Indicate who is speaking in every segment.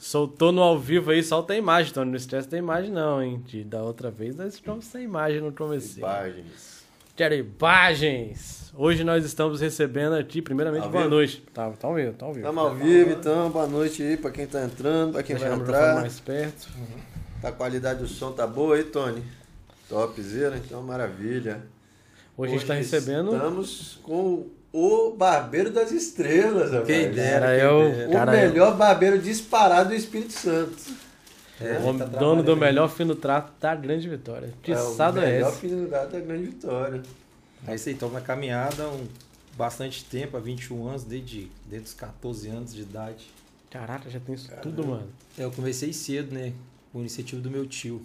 Speaker 1: soltou no ao vivo aí, solta a imagem, então não esquece da imagem não, hein? De, da outra vez nós ficamos sem imagem no começo.
Speaker 2: Imagens.
Speaker 1: Quero imagens! Hoje nós estamos recebendo aqui, primeiramente,
Speaker 2: Ao
Speaker 1: boa
Speaker 2: vivo?
Speaker 1: noite. Tá, tá ao vivo, tá ao vivo.
Speaker 2: Estamos ao vivo, então. Boa noite aí pra quem tá entrando, pra quem
Speaker 1: Deixa
Speaker 2: vai entrar.
Speaker 1: mais perto.
Speaker 2: Tá, a qualidade do som tá boa aí, Tony? Topzera, então maravilha.
Speaker 1: Hoje, a gente tá recebendo...
Speaker 2: Estamos com o Barbeiro das Estrelas, rapaz.
Speaker 3: Quem dera. Quem
Speaker 1: eu...
Speaker 2: O
Speaker 1: Cara, eu-
Speaker 2: melhor barbeiro disparado do Espírito Santo.
Speaker 3: É,
Speaker 1: O
Speaker 3: tá
Speaker 1: dono do melhor fino trato da grande vitória. Que
Speaker 2: é
Speaker 1: sado
Speaker 2: o
Speaker 1: é
Speaker 2: melhor
Speaker 1: esse?
Speaker 2: filho da grande vitória.
Speaker 3: É aí, estamos na caminhada há um, bastante tempo, há 21 anos, desde, desde os 14 anos de idade.
Speaker 1: Caraca, já tem isso tudo, mano.
Speaker 3: É, Eu comecei cedo, né? Com iniciativa do meu tio.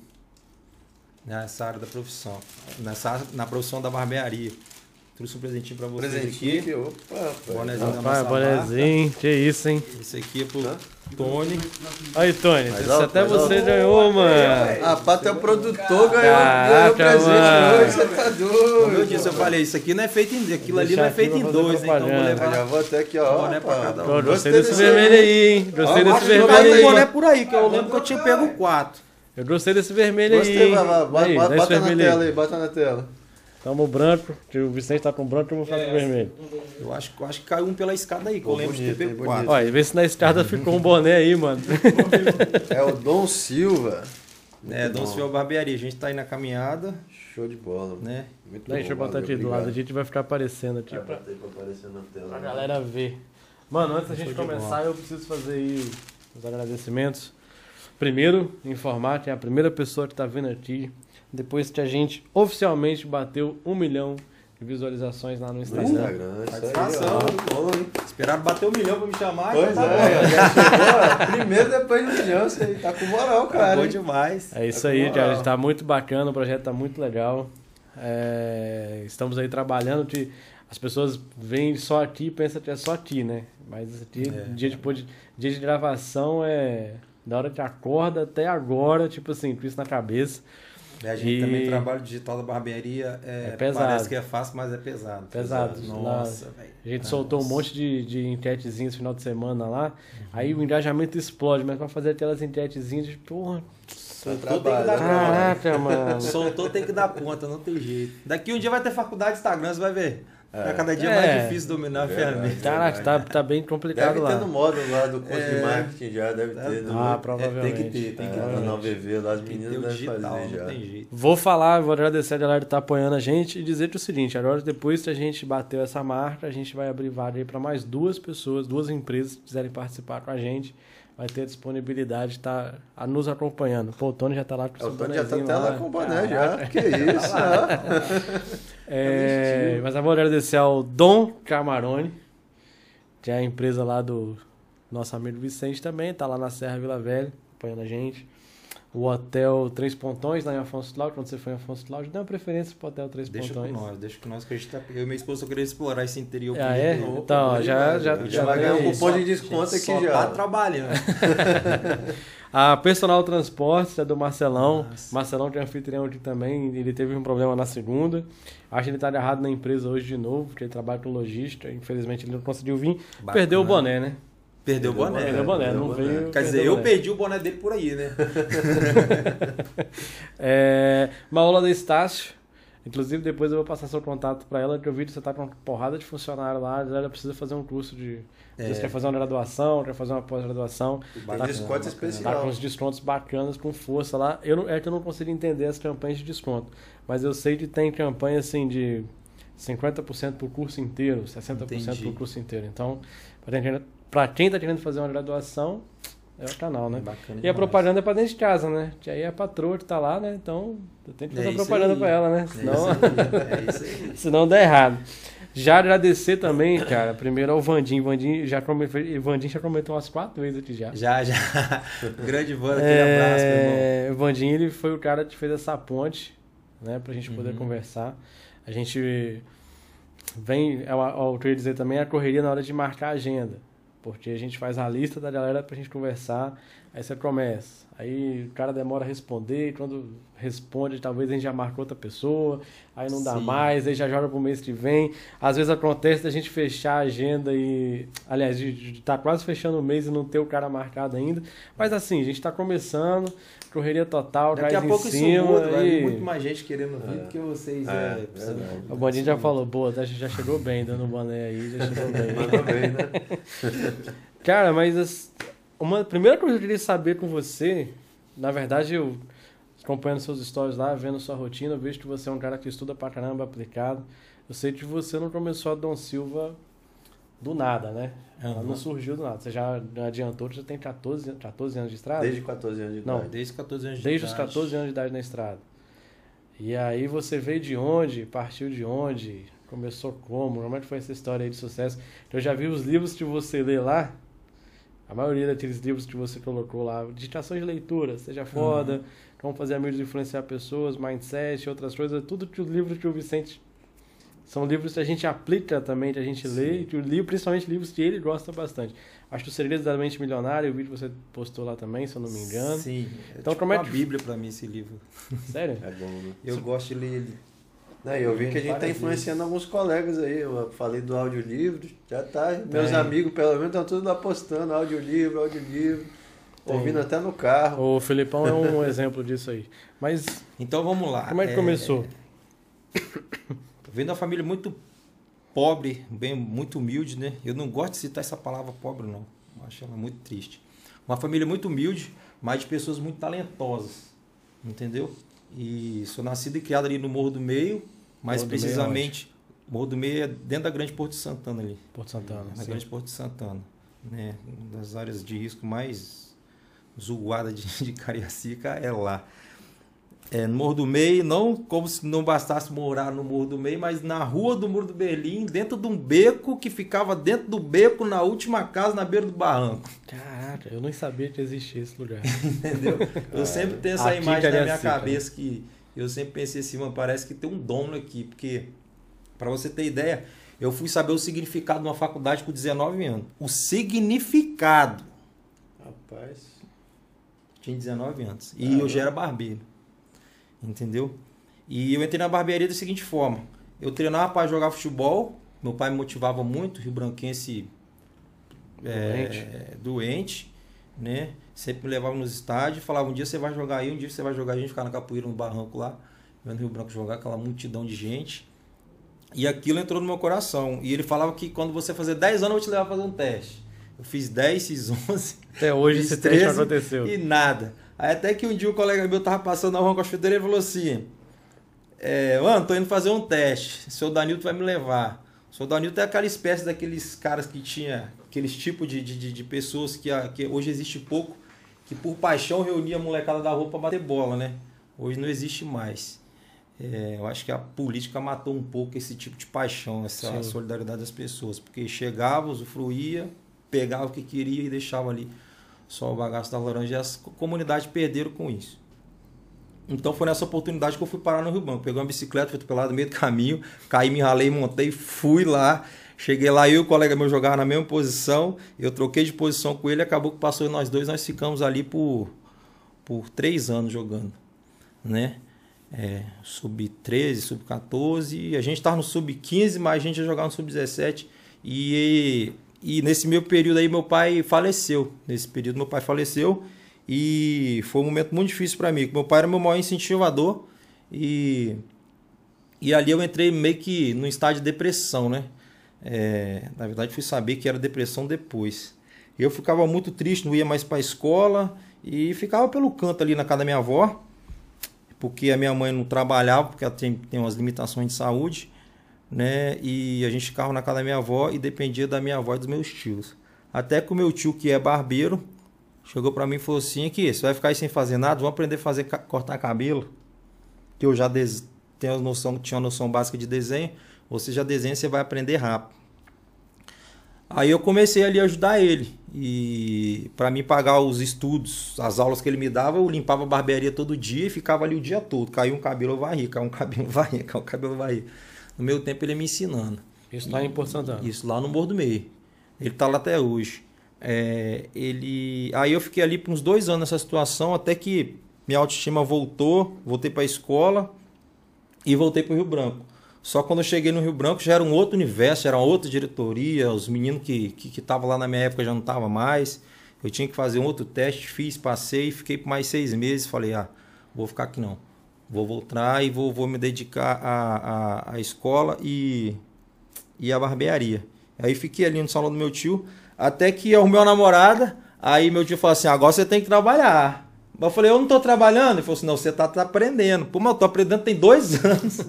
Speaker 3: Nessa área da profissão. Nessa, na profissão da barbearia. Trouxe um presentinho pra vocês
Speaker 2: Presentinho
Speaker 3: aqui.
Speaker 2: aqui. Opa, rapaz.
Speaker 3: Bonézinho da nossa
Speaker 1: bonezinho, que isso, hein?
Speaker 3: Esse aqui é pro
Speaker 2: Hã?
Speaker 3: Tony.
Speaker 1: Aí, Tony,
Speaker 2: Mais
Speaker 1: esse
Speaker 2: alto,
Speaker 1: até você
Speaker 2: alto.
Speaker 1: ganhou, mano.
Speaker 2: Rapaz, teu produtor ganhou,
Speaker 1: Caraca,
Speaker 2: ganhou presente
Speaker 1: mano.
Speaker 2: hoje, você tá doido.
Speaker 3: Como eu disse, eu falei, isso aqui não é feito em. Aquilo ali não é feito em dois, né? Então vou
Speaker 1: propaganda.
Speaker 2: Eu já
Speaker 3: levar.
Speaker 2: vou até aqui, ó.
Speaker 3: Boné pra cada um.
Speaker 1: Gostei
Speaker 2: Gostei
Speaker 1: desse vermelho
Speaker 2: aí.
Speaker 1: hein? Gostei
Speaker 2: Ó,
Speaker 1: desse vermelho
Speaker 3: um
Speaker 1: aí.
Speaker 3: boné por aí, que eu lembro que eu tinha pego quatro.
Speaker 1: Eu gostei desse vermelho aí.
Speaker 2: Gostei, vai, vai, bota, na tela
Speaker 1: aí.
Speaker 2: aí, bota na tela.
Speaker 1: Tamo o branco, que o Vicente tá com branco, eu vou ficar com o vermelho.
Speaker 3: Eu acho, eu acho que caiu um pela escada aí, que eu lembro de ter quatro.
Speaker 1: Olha, vê se na escada ficou um boné aí, mano.
Speaker 2: É o Dom Silva.
Speaker 3: É,
Speaker 2: Muito
Speaker 3: Dom
Speaker 2: bom.
Speaker 3: Silva Barbearia. A gente tá aí na caminhada,
Speaker 2: Show de bola.
Speaker 3: né?
Speaker 2: Muito
Speaker 1: Deixa eu
Speaker 2: bom,
Speaker 1: botar aqui do lado, a gente vai ficar aparecendo aqui
Speaker 2: Vai
Speaker 1: pra,
Speaker 2: aí pra aparecer na tela.
Speaker 1: pra
Speaker 2: né?
Speaker 1: galera ver. Mano, antes da gente começar,
Speaker 3: bola.
Speaker 1: eu preciso fazer aí os agradecimentos. Primeiro, informar que é a primeira pessoa que tá vindo aqui, depois que a gente oficialmente bateu um milhão de visualizações lá no
Speaker 2: No
Speaker 1: Instagram.
Speaker 2: Instagram, isso aí,
Speaker 3: Satisfação.
Speaker 2: Muito bom, hein?
Speaker 3: Esperaram bater um milhão pra me chamar.
Speaker 2: Pois
Speaker 3: então tá
Speaker 2: é,
Speaker 3: bom.
Speaker 2: já chegou, primeiro depois do milhão, você tá com moral, cara.
Speaker 3: Tá bom demais.
Speaker 1: É isso
Speaker 2: Tá
Speaker 1: aí, cara. Tá muito bacana, o projeto tá muito legal. É, estamos aí trabalhando. Que as pessoas vêm só aqui e pensam que é só aqui, né? Mas aqui,
Speaker 3: É.
Speaker 1: dia, de, dia de gravação é da hora que acorda até agora, tipo assim, com isso na cabeça.
Speaker 3: A gente
Speaker 1: E-
Speaker 3: também trabalho digital da barbearia. É,
Speaker 1: É pesado.
Speaker 3: Parece que é fácil, mas é pesado.
Speaker 1: Pesado.
Speaker 3: Nossa, velho.
Speaker 1: A gente
Speaker 3: Nossa.
Speaker 1: soltou um monte de, de enquetezinhas no final de semana lá. Aí o engajamento explode, mas pra fazer aquelas enquetezinhas porra.
Speaker 3: Soltou, tem que dar
Speaker 2: né?
Speaker 1: Caraca, mano.
Speaker 3: Soltou, tem que dar ponta, não tem jeito. Daqui um dia vai ter faculdade de Instagram, você vai ver.
Speaker 2: É.
Speaker 3: É. Cada dia
Speaker 1: É.
Speaker 3: mais difícil dominar a
Speaker 2: Verdade.
Speaker 3: ferramenta.
Speaker 1: Caraca, tá, tá bem complicado
Speaker 2: Deve
Speaker 1: lá.
Speaker 2: ter no módulo lá do curso de
Speaker 3: É.
Speaker 2: marketing já, deve ter.
Speaker 3: Ah,
Speaker 2: no-
Speaker 1: Ah, provavelmente.
Speaker 3: tem que ter, tem que
Speaker 2: É,
Speaker 3: ter.
Speaker 2: lá na UVV, lá as meninas
Speaker 3: ter
Speaker 2: devem
Speaker 3: digital,
Speaker 2: fazer já.
Speaker 3: não tem jeito.
Speaker 1: Vou falar, vou agradecer a galera que tá apoiando a gente e dizer é o seguinte, agora depois que a gente bateu essa marca, a gente vai abrir vaga aí para mais duas pessoas, duas empresas que quiserem participar com a gente. Vai ter disponibilidade de estar a nos acompanhando. Pô, o Tony já tá lá com
Speaker 2: É,
Speaker 1: seu
Speaker 2: O Tony já tá
Speaker 1: bonezinho
Speaker 2: até lá com o boné já. Que isso, ó.
Speaker 1: É, mas eu vou agradecer ao Dom Camarone, que é a empresa lá do nosso amigo Vicente também, tá lá na Serra Vila Velha, apoiando a gente. O Hotel Três Pontões, lá em Afonso Cláudio, quando você foi em Afonso Cláudio, dê uma preferência pro Hotel Três
Speaker 3: Deixa com
Speaker 1: Pontões.
Speaker 3: nós, deixa com nós que a gente tá. Eu e minha esposa queria explorar esse interior.
Speaker 1: Ah, é?
Speaker 3: dentro.
Speaker 1: Então, já, já,
Speaker 2: gente
Speaker 1: já
Speaker 2: vai ganhar um cupom de desconto aqui
Speaker 3: só
Speaker 2: já.
Speaker 3: Tá trabalhando.
Speaker 1: A Personal Transportes é do Marcelão.
Speaker 3: Nossa.
Speaker 1: Marcelão tem anfitrião aqui também. Ele teve um problema na segunda. Acho que ele tá agarrado na empresa hoje de novo, porque ele trabalha com logística. Infelizmente ele não conseguiu vir.
Speaker 3: Bacana.
Speaker 1: Perdeu o boné, né?
Speaker 3: Perdeu o boné.
Speaker 1: Perdeu o boné,
Speaker 2: perdeu
Speaker 1: não
Speaker 2: boné.
Speaker 1: veio.
Speaker 3: Quer dizer, eu perdi o boné dele por aí, né?
Speaker 1: É, Maola da Estácio. Inclusive, depois eu vou passar seu contato para ela, que eu vi que você tá com uma porrada de funcionário lá. Ela precisa fazer um curso de.
Speaker 3: É.
Speaker 1: Você quer fazer uma graduação, quer fazer uma pós-graduação.
Speaker 2: Tem
Speaker 3: Bacana,
Speaker 2: desconto
Speaker 3: bacana.
Speaker 1: Tá
Speaker 2: especial.
Speaker 1: com uns descontos bacanas, com força lá. Eu não, é que eu não consigo entender as campanhas de desconto. Mas eu sei que tem campanha assim de 50% pro curso inteiro, 60%
Speaker 3: Entendi.
Speaker 1: pro curso inteiro. Então, pra quem, pra quem tá querendo fazer uma graduação, é o canal, né?
Speaker 3: Bacana
Speaker 1: E a
Speaker 3: demais.
Speaker 1: propaganda é pra dentro de casa, né? Que aí é a patroa que tá lá, né? Então, eu tenho que fazer
Speaker 3: É
Speaker 1: propaganda pra ela, né?
Speaker 3: É
Speaker 1: Senão,
Speaker 3: é isso aí.
Speaker 1: senão dá errado. Já agradecer também, cara, primeiro ao Vandim. Vandim já, Vandim já comentou umas quatro vezes aqui já.
Speaker 3: Já, já. Grande Vanda, aquele abraço, meu irmão.
Speaker 1: É, o Vandinho ele foi o cara que fez essa ponte, né, pra gente poder
Speaker 3: Uhum.
Speaker 1: conversar. A gente vem, é que eu ia dizer também, é a correria na hora de marcar a agenda. Porque a gente faz a lista da galera pra gente conversar, aí você começa. Aí o cara demora a responder, quando responde, talvez a gente já marcou outra pessoa, aí não dá
Speaker 3: Sim.
Speaker 1: mais, aí já joga pro mês que vem. Às vezes acontece da gente fechar a agenda e. Aliás, de estar quase fechando o mês e não ter o cara marcado ainda. Mas assim, a gente tá começando, correria total,
Speaker 3: Daqui a pouco
Speaker 1: em
Speaker 3: isso
Speaker 1: cima.
Speaker 3: muda, vai vir
Speaker 1: e...
Speaker 3: muito mais gente querendo vir
Speaker 2: É.
Speaker 3: do que vocês.
Speaker 2: É,
Speaker 3: É,
Speaker 2: verdade.
Speaker 1: O Bandinho já falou, boa, tá, já chegou bem, dando um boné aí, já chegou bem.
Speaker 2: Mandou bem, né?
Speaker 1: Cara, mas as- uma primeira coisa que eu queria saber com você, na verdade, eu acompanhando seus stories lá, vendo sua rotina, eu vejo que você é um cara que estuda pra caramba, aplicado. Eu sei que você não começou a Dom Silva do nada, né? Ela
Speaker 3: Aham.
Speaker 1: não surgiu do nada. Você já adiantou que já tem 14, an- 14 anos de estrada?
Speaker 2: Desde 14 anos de
Speaker 1: Não,
Speaker 2: idade.
Speaker 3: Desde 14 anos de
Speaker 1: Desde os
Speaker 3: idade.
Speaker 1: 14 anos de idade na estrada. E aí você veio de onde? Partiu de onde? Começou como? Como é que foi essa história aí de sucesso? Eu já vi os livros que você lê lá. A maioria daqueles livros que você colocou lá, ditações de leitura, seja foda, como fazer amigos e influenciar pessoas, mindset, outras coisas, tudo que os livros que o Vicente são livros que a gente aplica também, que a gente lê, e que o livro, principalmente livros que ele gosta bastante. Acho que o Segredos da Mente Milionária, eu vi que você postou lá também, se eu não me engano.
Speaker 3: Sim. É
Speaker 1: Então,
Speaker 3: tipo
Speaker 1: como é
Speaker 3: uma
Speaker 1: que-
Speaker 3: bíblia pra mim esse livro.
Speaker 1: Sério?
Speaker 2: É bom, né?
Speaker 3: Eu gosto de ler ele.
Speaker 2: E eu vi que a gente tá
Speaker 3: Várias
Speaker 2: influenciando alguns colegas aí. Eu falei do audiolivro, já tá. Meus
Speaker 3: Tem.
Speaker 2: amigos, pelo menos, estão tudo lá postando audiolivro, audiolivro.
Speaker 1: Tem.
Speaker 2: Ouvindo até no carro.
Speaker 1: O Felipão é um exemplo disso aí. Mas
Speaker 3: Então vamos lá.
Speaker 1: como é que começou?
Speaker 3: Vendo uma família muito pobre, bem, muito humilde, né? Eu não gosto de citar essa palavra pobre, não. Eu acho ela muito triste. Uma família muito humilde, mas de pessoas muito talentosas. Entendeu? E sou nascido e criado ali no Morro do Meio, mais
Speaker 1: Morro do Meio é
Speaker 3: precisamente. Morro do Meio é dentro da Grande Porto de Santana ali.
Speaker 1: Porto Santana.
Speaker 3: Na
Speaker 1: sim.
Speaker 3: Grande Porto de Santana. Né? Uma das áreas de risco mais zoada de, de Cariacica é lá. É, no Morro do Meio, não como se não bastasse morar no Morro do Meio, mas na rua do Muro do Berlim, dentro de um beco que ficava dentro do beco, na última casa, na beira do barranco.
Speaker 1: Caraca, eu nem sabia que existia esse lugar.
Speaker 3: Entendeu? Eu sempre tenho essa
Speaker 1: Aqui
Speaker 3: imagem na minha
Speaker 1: Cariacica.
Speaker 3: cabeça que eu sempre pensei assim, mano, parece que tem um dono aqui, porque para você ter ideia, eu fui saber o significado de uma faculdade com 19 anos. O significado.
Speaker 2: Rapaz.
Speaker 3: Tinha 19 anos. E eu já era barbeiro. Entendeu? E eu entrei na barbearia da seguinte forma: eu treinava para jogar futebol, meu pai me motivava muito, Rio Branquense é, doente, né? Sempre me levava nos estádios, falava: um dia você vai jogar aí, um dia você vai jogar, a gente ficar na capoeira no barranco lá, vendo o Rio Branco jogar, aquela multidão de gente. E aquilo entrou no meu coração. E ele falava que quando você fazer 10 anos, eu vou te levar a fazer um teste. Eu fiz 10, fiz 11.
Speaker 1: Até hoje esse teste não
Speaker 3: 13
Speaker 1: aconteceu.
Speaker 3: E nada. Aí até que um dia o colega meu tava passando na rua com a chuteira e falou assim: é, Mano, tô indo fazer um teste. O seu Danilton vai me levar. O seu Danilton é aquela espécie daqueles caras que tinha aqueles tipos de, de, de- pessoas que, que hoje existe pouco, que por paixão reunia a molecada da rua pra bater bola, né? Hoje não existe mais. É, eu acho que a política matou um pouco esse tipo de paixão, essa
Speaker 1: Sim.
Speaker 3: solidariedade das pessoas. Porque chegava, usufruía, pegava o que queria e deixava ali só o bagaço da laranja. E as co- comunidades perderam com isso. Então foi nessa oportunidade que eu fui parar no Rio Branco. Peguei uma bicicleta, fui atropelado no meio do caminho, caí, me ralei, montei, fui lá. Cheguei lá, eu e o colega meu jogavam na mesma posição. Eu troquei de posição com ele, acabou que passou nós dois, nós ficamos ali por, por três anos jogando, né? É, sub-13, sub-14, e a gente estava no sub-15, mas a gente ia jogar no sub-17. E, e nesse meu período aí, meu pai faleceu. Nesse período, meu pai faleceu. E foi um momento muito difícil para mim. Meu pai era meu maior incentivador. E, e ali eu entrei meio que no estágio de depressão, né? É, na verdade, fui saber que era depressão depois. Eu ficava muito triste, não ia mais para a escola. E ficava pelo canto ali na casa da minha avó porque a minha mãe não trabalhava, porque ela tem, tem umas limitações de saúde, né? E a gente ficava na casa da minha avó e dependia da minha avó e dos meus tios. Até que o meu tio, que é barbeiro, chegou para mim e falou assim: aqui, você vai ficar aí sem fazer nada, vamos aprender a fazer cortar cabelo. Que eu já des... tenho a noção, tinha uma noção básica de desenho. Você já desenha, você vai aprender rápido. Aí eu comecei ali a ajudar ele. E para mim pagar os estudos, as aulas que ele me dava, eu limpava a barbearia todo dia e ficava ali o dia todo. Caiu um cabelo, eu varria, caiu um cabelo, eu varria, caiu um cabelo, eu varria. No meu tempo ele me ensinando.
Speaker 1: Isso lá em Porto Santana.
Speaker 3: Isso lá no Morro do Meio. Ele tá lá até hoje. É, ele. Aí eu fiquei ali por uns dois anos nessa situação, até que minha autoestima voltou, voltei para a escola e voltei para o Rio Branco. Só quando eu cheguei no Rio Branco já era um outro universo, era uma outra diretoria, os meninos que estavam que, que lá na minha época já não estavam mais. Eu tinha que fazer um outro teste, fiz, passei, fiquei por mais seis meses. Falei, ah, vou ficar aqui não. Vou voltar e vou, vou me dedicar à, à, à escola e, e à barbearia. Aí fiquei ali no salão do meu tio, até que arrumei uma namorada. Aí meu tio falou assim: agora você tem que trabalhar. Eu falei, eu não tô trabalhando. Ele falou assim: não, você tá, tá aprendendo. Pô, mas eu tô aprendendo tem dois anos.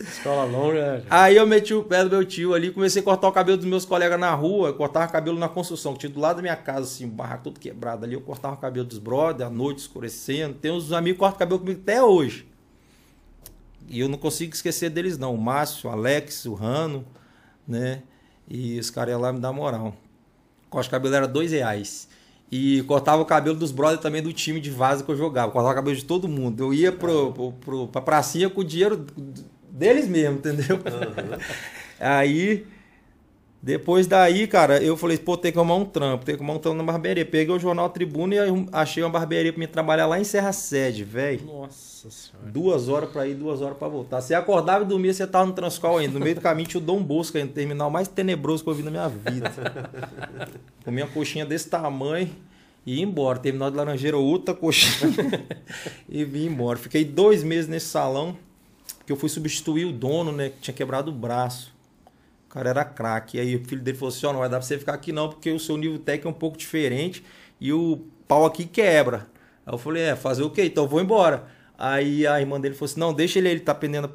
Speaker 1: Escola longa.
Speaker 3: Né, Aí eu meti o pé do meu tio ali, comecei a cortar o cabelo dos meus colegas na rua, cortava cabelo na construção, tinha do lado da minha casa, assim, o barraco todo quebrado ali, eu cortava o cabelo dos brothers, à noite escurecendo. Tem uns amigos que cortam cabelo comigo até hoje. E eu não consigo esquecer deles, não. O Márcio, o Alex, o Rano, né? E os caras iam lá me dar moral. Corte o cabelo era dois reais. E cortava o cabelo dos brothers também do time de vaza que eu jogava. Cortava o cabelo de todo mundo. Eu ia pro, pro, pro, pra pracinha com o dinheiro deles mesmo, entendeu? Uhum. Aí, depois daí, cara, eu falei, pô, tem que arrumar um trampo, tem que arrumar um trampo na barbearia. Peguei o jornal Tribuna e achei uma barbearia pra me trabalhar lá em Serra Sede, velho.
Speaker 1: Nossa senhora.
Speaker 3: Duas horas pra ir, duas horas pra voltar. Você acordava e dormia, você tava no Transcol ainda. No meio do caminho tinha o Dom Bosco ainda, terminal mais tenebroso que eu vi na minha vida. Comia uma coxinha desse tamanho e ia embora. Terminal de Laranjeira, outra coxinha e vim embora. Fiquei dois meses nesse salão que eu fui substituir o dono, né, que tinha quebrado o braço. O cara era craque. Aí o filho dele falou assim: ó, oh, não vai dar pra você ficar aqui não, porque o seu nível técnico é um pouco diferente e o pau aqui quebra. Aí eu falei: é, fazer o quê? Então eu vou embora. Aí a irmã dele falou assim: não, deixa ele, ele tá aprendendo,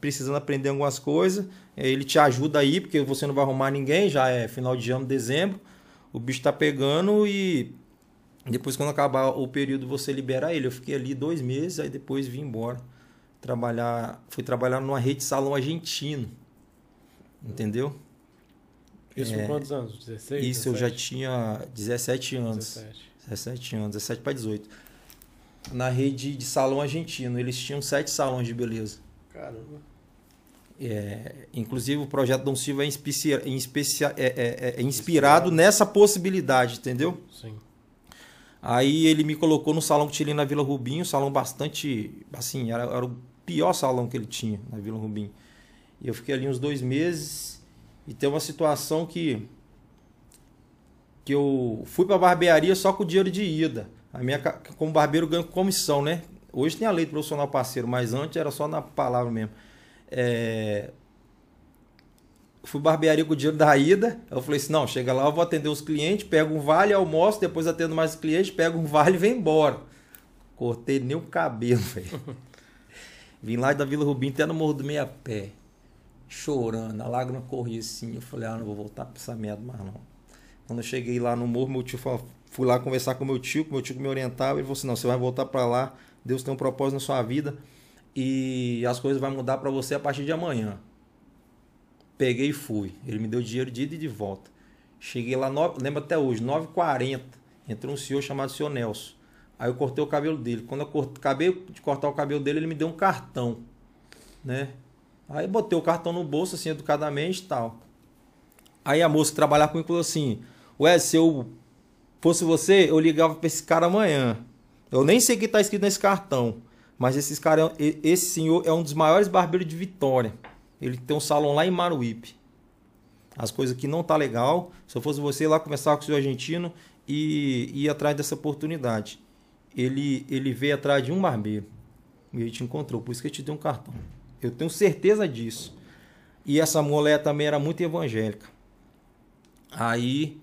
Speaker 3: precisando aprender algumas coisas. Ele te ajuda aí, porque você não vai arrumar ninguém, já é final de ano, dezembro. O bicho tá pegando e depois, quando acabar o período, você libera ele. Eu fiquei ali dois meses, aí depois vim embora trabalhar, fui trabalhar numa rede de salão argentino. Entendeu?
Speaker 1: Isso é, com quantos anos? 16?
Speaker 3: Isso 17? eu já tinha 17 anos. 17, 17 anos, 17 para 18. Na rede de salão argentino. Eles tinham sete salões de beleza.
Speaker 1: Caramba.
Speaker 3: É, inclusive o projeto Dom Silva é, especia, é, especia, é, é, é inspirado nessa possibilidade, entendeu?
Speaker 1: Sim.
Speaker 3: Aí ele me colocou no salão que tinha ali na Vila Rubinho, salão bastante. Assim, era, era o pior salão que ele tinha na Vila Rubim. E eu fiquei ali uns dois meses e tem uma situação que que eu fui para barbearia só com o dinheiro de ida. A minha como barbeiro ganho comissão, né? Hoje tem a lei do profissional parceiro, mas antes era só na palavra mesmo. É, fui barbearia com o dinheiro da ida. Eu falei assim: não, chega lá, eu vou atender os clientes, pego um vale, almoço, depois atendo mais clientes, pego um vale e vem embora. Cortei nem o cabelo, velho. Vim lá da Vila Rubim até no Morro do Meia Pé, chorando, a lágrima corria assim. Eu falei, ah, não vou voltar pra essa merda mais não. Quando eu cheguei lá no morro, meu tio falou, fui lá conversar com meu tio, meu tio me orientava, ele falou assim, não, você vai voltar para lá, Deus tem um propósito na sua vida e as coisas vão mudar para você a partir de amanhã. Peguei e fui. Ele me deu dinheiro de ida e de volta. Cheguei lá, no, lembro até hoje, 9h40, entrou um senhor chamado senhor Nelson. Aí eu cortei o cabelo dele. Quando eu cortei, acabei de cortar o cabelo dele, ele me deu um cartão, né? Aí botei o cartão no bolso, assim, educadamente e tal. Aí a moça que trabalhava comigo falou assim: Ué, se eu fosse você, eu ligava pra esse cara amanhã. Eu nem sei o que tá escrito nesse cartão. Mas esse cara, esse senhor é um dos maiores barbeiros de Vitória. Ele tem um salão lá em Maruípe. As coisas que não tá legal. Se eu fosse você lá conversar com o seu argentino e ir atrás dessa oportunidade ele, ele veio atrás de um barbeiro e ele te encontrou, por isso que ele te deu um cartão. Eu tenho certeza disso. E essa mulher também era muito evangélica. Aí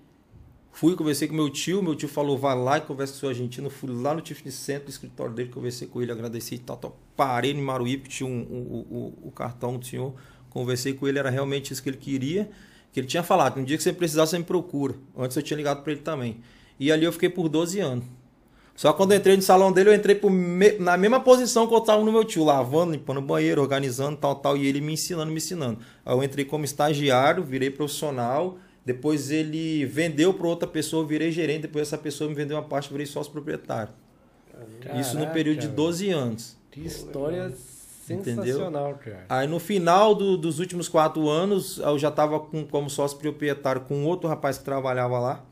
Speaker 3: fui, conversei com meu tio, meu tio falou, vai lá e conversa com o seu argentino. Fui lá no Tiffany Center, no escritório dele, conversei com ele, agradeci e tal, tal. Parei no Maruípe, tinha um, um, um, o cartão do senhor. Conversei com ele, era realmente isso que ele queria. Que ele tinha falado, um dia que você precisar, você me procura. Antes eu tinha ligado para ele também. E ali eu fiquei por 12 anos. Só quando eu entrei no salão dele, eu entrei me... na mesma posição que eu estava no meu tio, lavando, limpando o banheiro, organizando, tal, tal, e ele me ensinando, me ensinando. Aí eu entrei como estagiário, virei profissional, depois ele vendeu para outra pessoa, virei gerente, depois essa pessoa me vendeu uma parte, virei sócio proprietário. Caraca, Isso no período de 12 anos.
Speaker 1: Que história Sensacional, cara.
Speaker 3: Aí no final do- dos últimos quatro anos, eu já estava como sócio proprietário com outro rapaz que trabalhava lá.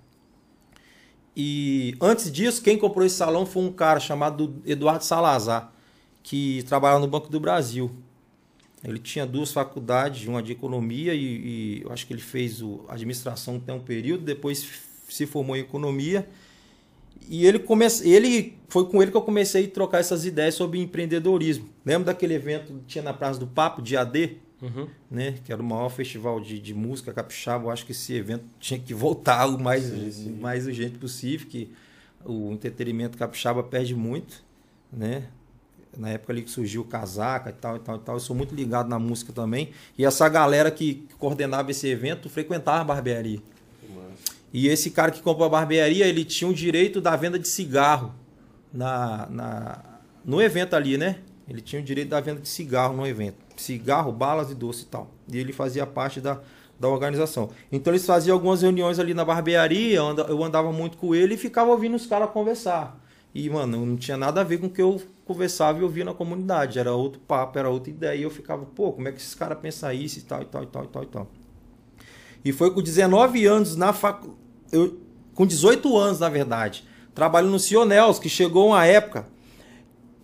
Speaker 3: E antes disso, quem comprou esse salão foi um cara chamado Eduardo Salazar, que trabalhava no Banco do Brasil. Ele tinha duas faculdades, uma de economia e, e eu acho que ele fez o administração tem um período, depois se formou em economia. E ele comece... ele foi com ele que eu comecei a trocar essas ideias sobre empreendedorismo. Lembra daquele evento que tinha na Praça do Papo, dia D?
Speaker 1: Uhum.
Speaker 3: né? Que era o maior festival de, de música capixaba. Eu acho que esse evento tinha que voltar o mais, o mais urgente possível, que o entretenimento capixaba perde muito, né? Na época ali que surgiu o casaca e tal, e tal, e tal. Eu sou muito ligado na música também. E essa galera que coordenava esse evento frequentava a barbearia. E esse cara que comprou a barbearia, ele tinha o direito da venda de cigarro na, na, no evento ali, né? Ele tinha o direito da venda de cigarro no evento. Cigarro, balas e doce e tal. E ele fazia parte da, da organização. Então eles faziam algumas reuniões ali na barbearia, eu anda- eu andava muito com ele e ficava ouvindo os caras conversar. E, mano, não tinha nada a ver com o que eu conversava e ouvia na comunidade. Era outro papo, era outra ideia. E eu ficava, pô, como é que esses caras pensam isso e tal, e tal, e tal, e tal, e tal. E foi com 19 anos na facu... eu Com 18 anos, na verdade. Trabalhando no Cionels, que chegou uma época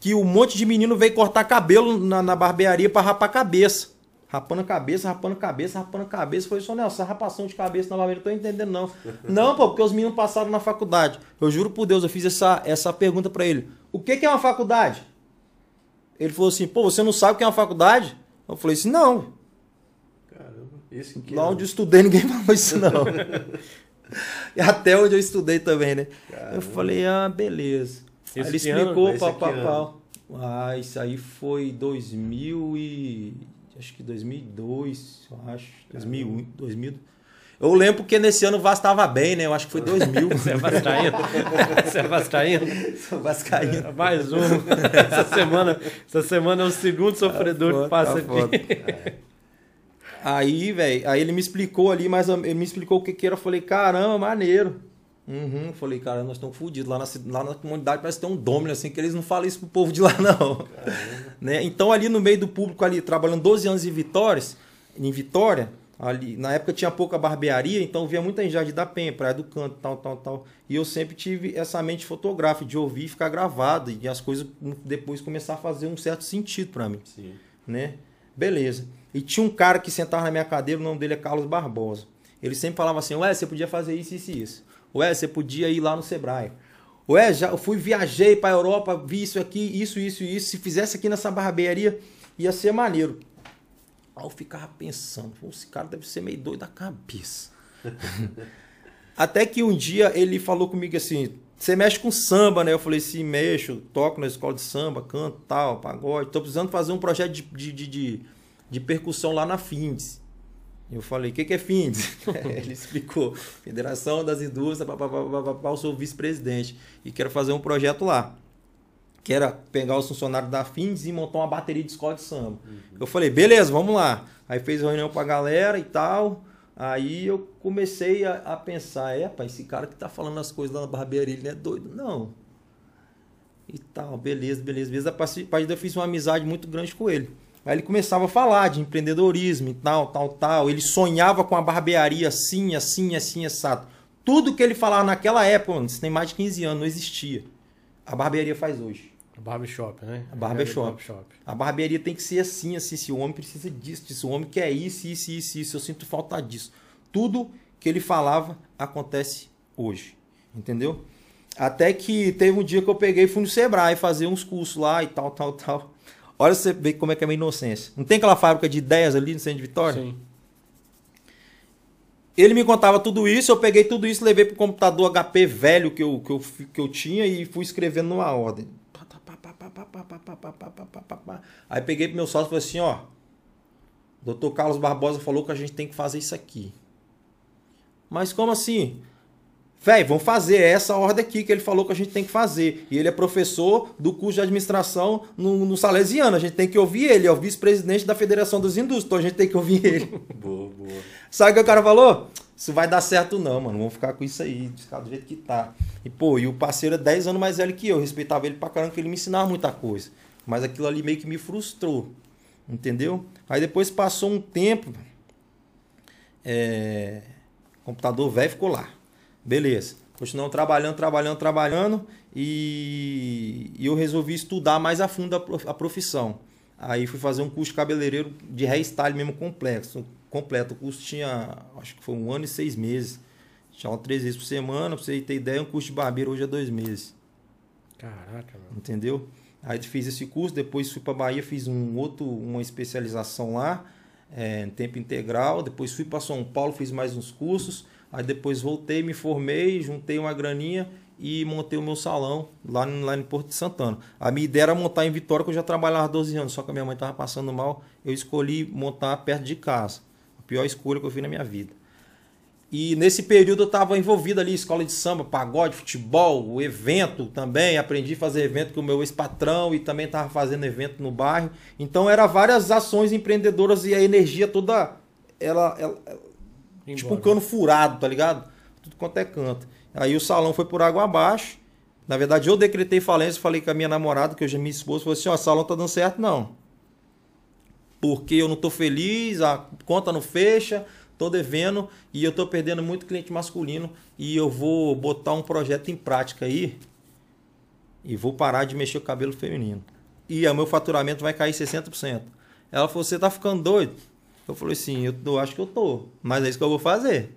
Speaker 3: que um monte de menino veio cortar cabelo na, na barbearia pra rapar a cabeça. Rapando a cabeça, rapando a cabeça, rapando a cabeça. Eu Falei, Cionel, essa rapação de cabeça na barbearia, não tô entendendo não. não, pô, porque os meninos passaram na faculdade. Eu juro por Deus, eu fiz essa, essa pergunta pra ele. O que, que é uma faculdade? Ele falou assim, pô, você não sabe o que é uma faculdade? Eu falei assim, não.
Speaker 2: Caramba, isso em que
Speaker 3: Lá
Speaker 2: ano?
Speaker 3: onde eu estudei, ninguém falou isso, não. e até onde eu estudei também, né? Eu falei, ah, beleza.
Speaker 1: Esse
Speaker 3: ele
Speaker 1: ano?
Speaker 3: explicou, papapá. Ah, isso aí foi 2000 e... Acho que 2002, eu acho. 2001, 2000. Eu lembro que nesse ano o Vasco tava bem, né? Eu acho que foi 2000.
Speaker 1: Você é vascaíno? Você é vascaíno?
Speaker 3: Sou vascaíno.
Speaker 1: Mais um. Essa semana, essa semana é o segundo sofredor
Speaker 3: foda,
Speaker 1: que passa
Speaker 3: tá
Speaker 1: aqui.
Speaker 3: foda. Aí, velho, aí ele me explicou ali, mas ele me explicou o que que era. Eu falei, caramba, maneiro. Uhum, falei, cara, nós estamos fodidos. Lá na, lá na comunidade parece que tem um domínio, assim, que eles não falam isso pro povo de lá, não. né? Então, ali no meio do público, ali, trabalhando 12 anos em Vitórias, em Vitória, ali, na época tinha pouca barbearia, então via muita gente Jardim da Penha, Praia do Canto, tal, tal, tal. E eu sempre tive essa mente fotográfica, de ouvir e ficar gravado, e as coisas depois começar a fazer um certo sentido para mim
Speaker 2: Sim.
Speaker 3: né? Beleza. E tinha um cara que sentava na minha cadeira, o nome dele é Carlos Barbosa. Ele sempre falava assim: Ué, você podia fazer isso, isso e isso. Ué, você podia ir lá no Sebrae. Ué, já fui, viajei pra Europa, vi isso aqui, isso, isso isso. Se fizesse aqui nessa barbearia, ia ser maneiro. Aí eu ficava pensando: "Pô, esse cara deve ser meio doido da cabeça. Até que um dia ele falou comigo assim: você mexe com samba, né? Eu falei assim: mexo, toco na escola de samba, canto tal, pagode. Tô precisando fazer um projeto de, de, de, de, de percussão lá na Findes. Eu falei: o que, que é Findes? ele explicou: Federação das Indústrias, papapá, eu sou vice-presidente e quero fazer um projeto lá. Que era pegar os funcionários da Findes e montar uma bateria de escola de samba. Eu falei: beleza, vamos lá. Aí fez reunião pra galera e tal. Aí eu comecei a, a pensar, é, esse cara que tá falando as coisas lá na barbearia, ele não é doido, não. E tal, beleza, beleza, beleza. A a partir daí eu fiz uma amizade muito grande com ele. Aí ele começava a falar de empreendedorismo e tal, tal, tal. Ele sonhava com a barbearia assim, assim, assim, assado. Tudo que ele falava naquela época, mano, isso tem mais de 15 anos, não existia. A barbearia faz hoje.
Speaker 1: Barbershop, né?
Speaker 3: A barbershop.
Speaker 1: Barbershop.
Speaker 3: A barbearia tem que ser assim, assim. Se o homem precisa disso, disso. O homem quer isso, isso, isso, isso. Eu sinto falta disso. Tudo que ele falava acontece hoje. Entendeu? Até que teve um dia que eu peguei e fui no Sebrae fazer uns cursos lá e tal, tal, tal. Olha você ver como é que é a minha inocência. Não tem aquela fábrica de ideias ali no centro de Vitória?
Speaker 1: Sim.
Speaker 3: Ele me contava tudo isso, eu peguei tudo isso, levei pro computador HP velho que eu, que eu, que eu tinha e fui escrevendo numa ordem. Aí peguei pro meu sócio e falei assim, ó. Doutor Carlos Barbosa falou que a gente tem que fazer isso aqui. Mas como assim? Véi, vamos fazer é essa ordem aqui que ele falou que a gente tem que fazer. E ele é professor do curso de administração no, no Salesiano. A gente tem que ouvir ele, é o vice-presidente da Federação das Indústrias, então a gente tem que ouvir ele.
Speaker 2: Boa, boa.
Speaker 3: Sabe o que o cara falou? Isso vai dar certo não, mano. Vamos ficar com isso aí, ficar do jeito que tá. E, pô, e o parceiro é 10 anos mais velho que eu. Eu respeitava ele pra caramba, porque ele me ensinava muita coisa. Mas aquilo ali meio que me frustrou. Entendeu? Aí depois passou um tempo. É, computador velho ficou lá. Beleza. Continuamos trabalhando, trabalhando, trabalhando. E, eu resolvi estudar mais a fundo a, prof- a profissão. Aí fui fazer um curso de cabeleireiro de hairstyle mesmo complexo. Completo. O curso tinha, acho que foi um ano e seis meses. Tinha três vezes por semana. Pra você ter ideia, um curso de barbeiro hoje é dois meses.
Speaker 1: Caraca, meu.
Speaker 3: Entendeu? Aí fiz esse curso, depois fui para Bahia, fiz um outro, uma especialização lá, é, em tempo integral. Depois fui para São Paulo, fiz mais uns cursos. Aí depois voltei, me formei, juntei uma graninha e montei o meu salão lá, lá em Porto de Santana. A minha ideia era montar em Vitória, que eu já trabalhava há 12 anos, só que a minha mãe estava passando mal. Eu escolhi montar perto de casa. A pior escolha que eu fiz na minha vida. E nesse período eu estava envolvido ali, escola de samba, pagode, futebol, evento também. Aprendi a fazer evento com o meu ex-patrão e também estava fazendo evento no bairro. Então era várias ações empreendedoras e a energia toda, ela, ela- tipo um cano furado, tá ligado? Tudo quanto é canto. Aí o salão foi por água abaixo. Na verdade, eu decretei falência, falei com a minha namorada, que hoje é minha esposa, falou assim, ó, o salão tá dando certo, não. Porque eu não tô feliz, a conta não fecha, tô devendo e eu tô perdendo muito cliente masculino e eu vou botar um projeto em prática aí e vou parar de mexer o cabelo feminino. E o meu faturamento vai cair 60%. Ela falou, você tá ficando doido? Eu falei assim, eu, eu acho que eu tô, mas é isso que eu vou fazer.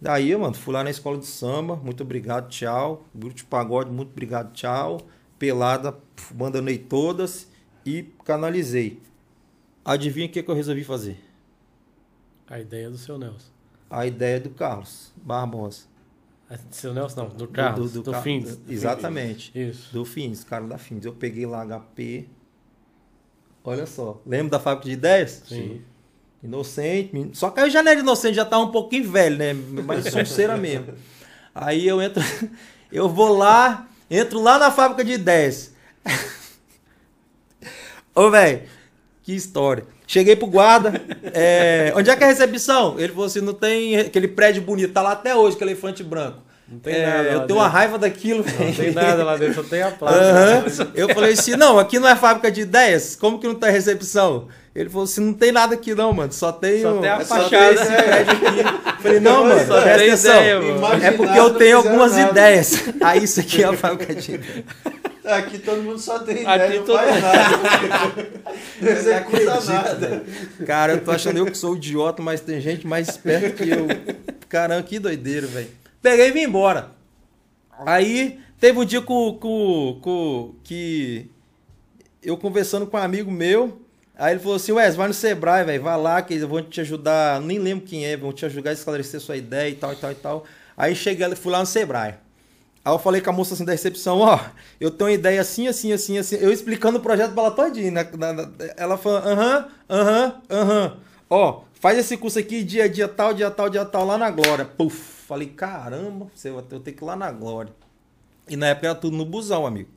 Speaker 3: Daí, mano, fui lá na escola de samba, muito obrigado, tchau. Grupo de pagode, muito obrigado, tchau. Pelada, abandonei todas e canalizei. Adivinha o que, que eu resolvi fazer?
Speaker 1: A ideia do seu Nelson.
Speaker 3: A ideia do Carlos Barbosa.
Speaker 1: A- Seu Nelson não, do Carlos, do,
Speaker 3: Car-
Speaker 1: Fins.
Speaker 3: Exatamente.
Speaker 1: Isso.
Speaker 3: Do Fins, cara da Fins. Eu peguei lá HP. Olha só. Lembra da fábrica de ideias?
Speaker 1: Sim.
Speaker 3: Inocente. Só que aí já não era inocente, já tá um pouquinho velho, né? Mas sonceira mesmo. Aí eu entro. Eu vou lá, entro lá na fábrica de ideias. Ô, velho, que história. Cheguei pro guarda. é, onde é que é a recepção? Ele falou assim: não tem aquele prédio bonito, tá lá até hoje, aquele elefante branco.
Speaker 1: Não tem
Speaker 3: É,
Speaker 1: nada
Speaker 3: Eu tenho
Speaker 1: dentro.
Speaker 3: uma raiva daquilo, velho.
Speaker 1: Não tem nada lá dentro, só tem a placa.
Speaker 3: Aham. Eu falei assim, não, aqui não é fábrica de ideias, como que não tem recepção? Ele falou assim, não tem nada aqui não, mano, só tem,
Speaker 1: Só tem a
Speaker 3: só
Speaker 1: fachada.
Speaker 3: esse prédio aqui. Eu falei, não, mano,
Speaker 1: Só
Speaker 3: presta
Speaker 1: tem
Speaker 3: atenção.
Speaker 1: ideia, mano.
Speaker 3: É porque eu tenho algumas ideias. Aí isso aqui é a ideias.
Speaker 2: Aqui todo mundo só tem
Speaker 1: Aqui
Speaker 2: ideia, não
Speaker 1: todo-
Speaker 2: faz nada. Não executa nada.
Speaker 3: Cara, eu tô achando eu que sou idiota, mas tem gente mais esperta que eu. Caramba, que doideiro, velho. Peguei e vim embora. Aí teve um dia com, com, com, que eu conversando com um amigo meu. Aí ele falou assim: Wes, vai no Sebrae, velho, vai lá que eu vou te ajudar. Nem lembro quem é, vão te ajudar a esclarecer sua ideia e tal, e tal, e tal. Aí cheguei, fui lá no Sebrae. Aí eu falei com a moça assim da recepção, ó, eu tenho uma ideia assim, assim, assim, assim. Eu explicando o projeto pra ela todinho. na- na- na- ela falou, aham, aham, aham. Ó, faz esse curso aqui dia, dia tal, dia tal, dia tal, lá na Glória. Puf, falei, caramba, você vai ter eu tenho que ir lá na Glória. E na época era tudo no busão, amigo.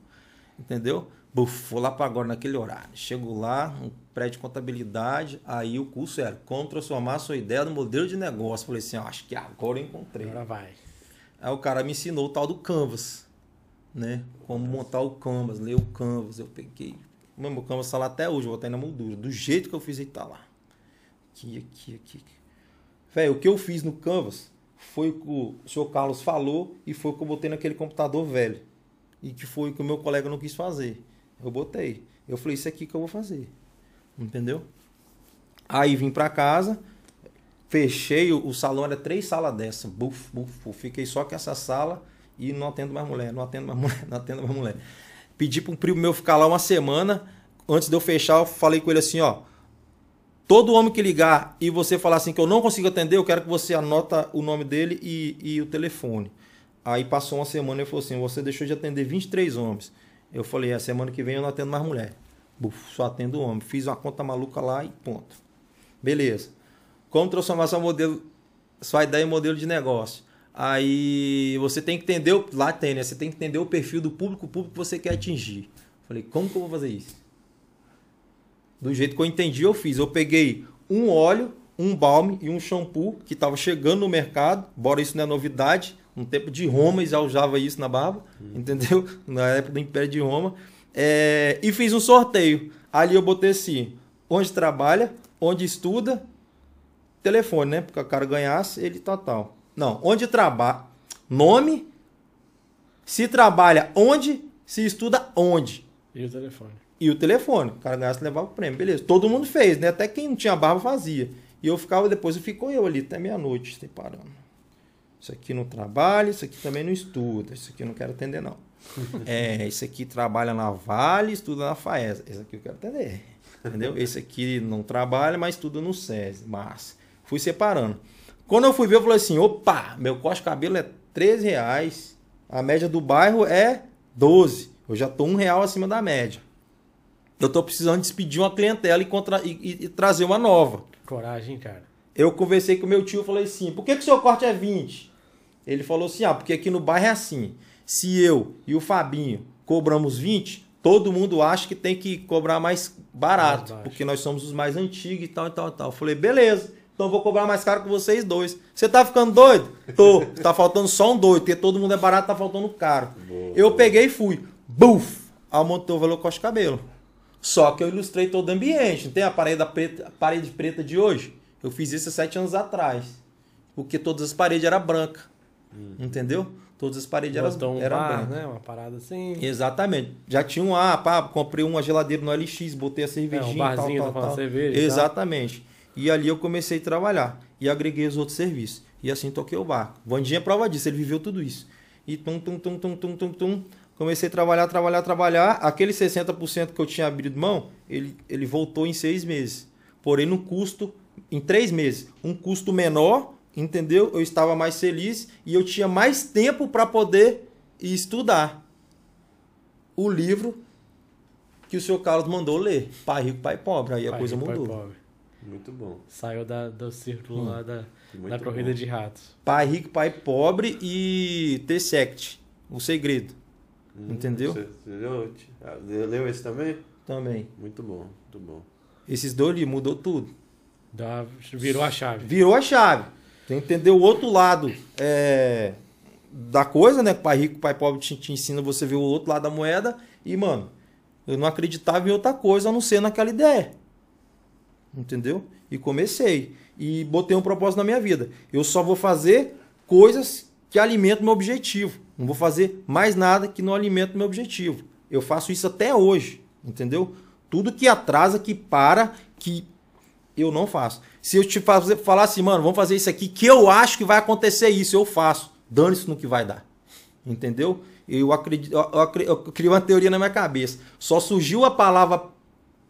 Speaker 3: Entendeu? Buf, vou lá pra agora naquele horário. Chego lá, um prédio de contabilidade, aí o curso era como transformar sua ideia no modelo de negócio. Falei assim, acho que agora eu encontrei.
Speaker 1: Agora vai.
Speaker 3: Aí o cara me ensinou o tal do Canvas, né? Como montar o Canvas, ler o Canvas. Eu peguei. Mano, o Canvas tá lá até hoje, eu vou estar na moldura. Do jeito que eu fiz, ele tá lá. Aqui, aqui, aqui. aqui. Velho, o que eu fiz no Canvas foi o que o senhor Carlos falou e foi o que eu botei naquele computador velho. E que foi o que o meu colega não quis fazer. Eu botei. Eu falei, isso aqui que eu vou fazer. Entendeu? Aí vim pra casa, fechei, o, o salão era três salas dessa. Buf, buf, buf. Fiquei só com essa sala e não atendo mais mulher, não atendo mais mulher, não atendo mais mulher. Pedi para um primo meu ficar lá uma semana. Antes de eu fechar, eu falei com ele assim, ó. Todo homem que ligar e você falar assim que eu não consigo atender, eu quero que você anota o nome dele e, e o telefone. Aí passou uma semana e ele falou assim: você deixou de atender 23 homens. Eu falei: a semana que vem eu não atendo mais mulher. Buf, só atendo homem. Fiz uma conta maluca lá e ponto. Beleza. Como transformar seu modelo, sua ideia em modelo de negócio? Aí você tem que entender, o- lá tem, né? Você tem que entender o perfil do público, o público que você quer atingir. Falei, como que eu vou fazer isso? Do jeito que eu entendi, eu fiz. Eu peguei um óleo, um balme e um shampoo que estava chegando no mercado, embora isso não é novidade. No tempo de Roma já usava isso na barba, entendeu? Na época do Império de Roma. É, e fiz um sorteio. Ali eu botei assim: onde trabalha, onde estuda, telefone, né? Porque o cara ganhasse, ele total. Não, onde trabalha, nome, se trabalha onde, se estuda onde.
Speaker 1: E o telefone.
Speaker 3: E o telefone. O cara ganhasse levava o prêmio. Beleza. Todo mundo fez, né? Até quem não tinha barba fazia. E eu ficava depois, ficou eu ali até meia-noite, separando. Isso aqui não trabalha, isso aqui também não estuda. Isso aqui eu não quero atender, não. é, esse aqui trabalha na Vale, estuda na FAES. Esse aqui eu quero atender. Entendeu? Esse aqui não trabalha, mas estuda no SESI. Mas fui separando. Quando eu fui ver, eu falei assim: opa, meu corte de cabelo é 13 reais. A média do bairro é 12. Eu já tô um real acima da média. Eu tô precisando despedir uma clientela e, contra, e, e, e trazer uma nova.
Speaker 1: Coragem, cara.
Speaker 3: Eu conversei com meu tio e falei assim: por que, que o seu corte é 20? Ele falou assim: ah, porque aqui no bairro é assim. Se eu e o Fabinho cobramos 20, todo mundo acha que tem que cobrar mais barato,
Speaker 1: Mais
Speaker 3: porque nós somos os mais antigos e tal e tal e tal. Eu falei: beleza, então vou cobrar mais caro que vocês dois. Você tá ficando doido? Tô. Tá faltando só um doido, porque todo mundo é barato, tá faltando caro.
Speaker 2: Boa,
Speaker 3: eu
Speaker 2: boa.
Speaker 3: peguei e fui. Buf! Aumentou o valor corte de cabelo. Só que eu ilustrei todo o ambiente. Não tem a parede preta, a parede preta de hoje? Eu fiz isso há sete anos atrás. Porque todas as paredes eram brancas. Entendeu? Todas as paredes eram,
Speaker 1: um bar,
Speaker 3: brancas.
Speaker 1: né? Uma parada assim.
Speaker 3: Exatamente. Já tinha um, ah, pá, comprei uma geladeira no LX, botei a cervejinha,
Speaker 1: É, um barzinho,
Speaker 3: tal,
Speaker 1: tá
Speaker 3: tal,
Speaker 1: falando
Speaker 3: tal.
Speaker 1: cerveja tal.
Speaker 3: Exatamente. E ali eu comecei a trabalhar e agreguei os outros serviços. E assim toquei o barco. Vandinha é prova disso, ele viveu tudo isso. E tum, tum, tum, tum, tum, tum, tum. Comecei a trabalhar, trabalhar, trabalhar. Aquele 60% que eu tinha abrido mão, ele, ele voltou em seis meses. Porém, no custo, em três meses. Um custo menor, entendeu? Eu estava mais feliz e eu tinha mais tempo para poder estudar o livro que o senhor Carlos mandou ler. Pai rico, pai pobre. Aí a
Speaker 1: Pai
Speaker 3: coisa
Speaker 1: rico, pai
Speaker 3: mudou.
Speaker 1: pobre.
Speaker 2: Muito bom.
Speaker 1: Saiu da, do círculo
Speaker 3: Hum.
Speaker 1: lá da,
Speaker 2: Muito
Speaker 1: da corrida
Speaker 2: bom.
Speaker 1: de ratos.
Speaker 3: Pai rico, pai pobre e T-Sect. O segredo.
Speaker 2: Hum,
Speaker 3: Entendeu?
Speaker 2: Você, você leu, Ah, leu esse também?
Speaker 3: Também.
Speaker 2: Muito bom, muito bom.
Speaker 3: Esses dois livros mudou tudo.
Speaker 1: Dá- virou a chave.
Speaker 3: Virou a chave. Você entendeu o outro lado é, da coisa, né? Pai rico, pai pobre te, te ensina você ver o outro lado da moeda. E, mano, eu não acreditava em outra coisa a não ser naquela ideia. Entendeu? E comecei. E botei um propósito na minha vida. Eu só vou fazer coisas que alimentam meu objetivo. Não vou fazer mais nada que não alimenta meu objetivo. Eu faço isso até hoje. Entendeu? Tudo que atrasa, que para, que eu não faço. Se eu te fazer, falar assim, mano, vamos fazer isso aqui, que eu acho que vai acontecer isso, eu faço. Dane-se no que vai dar. Entendeu? Eu acredito, eu, eu eu criei uma teoria na minha cabeça. Só surgiu a palavra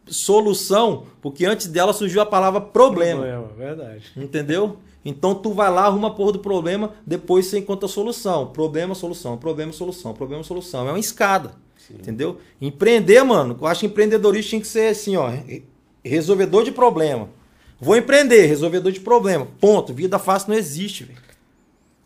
Speaker 3: solução, porque antes dela surgiu a palavra problema.
Speaker 1: Verdade.
Speaker 3: Entendeu? Então tu vai lá, arruma a porra do problema, depois você encontra a solução. Problema, solução, problema, solução, problema, solução. É uma escada. Entendeu? Empreender, mano, eu acho que empreendedorismo tinha que ser assim, ó, re- resolvedor de problema. Vou empreender, resolvedor de problema. Ponto. Vida fácil não existe.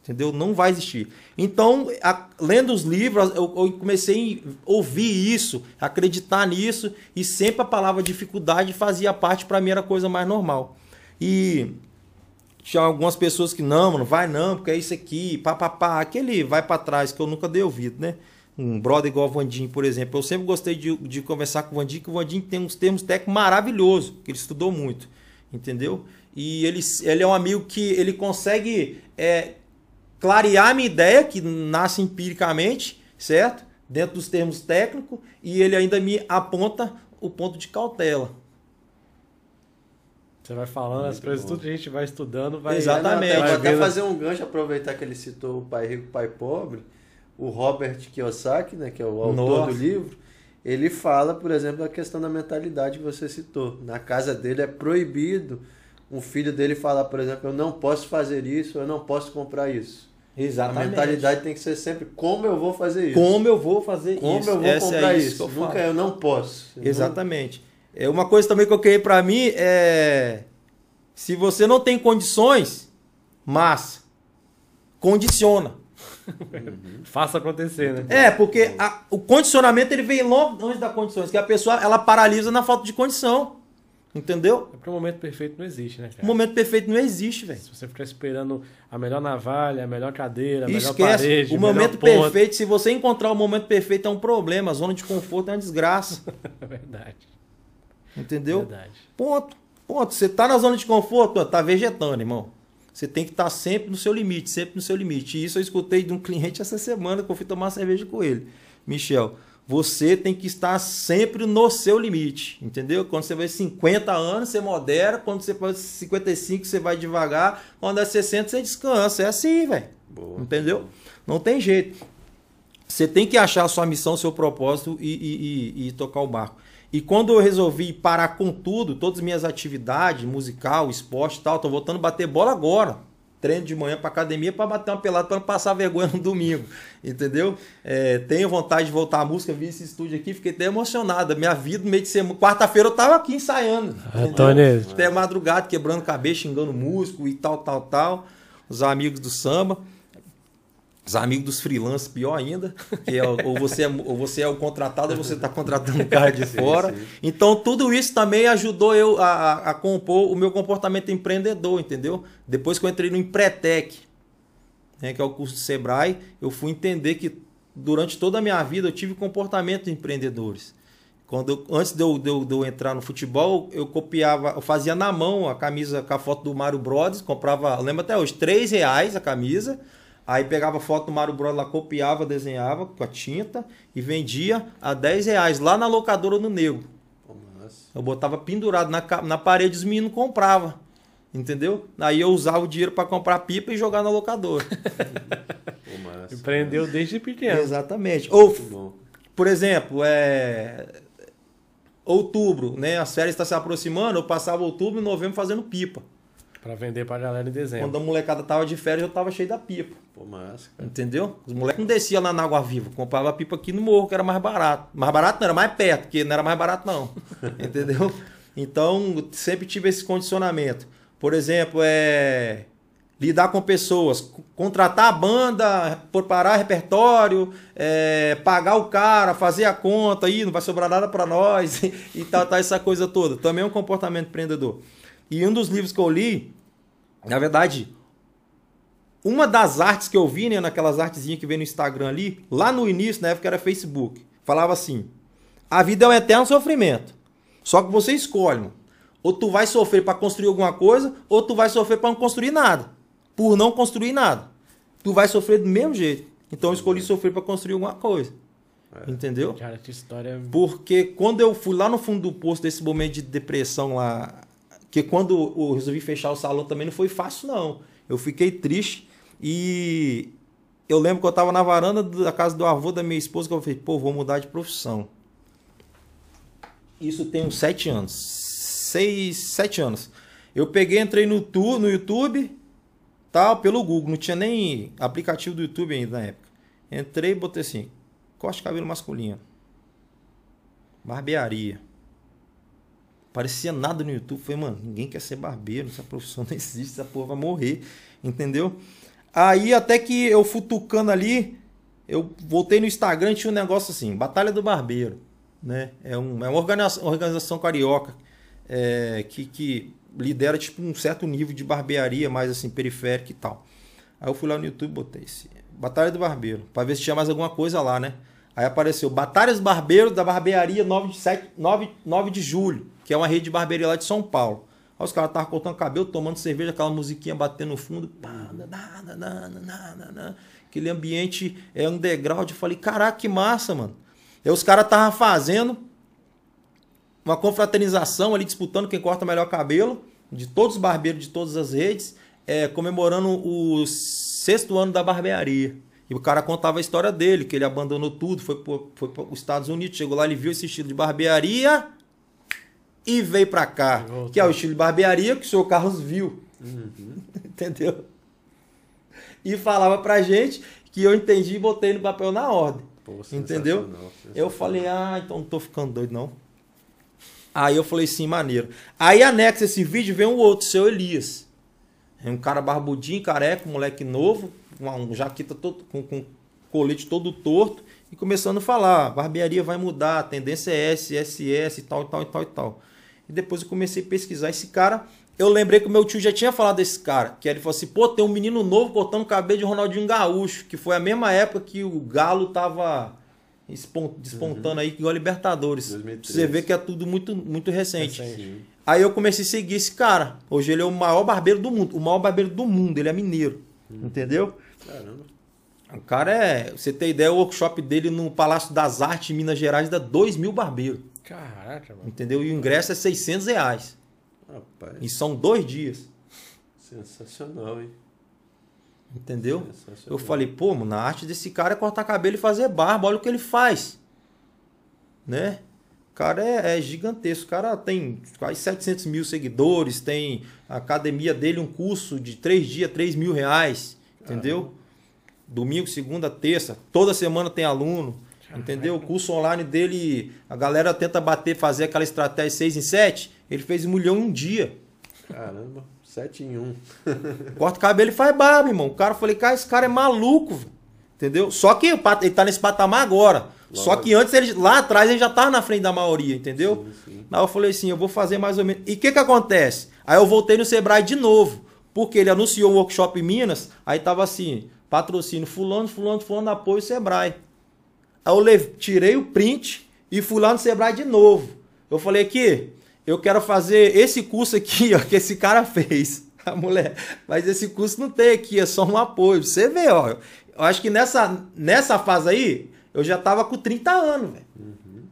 Speaker 3: Entendeu? Não vai existir. Então, a- lendo os livros, eu, eu comecei a ouvir isso, acreditar nisso, e sempre a palavra dificuldade fazia parte, para mim era a coisa mais normal. E tinha algumas pessoas que, não, mano, vai não, porque é isso aqui, pá, pá, pá. Aquele vai para trás, que eu nunca dei ouvido, né? Um brother igual o Vandinho, por exemplo. Eu sempre gostei de, de conversar com o Vandinho, que o Vandinho tem uns termos técnicos maravilhosos, que ele estudou muito, entendeu? E ele, ele é um amigo que ele consegue é, clarear a minha ideia, que nasce empiricamente, certo? Dentro dos termos técnicos, e ele ainda me aponta o ponto de cautela.
Speaker 1: Você vai falando as
Speaker 2: Muito
Speaker 1: coisas,
Speaker 2: bom.
Speaker 1: tudo que a gente vai estudando, vai.
Speaker 3: Exatamente.
Speaker 2: Vou até
Speaker 1: vendo-
Speaker 2: fazer um gancho, aproveitar que ele citou o Pai Rico, Pai Pobre. O Robert Kiyosaki, né, que é o autor
Speaker 3: Nossa.
Speaker 2: do livro, ele fala, por exemplo, da questão da mentalidade que você citou. Na casa dele é proibido um filho dele falar, por exemplo, eu não posso fazer isso, eu não posso comprar isso. A mentalidade tem que ser sempre como eu vou fazer isso.
Speaker 3: Como eu vou fazer
Speaker 2: Como
Speaker 3: isso?
Speaker 2: eu vou
Speaker 3: Essa
Speaker 2: comprar
Speaker 3: é
Speaker 2: isso.
Speaker 3: que eu
Speaker 2: Nunca eu não posso. Eu
Speaker 3: Exatamente. É uma coisa também que eu criei pra mim é se você não tem condições, mas condiciona.
Speaker 1: Faça acontecer, né?
Speaker 3: É, porque a- o condicionamento ele vem logo antes das condições, que a pessoa ela paralisa na falta de condição. Entendeu?
Speaker 1: É porque o momento perfeito não existe, né,
Speaker 3: O
Speaker 1: cara?
Speaker 3: momento perfeito não existe, velho.
Speaker 1: Se você ficar esperando a melhor navalha, a melhor cadeira, a melhor
Speaker 3: Esquece.
Speaker 1: parede,
Speaker 3: o
Speaker 1: melhor
Speaker 3: momento
Speaker 1: ponto.
Speaker 3: perfeito, se você encontrar o momento perfeito, é um problema. A zona de conforto é uma desgraça.
Speaker 1: É verdade.
Speaker 3: Entendeu?
Speaker 1: Verdade.
Speaker 3: Ponto. Ponto. Você tá na zona de conforto, ó, tá vegetando, irmão. Você tem que estar sempre no seu limite, sempre no seu limite. E isso eu escutei de um cliente essa semana que eu fui tomar cerveja com ele. Michel, você tem que estar sempre no seu limite, entendeu? Quando você vai 50 anos, você modera. Quando você vai 55, você vai devagar. Quando é 60, você descansa. É assim, velho. Entendeu? Não tem jeito. Você tem que achar a sua missão, seu propósito e, e- e- e tocar o barco. E quando eu resolvi parar com tudo, todas as minhas atividades, musical, esporte e tal, tô voltando a bater bola agora. Treino de manhã pra academia pra bater uma pelada pra não passar vergonha no domingo. Entendeu? É, tenho vontade de voltar à música, vi esse estúdio aqui, fiquei até emocionado. Minha vida, no meio de semana. Quarta-feira eu tava aqui ensaiando.
Speaker 1: Antônio.
Speaker 3: Até madrugada, quebrando cabeça, xingando músico e tal, tal, tal. Os amigos do samba. Os amigos dos freelancers, pior ainda. Que é, ou, você é, ou você é o contratado ou você está contratando um cara de
Speaker 2: Sim,
Speaker 3: fora.
Speaker 2: sim.
Speaker 3: Então, tudo isso também ajudou eu a, a- a compor o meu comportamento empreendedor, entendeu? Depois que eu entrei no Empretec, né, que é o curso do Sebrae, eu fui entender que durante toda a minha vida eu tive comportamento de empreendedores. Quando eu- antes de eu, de eu- de eu entrar no futebol, eu copiava, eu fazia na mão a camisa com a foto do Mário Brothers, comprava, eu lembro até hoje, 3 reais a camisa. Aí pegava foto do Mário Brothers lá, copiava, desenhava com a tinta e vendia a 10 reais lá na locadora no Negro. Eu botava pendurado na, na parede, os meninos compravam. Entendeu? Aí eu usava o dinheiro para comprar pipa e jogar na locadora.
Speaker 2: Pô, massa.
Speaker 1: Empreendeu desde pequeno.
Speaker 3: Exatamente. Ou, por exemplo, é... outubro, né? As férias estão se aproximando, eu passava outubro e novembro fazendo pipa.
Speaker 1: Pra vender pra galera em dezembro.
Speaker 3: Quando a molecada tava de férias, eu tava cheio da pipa.
Speaker 2: Pô, massa, cara.
Speaker 3: Entendeu? Os moleques não desciam lá na Água Viva, comprava pipa aqui no morro, que era mais barato. Mais barato não, era mais perto, porque não era mais barato não. Entendeu? Então, sempre tive esse condicionamento. Por exemplo, é lidar com pessoas, contratar a banda, preparar repertório, é, pagar o cara, fazer a conta, aí não vai sobrar nada para nós e tal, tal, essa coisa toda. Também é um comportamento empreendedor. E um dos livros que eu li, na verdade, uma das artes que eu vi, né, naquelas artezinhas que vem no Instagram ali, lá no início, na época era Facebook, falava assim: a vida é um eterno sofrimento. Só que você escolhe, mano. Ou tu vai sofrer para construir alguma coisa, ou tu vai sofrer para não construir nada. Por não construir nada. Tu vai sofrer do mesmo jeito. Então eu escolhi sofrer para construir alguma coisa. Entendeu?
Speaker 1: Cara, que história.
Speaker 3: Porque quando eu fui lá no fundo do poço desse momento de depressão lá, que quando eu resolvi fechar o salão também não foi fácil não. Eu fiquei triste e eu lembro que eu tava na varanda da casa do avô da minha esposa que eu falei, pô, vou mudar de profissão. Isso tem uns sete anos. Seis, sete anos. Eu peguei, entrei no, tu, no YouTube, tal, pelo Google. Não tinha nem aplicativo do YouTube ainda na época. Entrei e botei assim, corte cabelo masculino. Barbearia. Parecia nada no YouTube. Falei, mano, ninguém quer ser barbeiro, essa profissão não existe, essa porra vai morrer. Entendeu? Aí até que eu futucando ali, eu voltei no Instagram e tinha um negócio assim, Batalha do Barbeiro. Né? É, um, é uma organização, organização carioca é, que, que lidera tipo um certo nível de barbearia mais assim, periférica e tal. Aí eu fui lá no YouTube e botei esse Batalha do Barbeiro, para ver se tinha mais alguma coisa lá, né? Aí apareceu Batalhas Barbeiros da Barbearia 9 de, 7, 9, 9 de julho, que é uma rede de barbearia lá de São Paulo. Aí os caras estavam cortando cabelo, tomando cerveja, aquela musiquinha batendo no fundo. Aquele ambiente é underground. Eu falei, caraca, que massa, mano. Aí os caras estavam fazendo uma confraternização ali, disputando quem corta melhor cabelo, de todos os barbeiros de todas as redes, é, comemorando o sexto ano da barbearia. E o cara contava a história dele, que ele abandonou tudo, foi para os Estados Unidos, chegou lá, ele viu esse estilo de barbearia e veio para cá. Que é o estilo de barbearia que o senhor Carlos viu. Entendeu? E falava pra gente que eu entendi e botei no papel na ordem.
Speaker 2: Pô,
Speaker 3: Entendeu?
Speaker 2: sensacional,
Speaker 3: Eu falei, ah, então não tô ficando doido, não. Aí eu falei, sim, maneiro. Aí anexa esse vídeo, vem um outro, seu Elias. É um cara barbudinho, careca, um moleque novo, um jaqueta todo, com, com colete todo torto, e começando a falar, barbearia vai mudar, a tendência é S, SS tal, e tal, e tal, e tal. E depois eu comecei a pesquisar esse cara. Eu lembrei que o meu tio já tinha falado desse cara. Que ele falou assim: pô, tem um menino novo cortando o cabelo de Ronaldinho Gaúcho. Que foi a mesma época que o Galo tava despontando uhum. aí igual a Libertadores. 2013. Você vê que é tudo muito, muito recente. recente. Aí eu comecei a seguir esse cara. Hoje ele é o maior barbeiro do mundo. O maior barbeiro do mundo. Ele é mineiro. Uhum. Entendeu? Caramba. O cara é. Você tem ideia, o workshop dele no Palácio das Artes, em Minas Gerais, dá 2 mil barbeiros.
Speaker 1: Caraca, mano.
Speaker 3: Entendeu? E o ingresso é 600 reais. Rapaz. E são dois dias.
Speaker 2: Sensacional, hein?
Speaker 3: Entendeu? Eu falei, pô, mano, na arte desse cara é cortar cabelo e fazer barba, olha o que ele faz. Né? O cara é, é, gigantesco. O cara tem quase 700 mil seguidores, tem a academia dele, um curso de três dias, 3 mil reais. Entendeu? Caramba. Domingo, segunda, terça, toda semana tem aluno. Entendeu? O curso online dele, a galera tenta bater, fazer aquela estratégia 6 em 7. Ele fez um milhão em um dia.
Speaker 2: Caramba. 7 em 1.
Speaker 3: Corta o cabelo e faz barba, irmão. O cara, eu falei, cara, esse cara é maluco, entendeu? Só que ele tá nesse patamar agora. Só que antes, ele, lá atrás, ele já tava na frente da maioria, entendeu? Sim, sim. Aí eu falei assim, eu vou fazer mais ou menos. E o que que acontece? Aí eu voltei no Sebrae de novo. Porque ele anunciou um workshop em Minas, aí tava assim, patrocínio fulano, fulano, fulano, apoio Sebrae. Aí eu levei, tirei o print e fui lá no Sebrae de novo. Eu falei aqui, eu quero fazer esse curso aqui, ó, que esse cara fez. A mulher, mas esse curso não tem aqui, é só um apoio. Você vê, ó. Eu acho que nessa, nessa fase aí, eu já tava com 30 anos, velho. Uhum.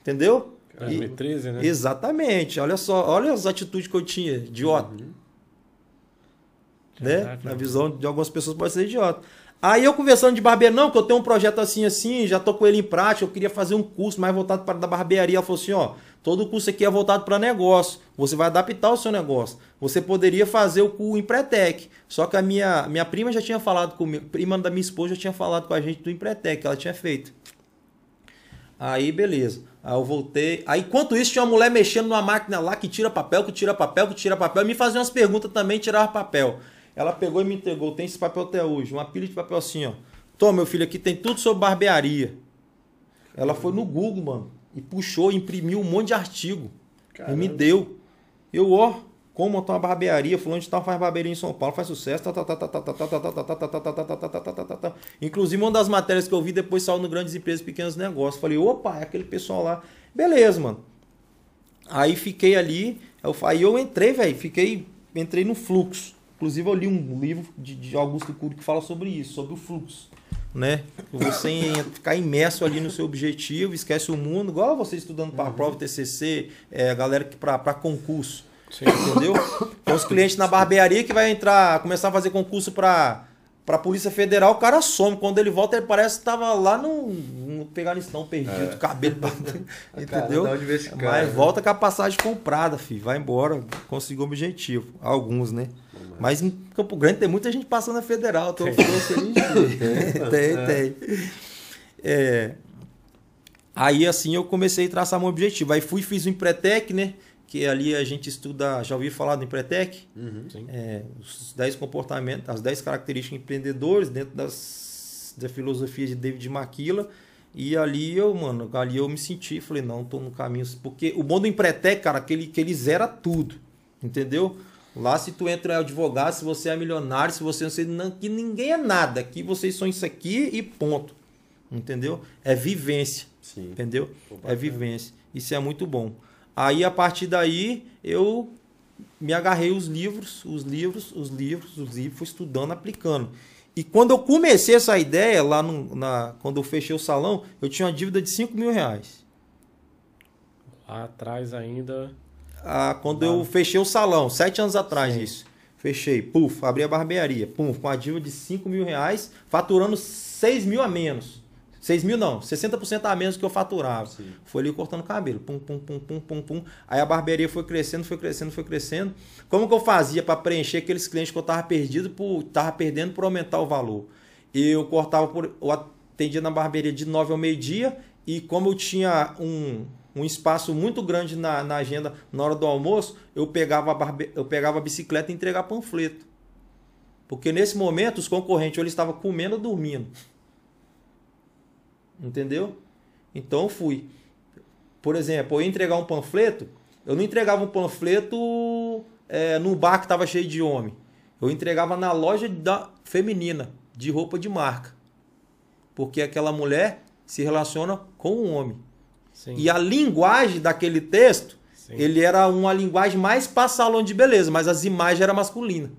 Speaker 3: Entendeu?
Speaker 1: 2013, né?
Speaker 3: Exatamente. Olha só, olha as atitudes que eu tinha, idiota. Uhum. Né? Na visão de algumas pessoas pode ser idiota. Aí eu conversando de barbeiro, não, que eu tenho um projeto assim, assim, já tô com ele em prática, eu queria fazer um curso mais voltado para da barbearia. Ela falou assim, ó, todo curso aqui é voltado para negócio. Você vai adaptar o seu negócio. Você poderia fazer o curso em Empretec. Só que a minha, minha prima já tinha falado comigo, prima da minha esposa já tinha falado com a gente do Empretec, que ela tinha feito. Aí, beleza. Aí eu voltei. Aí, enquanto isso, tinha uma mulher mexendo numa máquina lá que tira papel, que tira papel, que tira papel. E me fazia umas perguntas também, tirava papel. Ela pegou e me entregou, tem esse papel até hoje, uma pilha de papel assim, ó. Toma, meu filho, aqui tem tudo sobre barbearia. Ela foi no Google, mano, e puxou, imprimiu um monte de artigo. Caramba. E me deu. Eu, ó, como montar uma barbearia, fulano de tal faz barbearia em São Paulo, faz sucesso, Inclusive, uma das matérias que eu vi depois saiu no Grandes Empresas Pequenos Negócios. Falei, opa, é aquele pessoal lá. Beleza, mano. Aí fiquei ali, aí eu entrei, velho, fiquei, entrei no fluxo. Inclusive, eu li um livro de, de Augusto Cury que fala sobre isso, sobre o fluxo. Né? Você ficar imerso ali no seu objetivo, esquece o mundo, igual você estudando para a uhum. prova TCC, é, a galera que para concurso. Sim. Entendeu? Tem os clientes na barbearia que vai entrar, começar a fazer concurso para para a Polícia Federal, o cara some. Quando ele volta, ele parece que estava lá no, no Peganistão, perdido, é. cabelo. entendeu? Cara, Mas volta com a passagem comprada, filho. Vai embora, conseguiu o objetivo. Alguns, né? Mas em Campo Grande tem muita gente passando a federal. Tô tem. tem, tem, tem. É, aí assim eu comecei a traçar meu objetivo. Aí fui fiz o Empretec, né? Que ali a gente estuda, já ouvi falar do Empretec? Uhum, é, os 10 comportamentos, as 10 características empreendedores dentro das, da filosofia de David Maquila. E ali eu, mano, ali eu me senti, falei, não, tô no caminho. Porque o bom do Empretec, cara, que ele, que ele zera tudo. Entendeu? Lá, se tu entra é advogado, se você é milionário, se você não sei, não, que ninguém é nada. Aqui vocês são isso aqui e ponto. Entendeu? É vivência. Sim. Entendeu? É vivência. Isso é muito bom. Aí, a partir daí, eu me agarrei os livros, os livros, os livros, os livros, fui estudando, aplicando. E quando eu comecei essa ideia, lá no, na, quando eu fechei o salão, eu tinha uma dívida de 5 mil reais.
Speaker 1: Lá atrás ainda
Speaker 3: ah, quando eu fechei o salão, sete anos atrás Sim. isso. Fechei, puf, abri a barbearia, pum, com a dívida de 5 mil reais, faturando 6 mil a menos. 6 mil não, 60% a menos que eu faturava. Sim. Foi ali cortando cabelo, pum, pum, pum, pum, pum, pum. Aí a barbearia foi crescendo, foi crescendo, foi crescendo. Como que eu fazia para preencher aqueles clientes que eu tava perdido por tava perdendo por aumentar o valor? Eu cortava por eu atendia na barbearia de 9 ao meio-dia e como eu tinha um um espaço muito grande na, na agenda na hora do almoço, eu pegava, a barbe... eu pegava a bicicleta e entregava panfleto. Porque nesse momento os concorrentes eles estavam comendo ou dormindo. Entendeu? Então eu fui. Por exemplo, eu ia entregar um panfleto, Eu não entregava um panfleto é, num bar que tava cheio de homem. Eu entregava na loja da feminina, de roupa de marca. Porque aquela mulher se relaciona com o homem.
Speaker 1: Sim.
Speaker 3: E a linguagem daquele texto,
Speaker 1: Sim.
Speaker 3: ele era uma linguagem mais para salão de beleza, mas as imagens eram masculinas.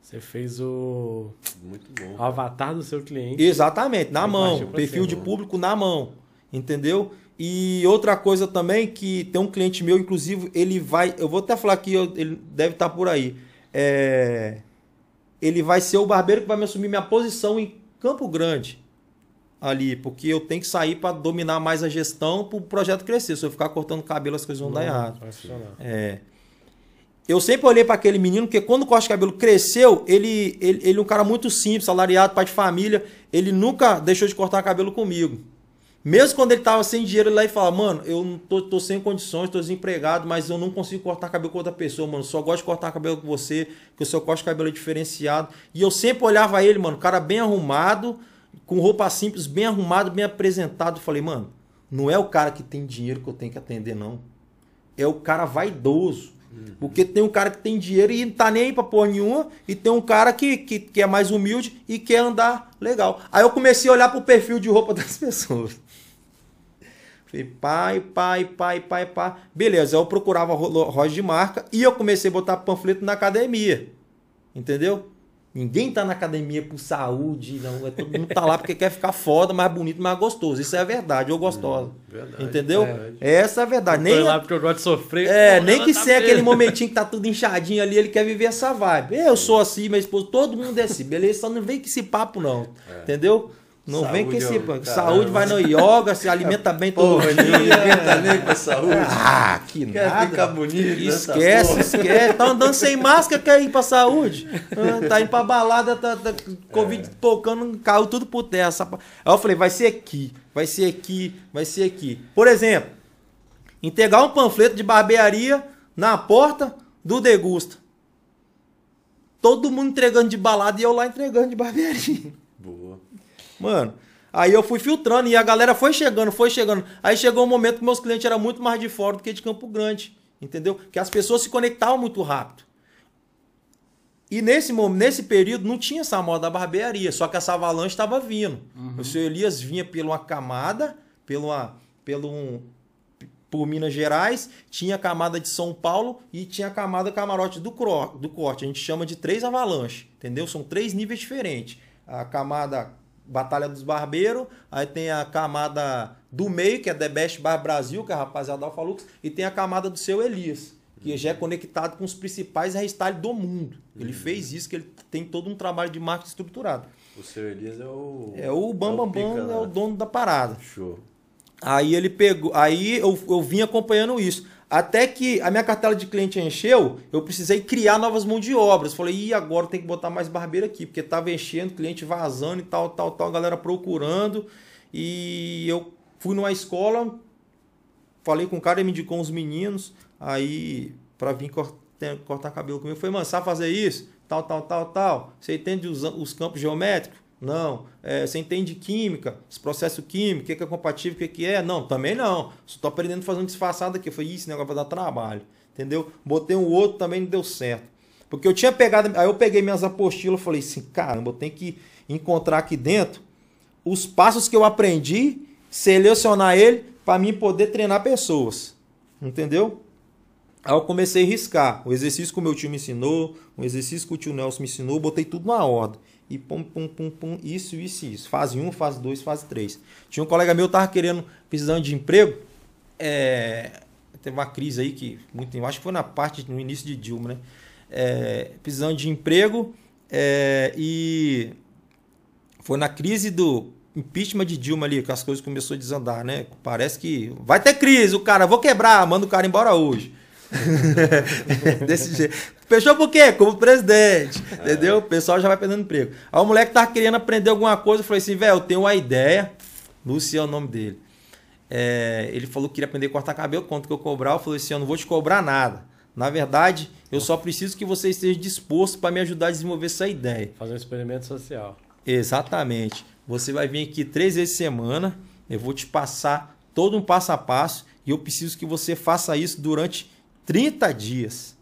Speaker 1: Você fez o,
Speaker 2: Muito bom.
Speaker 1: o avatar do seu cliente.
Speaker 3: Exatamente, na mão. Perfil de público na mão. Entendeu? E outra coisa também que tem um cliente meu, inclusive, ele vai. Eu vou até falar aqui, eu- ele deve estar por aí. É, ele vai ser o barbeiro que vai me assumir minha posição em Campo Grande. Ali, porque eu tenho que sair para dominar mais a gestão para o projeto crescer. Se eu ficar cortando cabelo, as coisas vão dar errado. É. Eu sempre olhei para aquele menino, porque quando o corte de cabelo cresceu, ele, ele, ele é um cara muito simples, salariado, pai de família. Ele nunca deixou de cortar cabelo comigo. Mesmo quando ele tava sem dinheiro, ele lá e fala, mano, eu não tô, tô sem condições, tô desempregado, mas eu não consigo cortar cabelo com outra pessoa, mano. Só gosto de cortar cabelo com você, que o seu corte de cabelo é diferenciado. E eu sempre olhava ele, mano, cara bem arrumado, com roupa simples, bem arrumado, bem apresentado. Falei, mano, não é o cara que tem dinheiro que eu tenho que atender, não. É o cara vaidoso. Porque tem um cara que tem dinheiro e não tá nem aí pra porra nenhuma, e tem um cara que, que, que é mais humilde e quer andar legal. Aí eu comecei a olhar pro perfil de roupa das pessoas. Falei, pai, pai, pai, pai, pai. Beleza, eu procurava ro- loja de marca e eu comecei a botar panfleto na academia. Entendeu? Ninguém tá na academia por saúde, não. É, todo mundo tá lá porque quer ficar foda, mais bonito, mais gostoso. Isso é a verdade, ou gostosa.
Speaker 2: Verdade.
Speaker 3: Entendeu?
Speaker 2: É.
Speaker 3: Essa é a verdade.
Speaker 1: Nem lá porque eu gosto de sofrer.
Speaker 3: é,
Speaker 1: Pô,
Speaker 3: nem que
Speaker 1: tá
Speaker 3: seja aquele momentinho que tá tudo inchadinho ali, ele quer viver essa vibe. Eu sou assim, minha esposa, todo mundo é assim, beleza? Só não vem com esse papo, não. Entendeu? Não vem com
Speaker 2: Saúde
Speaker 3: esse
Speaker 2: é o
Speaker 3: papo.
Speaker 2: caramba.
Speaker 3: Saúde vai no yoga, se alimenta bem todo
Speaker 2: Porra,
Speaker 3: dia.
Speaker 2: tá nem com a saúde.
Speaker 3: Ah, que
Speaker 2: Quer
Speaker 3: nada.
Speaker 2: ficar bonito. nessa
Speaker 3: Esquece,
Speaker 2: porra.
Speaker 3: esquece. Tá andando sem máscara, quer ir pra saúde. Ah, Tá indo pra balada, tá, tá Covid pocando, caiu tudo por terra. Aí eu falei, vai ser aqui, vai ser aqui, vai ser aqui. Por exemplo, entregar um panfleto de barbearia na porta do Degusta. Todo mundo entregando de balada e eu lá entregando de barbearia. Mano, aí eu fui filtrando e a galera foi chegando, foi chegando. Aí chegou um momento que meus clientes eram muito mais de fora do que de Campo Grande, entendeu? Que as pessoas se conectavam muito rápido. E nesse, momento, nesse período não tinha essa moda da barbearia, só que essa avalanche estava vindo. O seu Elias vinha pela camada, pela pelo um, por Minas Gerais, tinha a camada de São Paulo e tinha a camada camarote do, cro- do corte. A gente chama de três avalanches, entendeu? São três níveis diferentes. A camada Batalha dos Barbeiros, aí tem a camada do meio, que é The Best Bar Brasil, que é a rapaziada da Alfalux, e tem a camada do seu Elias, que já é conectado com os principais hairstyles do mundo. Ele fez isso, que ele tem todo um trabalho de marketing estruturado.
Speaker 2: O seu Elias é o.
Speaker 3: É o Bam Bam
Speaker 2: pica
Speaker 3: Bam, é o dono da parada.
Speaker 2: Show.
Speaker 3: Aí ele pegou, aí eu, eu vim acompanhando isso. Até que a minha cartela de cliente encheu, eu precisei criar novas mãos de obras. Falei, e agora tem que botar mais barbeiro aqui, porque tava enchendo, cliente vazando e tal, tal, tal, galera procurando. E eu fui numa escola, falei com o cara, ele me indicou uns meninos, aí pra vir cortar, cortar cabelo comigo. Falei, mano, sabe fazer isso? Tal, tal, tal, tal. Você entende os, os campos geométricos? Não. É, você entende química, esse processo químico, o que é compatível, o que é? Não, também não. Só tô aprendendo a fazer um disfarçado aqui. Eu falei, "Ih, esse negócio vai dar trabalho. Entendeu? Botei um outro, também não deu certo. Porque eu tinha pegado, aí eu peguei minhas apostilas e falei assim, caramba, eu tenho que encontrar aqui dentro os passos que eu aprendi, selecionar ele para mim poder treinar pessoas. Entendeu? Aí eu comecei a riscar. O exercício que o meu tio me ensinou, o exercício que o tio Nelson me ensinou, botei tudo na ordem. E pum, pum, pum, pum, isso, isso, isso. Fase 1, fase 2, fase 3. Tinha um colega meu que tava querendo, precisando de emprego. É, teve uma crise aí que, muito, eu acho que foi na parte, no início de Dilma, né? É, precisando de emprego é, e foi na crise do impeachment de Dilma ali que as coisas começaram a desandar, né? Parece que vai ter crise, o cara, vou quebrar, manda o cara embora hoje. Desse jeito. Fechou por quê? Como presidente. Entendeu? O pessoal já vai perdendo emprego. Aí o moleque tava querendo aprender alguma coisa, eu falei assim, velho, eu tenho uma ideia. Lúcio é o nome dele. É, ele falou que queria aprender a cortar cabelo, quanto que eu cobrar? Eu falei assim, eu não vou te cobrar nada. Na verdade, eu só preciso que você esteja disposto para me ajudar a desenvolver essa ideia.
Speaker 1: Fazer um experimento social.
Speaker 3: Exatamente. Você vai vir aqui três vezes por semana. Eu vou te passar todo um passo a passo E eu preciso que você faça isso durante 30 dias.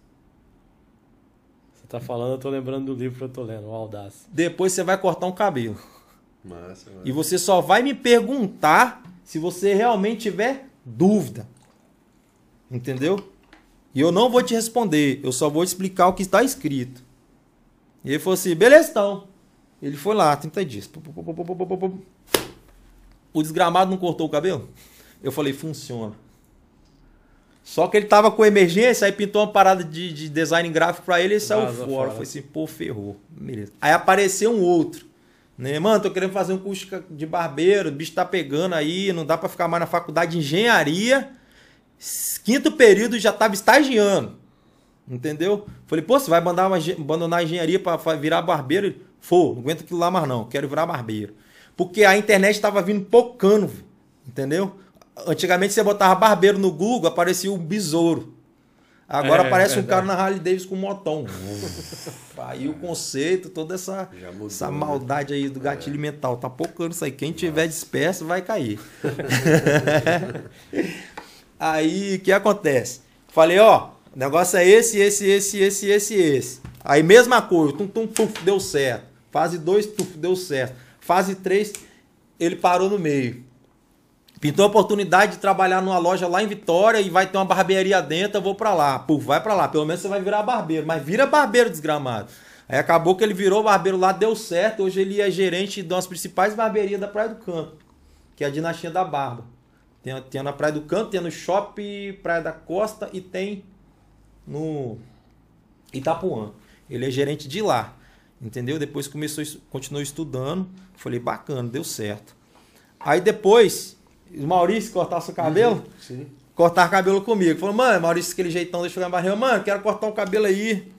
Speaker 1: Você tá falando, eu tô lembrando do livro que eu tô lendo, o Audaz.
Speaker 3: Depois você vai cortar um cabelo.
Speaker 2: Massa, massa.
Speaker 3: E você só vai me perguntar se você realmente tiver dúvida. Entendeu? E eu não vou te responder, eu só vou te explicar o que está escrito. E ele falou assim: beleza, então. Ele foi lá, 30 dias. O desgramado não cortou o cabelo? Eu falei: funciona. Só que ele tava com emergência, aí pintou uma parada de, de design gráfico pra ele e saiu fora.
Speaker 1: fora.
Speaker 3: Falei assim: pô, ferrou. Beleza. Aí apareceu um outro. Né? Mano, tô querendo fazer um curso de barbeiro, o bicho tá pegando aí, não dá pra ficar mais na faculdade de engenharia. Quinto período já tava estagiando. Entendeu? Falei, pô, você vai abandonar, uma abandonar a engenharia pra fa- virar barbeiro? Ele, Pô, não aguento aquilo lá mais não, quero virar barbeiro. Porque a internet tava vindo pocando, entendeu? Antigamente você botava barbeiro no Google, aparecia o besouro. Agora
Speaker 1: É,
Speaker 3: aparece um cara na Harley Davidson com um motão. aí o conceito, toda essa,
Speaker 2: mudou,
Speaker 3: essa
Speaker 2: né?
Speaker 3: maldade aí do gatilho mental. Tá pocando isso aí. Quem tiver disperso vai cair. aí o que acontece? Falei, ó, o negócio é esse, esse, esse, esse, esse, esse. Aí mesma coisa, tum, tum, tuf, deu certo. Fase 2, tuf, deu certo. Fase 3, ele parou no meio. Pintou a oportunidade de trabalhar numa loja lá em Vitória e vai ter uma barbearia dentro, eu vou pra lá. Pô, vai pra lá. Pelo menos você vai virar barbeiro. Mas vira barbeiro desgramado. Aí acabou que ele virou barbeiro lá, deu certo. Hoje ele é gerente de uma das principais barbearias da Praia do Canto, que é a Dinastia da Barba. Tem, tem na Praia do Canto, tem no Shopping Praia da Costa e tem no Itapuã. Ele é gerente de lá. Entendeu? Depois começou, continuou estudando. Falei, bacana, deu certo. Aí depois, o Maurício cortar seu cabelo,
Speaker 2: Sim.
Speaker 3: cortar cabelo comigo. Falou, mano, Maurício, aquele jeitão, deixa eu ver a barriga. Mano, quero cortar o cabelo aí.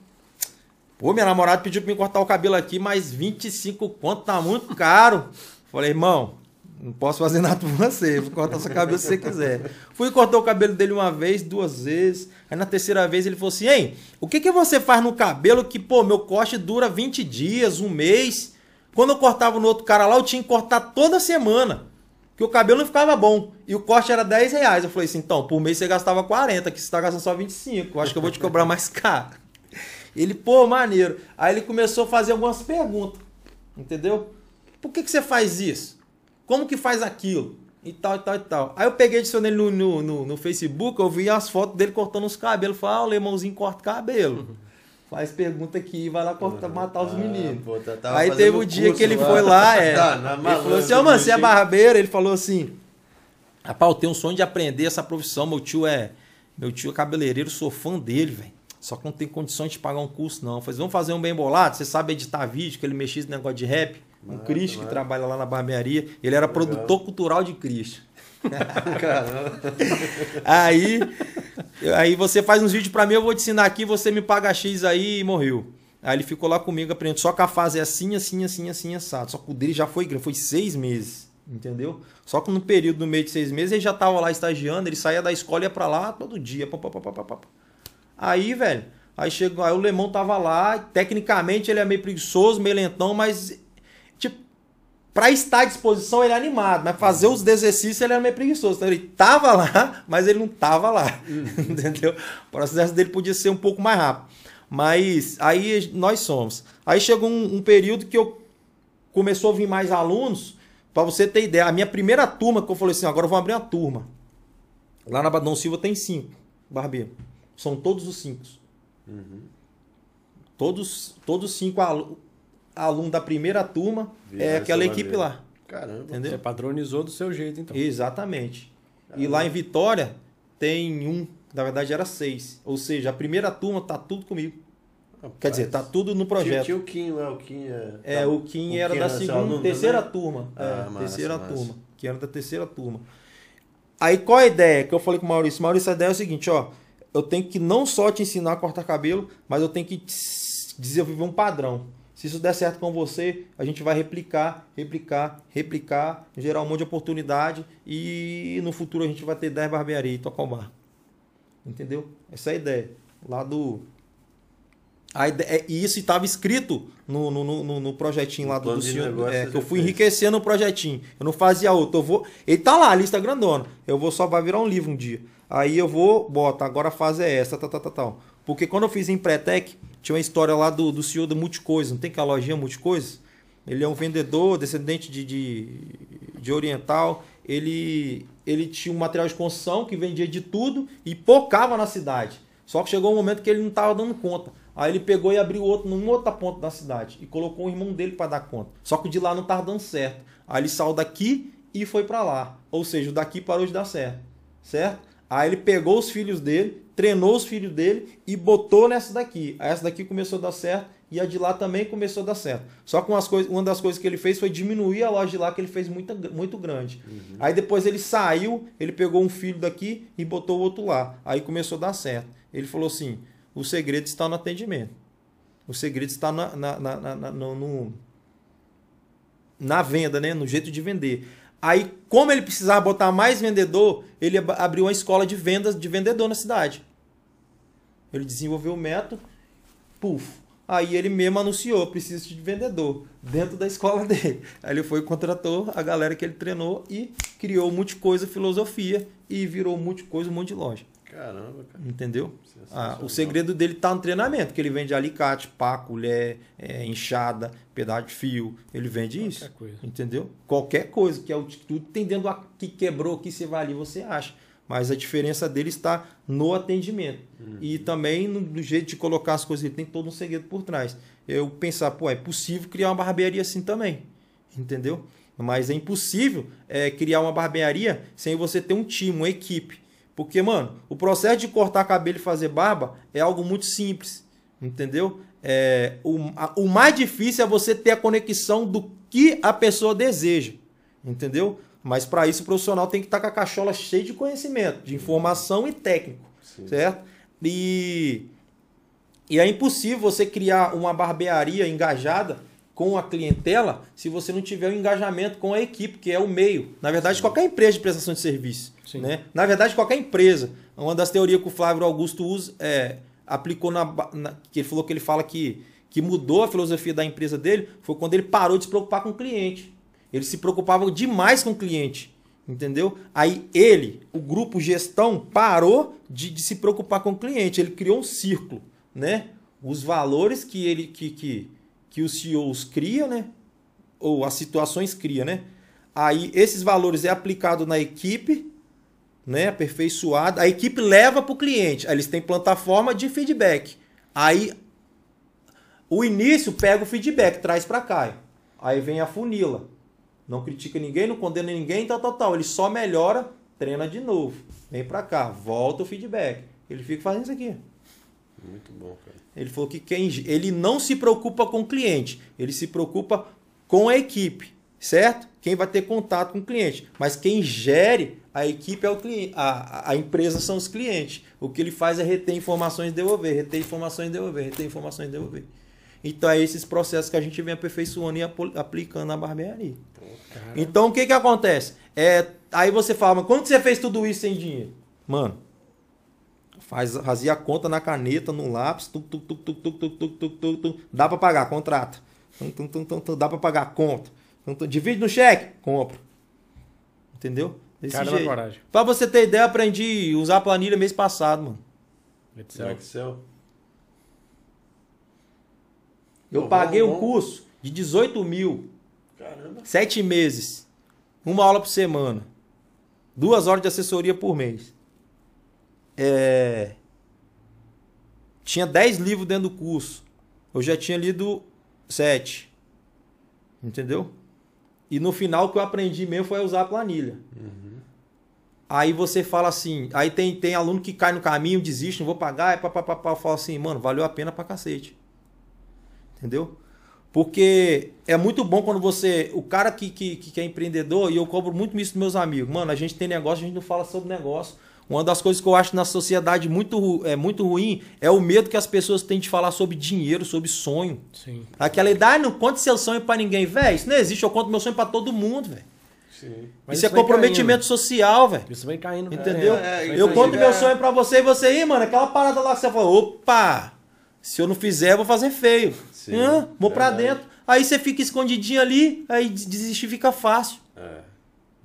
Speaker 3: Pô, minha namorada pediu pra mim cortar o cabelo aqui, mas 25 conto tá muito caro. Falei, irmão, não posso fazer nada por você. Vou cortar seu cabelo se você quiser. Fui cortar o cabelo dele uma vez, duas vezes. Aí na terceira vez ele falou assim: Hein, o que, que você faz no cabelo que, pô, meu corte dura 20 dias, um mês? Quando eu cortava no outro cara lá, eu tinha que cortar toda semana. Que o cabelo não ficava bom. E o corte era 10 reais. Eu falei assim, então, por mês você gastava 40, que você tá gastando só 25. Eu acho que eu vou te cobrar mais caro. Ele, pô, maneiro. Aí ele começou a fazer algumas perguntas. Entendeu? Por que, que você faz isso? Como que faz aquilo? E tal, e tal, e tal. Aí eu peguei, adicionei no, no, no, no Facebook, eu vi as fotos dele cortando os cabelos. Falei, ah, o Lemãozinho corta cabelo. Faz pergunta aqui e vai lá cortar, matar os
Speaker 2: Ah,
Speaker 3: meninos.
Speaker 2: pô, tá-
Speaker 3: Aí teve o dia
Speaker 2: curso
Speaker 3: que ele
Speaker 2: lá.
Speaker 3: foi lá, é.
Speaker 2: Tá,
Speaker 3: ele falou
Speaker 2: malandra,
Speaker 3: assim, ô mano, você é barbeiro? Ele falou assim, rapaz, eu tenho um sonho de aprender essa profissão, meu tio é, meu tio é cabeleireiro, sou fã dele, velho. Só que não tem condições de pagar um curso, não. Eu falei, vamos fazer um bem bolado? Você sabe editar vídeo, que ele mexia esse negócio de rap? Um
Speaker 2: Massa,
Speaker 3: Cristo que
Speaker 2: massa.
Speaker 3: trabalha lá na barbearia. Ele era produtor cultural de Cristo.
Speaker 2: Caramba.
Speaker 3: Aí, aí você faz uns vídeos pra mim, eu vou te ensinar aqui, você me paga X aí e morreu. Aí ele ficou lá comigo aprendendo. Só que a fase é assim, assim, assim, assim, assado. Só que o dele já foi grande, foi seis meses. Entendeu? Só que no período, no meio de seis meses, ele já tava lá estagiando, ele saía da escola e ia pra lá todo dia. pá, pá, pá, pá, pá. Aí, velho, aí chegou, aí o Lemão tava lá, tecnicamente ele é meio preguiçoso, meio lentão, mas pra estar à disposição ele é animado, mas fazer os exercícios ele era meio preguiçoso. Então ele tava lá, mas ele não tava lá. Entendeu? O processo dele podia ser um pouco mais rápido. Mas aí nós somos. Aí chegou um, um período que eu começou a vir mais alunos. Pra você ter ideia, a minha primeira turma que eu falei assim, agora eu vou abrir uma turma. Lá na Badão Silva tem cinco barbeiro. São todos os cinco. Todos, todos cinco alu- alunos da primeira turma é aquela equipe lá.
Speaker 2: Caramba.
Speaker 3: Entendeu?
Speaker 1: Você padronizou do seu jeito, então.
Speaker 3: Exatamente. E lá em Vitória tem um, na verdade era seis. Ou seja, a primeira turma tá tudo comigo. Quer dizer, tá tudo no
Speaker 2: Tinha,
Speaker 3: projeto.
Speaker 2: tinha o Kim lá, o Kim é.
Speaker 3: É, o Kim era
Speaker 2: Kim
Speaker 3: da
Speaker 2: seu
Speaker 3: segunda, terceira
Speaker 2: também?
Speaker 3: turma.
Speaker 2: Ah,
Speaker 3: é,
Speaker 2: massa,
Speaker 3: terceira
Speaker 2: massa.
Speaker 3: turma. Que era da terceira turma. Aí qual a ideia que eu falei com o Maurício? Maurício, a ideia é o seguinte, ó. Eu tenho que não só te ensinar a cortar cabelo, mas eu tenho que te desenvolver um padrão. Se isso der certo com você, a gente vai replicar, replicar, replicar, gerar um monte de oportunidade e no futuro a gente vai ter 10 barbearias e tocar o bar. Entendeu? Essa é a ideia. Lá do. A ide- é- E isso estava escrito no, no, no, no projetinho lá do, do senhor. é, que eu fui
Speaker 2: fez.
Speaker 3: enriquecendo o projetinho. Eu não fazia outro. Eu vou. Ele tá lá, a lista grandona. Eu vou só vai virar um livro um dia. Aí eu vou, bota, agora a fase é essa, tal, tal, tal, tal. Porque quando eu fiz em Pretec, tinha uma história lá do, do senhor da Multicoisa, não tem que a lojinha Multicoisa? Ele é um vendedor, descendente de, de, de oriental. Ele, ele tinha um material de construção que vendia de tudo e pocava na cidade. Só que chegou um momento que ele não estava dando conta. Aí ele pegou e abriu outro num outro ponto da cidade e colocou o irmão dele para dar conta. Só que o de lá não estava dando certo. Aí ele saiu daqui e foi para lá. Ou seja, o daqui parou de dar certo. Certo? Aí ele pegou os filhos dele, treinou os filhos dele e botou nessa daqui. Essa daqui começou a dar certo e a de lá também começou a dar certo. Só que umas coisas, uma das coisas que ele fez foi diminuir a loja de lá, que ele fez muito, muito grande. Uhum. Aí depois ele saiu, ele pegou um filho daqui e botou o outro lá. Aí começou a dar certo. Ele falou assim: o segredo está no atendimento. O segredo está na, na, na, na no, na venda, né? no jeito de vender. Aí, como ele precisava botar mais vendedor, ele abriu uma escola de vendas de vendedor na cidade. Ele desenvolveu o método, puf. Aí ele mesmo anunciou, precisa de vendedor, dentro da escola dele. Aí ele foi contratou a galera que ele treinou e criou Multicoisa Filosofia e virou Multicoisa um monte de loja.
Speaker 2: Caramba, cara.
Speaker 3: Entendeu? Ah, o segredo dele tá no treinamento, que ele vende alicate, pá, colher, é, enxada, pedaço de fio. Ele vende Qualquer isso. Coisa. Entendeu? Qualquer coisa que é o tudo tem dentro do que quebrou, que você vai ali, você acha. Mas a diferença dele está no atendimento. Uhum. E também no, no, jeito de colocar as coisas. Ele tem todo um segredo por trás. Eu pensar, pô, é possível criar uma barbearia assim também. Entendeu? Mas é impossível é, criar uma barbearia sem você ter um time, uma equipe. Porque, mano, o processo de cortar cabelo e fazer barba é algo muito simples, entendeu? É, o, a, o mais difícil é você ter a conexão do que a pessoa deseja, entendeu? Mas para isso o profissional tem que estar tá com a cachola cheia de conhecimento, de informação e técnico, Sim. certo? E, e é impossível você criar uma barbearia engajada com a clientela se você não tiver o um engajamento com a equipe, que é o meio. Na verdade, Sim. qualquer empresa de prestação de serviço. Né? Na verdade, qualquer empresa. Uma das teorias que o Flávio Augusto usa, é, aplicou na, na, que ele falou que ele fala que, que mudou a filosofia da empresa dele foi quando ele parou de se preocupar com o cliente. Ele se preocupava demais com o cliente. Entendeu? Aí ele, o grupo gestão, parou de, de se preocupar com o cliente. Ele criou um círculo. Né? Os valores que ele que, que, que os CEOs criam, né? ou as situações criam, né? Aí esses valores é aplicado na equipe né, aperfeiçoada. A equipe leva para o cliente. Aí eles têm plataforma de feedback. Aí o início pega o feedback, traz para cá. Aí vem a funila. Não critica ninguém, não condena ninguém, tal, tal, tal. Ele só melhora, treina de novo. Vem para cá, volta o feedback. Ele fica fazendo isso aqui.
Speaker 2: Muito bom, cara.
Speaker 3: Ele falou que quem, ele não se preocupa com o cliente, ele se preocupa com a equipe, certo? Quem vai ter contato com o cliente. Mas quem gere a equipe é o cliente, a, a empresa são os clientes. O que ele faz é reter informações e devolver, reter informações e devolver, reter informações e devolver. Então é esses processos que a gente vem aperfeiçoando e aplicando na barbearia. então o que que acontece? É, aí você fala, mas quando você fez tudo isso sem dinheiro? Mano, faz, fazia a conta na caneta, no lápis, tum, tum, tum, tum, tum, tum, tum, tum, tum, dá para pagar, contrata. Tum, tum, tum, tum, tum, dá para pagar, conta. Divide no cheque, compra. Entendeu?
Speaker 1: Desse Cara jeito. coragem.
Speaker 3: Pra você ter ideia, aprendi a usar a planilha mês passado, mano.
Speaker 2: Excel. Excel.
Speaker 3: Eu Pô, paguei bom, um bom. curso de 18 mil. Caramba. Sete meses. Uma aula por semana. Duas horas de assessoria por mês. É... Tinha 10 livros dentro do curso. Eu já tinha lido 7. Entendeu? E no final o que eu aprendi mesmo foi usar a planilha. Uhum. Aí você fala assim, aí tem, tem aluno que cai no caminho, desiste, não vou pagar, é papapá, eu falo assim, mano, valeu a pena pra cacete. Entendeu? Porque é muito bom quando você. O cara que, que, que é empreendedor, e eu cobro muito isso dos meus amigos, mano, a gente tem negócio, a gente não fala sobre negócio. Uma das coisas que eu acho na sociedade muito, é, muito ruim é o medo que as pessoas têm de falar sobre dinheiro, sobre sonho.
Speaker 1: Sim.
Speaker 3: Aquela idade, não conte seu sonho para ninguém, velho. Isso não existe, eu conto meu sonho para todo mundo, velho. Isso, isso, é comprometimento caindo. social, velho.
Speaker 1: Isso vem caindo.
Speaker 3: Entendeu? É, é, eu conto meu sonho pra você e você aí, mano, aquela parada lá que você falou, opa, se eu não fizer, eu vou fazer feio. Sim, vou pra dentro. Aí você fica escondidinho ali, aí desistir fica fácil. É.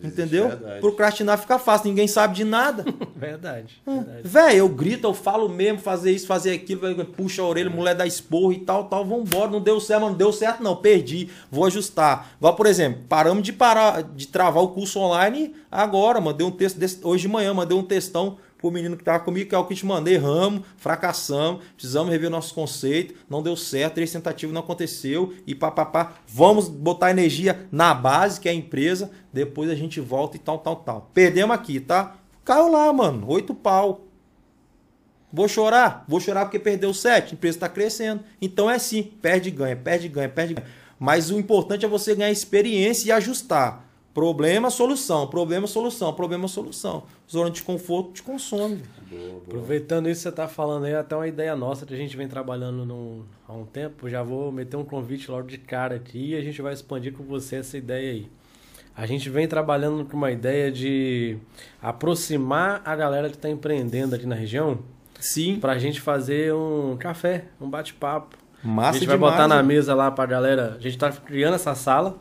Speaker 3: Entendeu?
Speaker 2: verdade.
Speaker 3: Procrastinar fica fácil, ninguém sabe de nada.
Speaker 1: Verdade,
Speaker 3: Hum.
Speaker 1: verdade.
Speaker 3: Eu grito, eu falo mesmo, fazer isso, fazer aquilo, véio, puxa a orelha, mulher dá esporro e tal, tal, vambora. Não deu certo, mas não deu certo, não. Perdi, vou ajustar. Igual, por exemplo, paramos de parar, de travar o curso online agora. Mandei um texto desse, hoje de manhã, mandei um textão pro menino que tava comigo, que é o que te mandei, erramos, fracassamos, precisamos rever nossos conceitos, não deu certo, três tentativas não aconteceu, e papapá, vamos botar energia na base, que é a empresa, depois a gente volta e tal, tal, tal. Perdemos aqui, tá? Caiu lá, mano, oito pau. Vou chorar? Vou chorar porque perdeu sete, a empresa está crescendo. Então é assim, perde ganha, perde ganha, perde ganha. Mas o importante é você ganhar experiência e ajustar. Problema, solução, problema, solução, problema, solução. Zona de conforto te consome.
Speaker 1: Aproveitando isso que você tá falando aí, até uma ideia nossa que a gente vem trabalhando num- há um tempo, já vou meter um convite logo de cara aqui e a gente vai expandir com você essa ideia aí. A gente vem trabalhando com uma ideia de aproximar a galera que está empreendendo aqui na região
Speaker 3: Sim,
Speaker 1: pra gente fazer um café, um bate-papo.
Speaker 3: massa
Speaker 1: a gente vai
Speaker 3: demais,
Speaker 1: botar na mesa lá pra galera. A gente tá criando essa sala.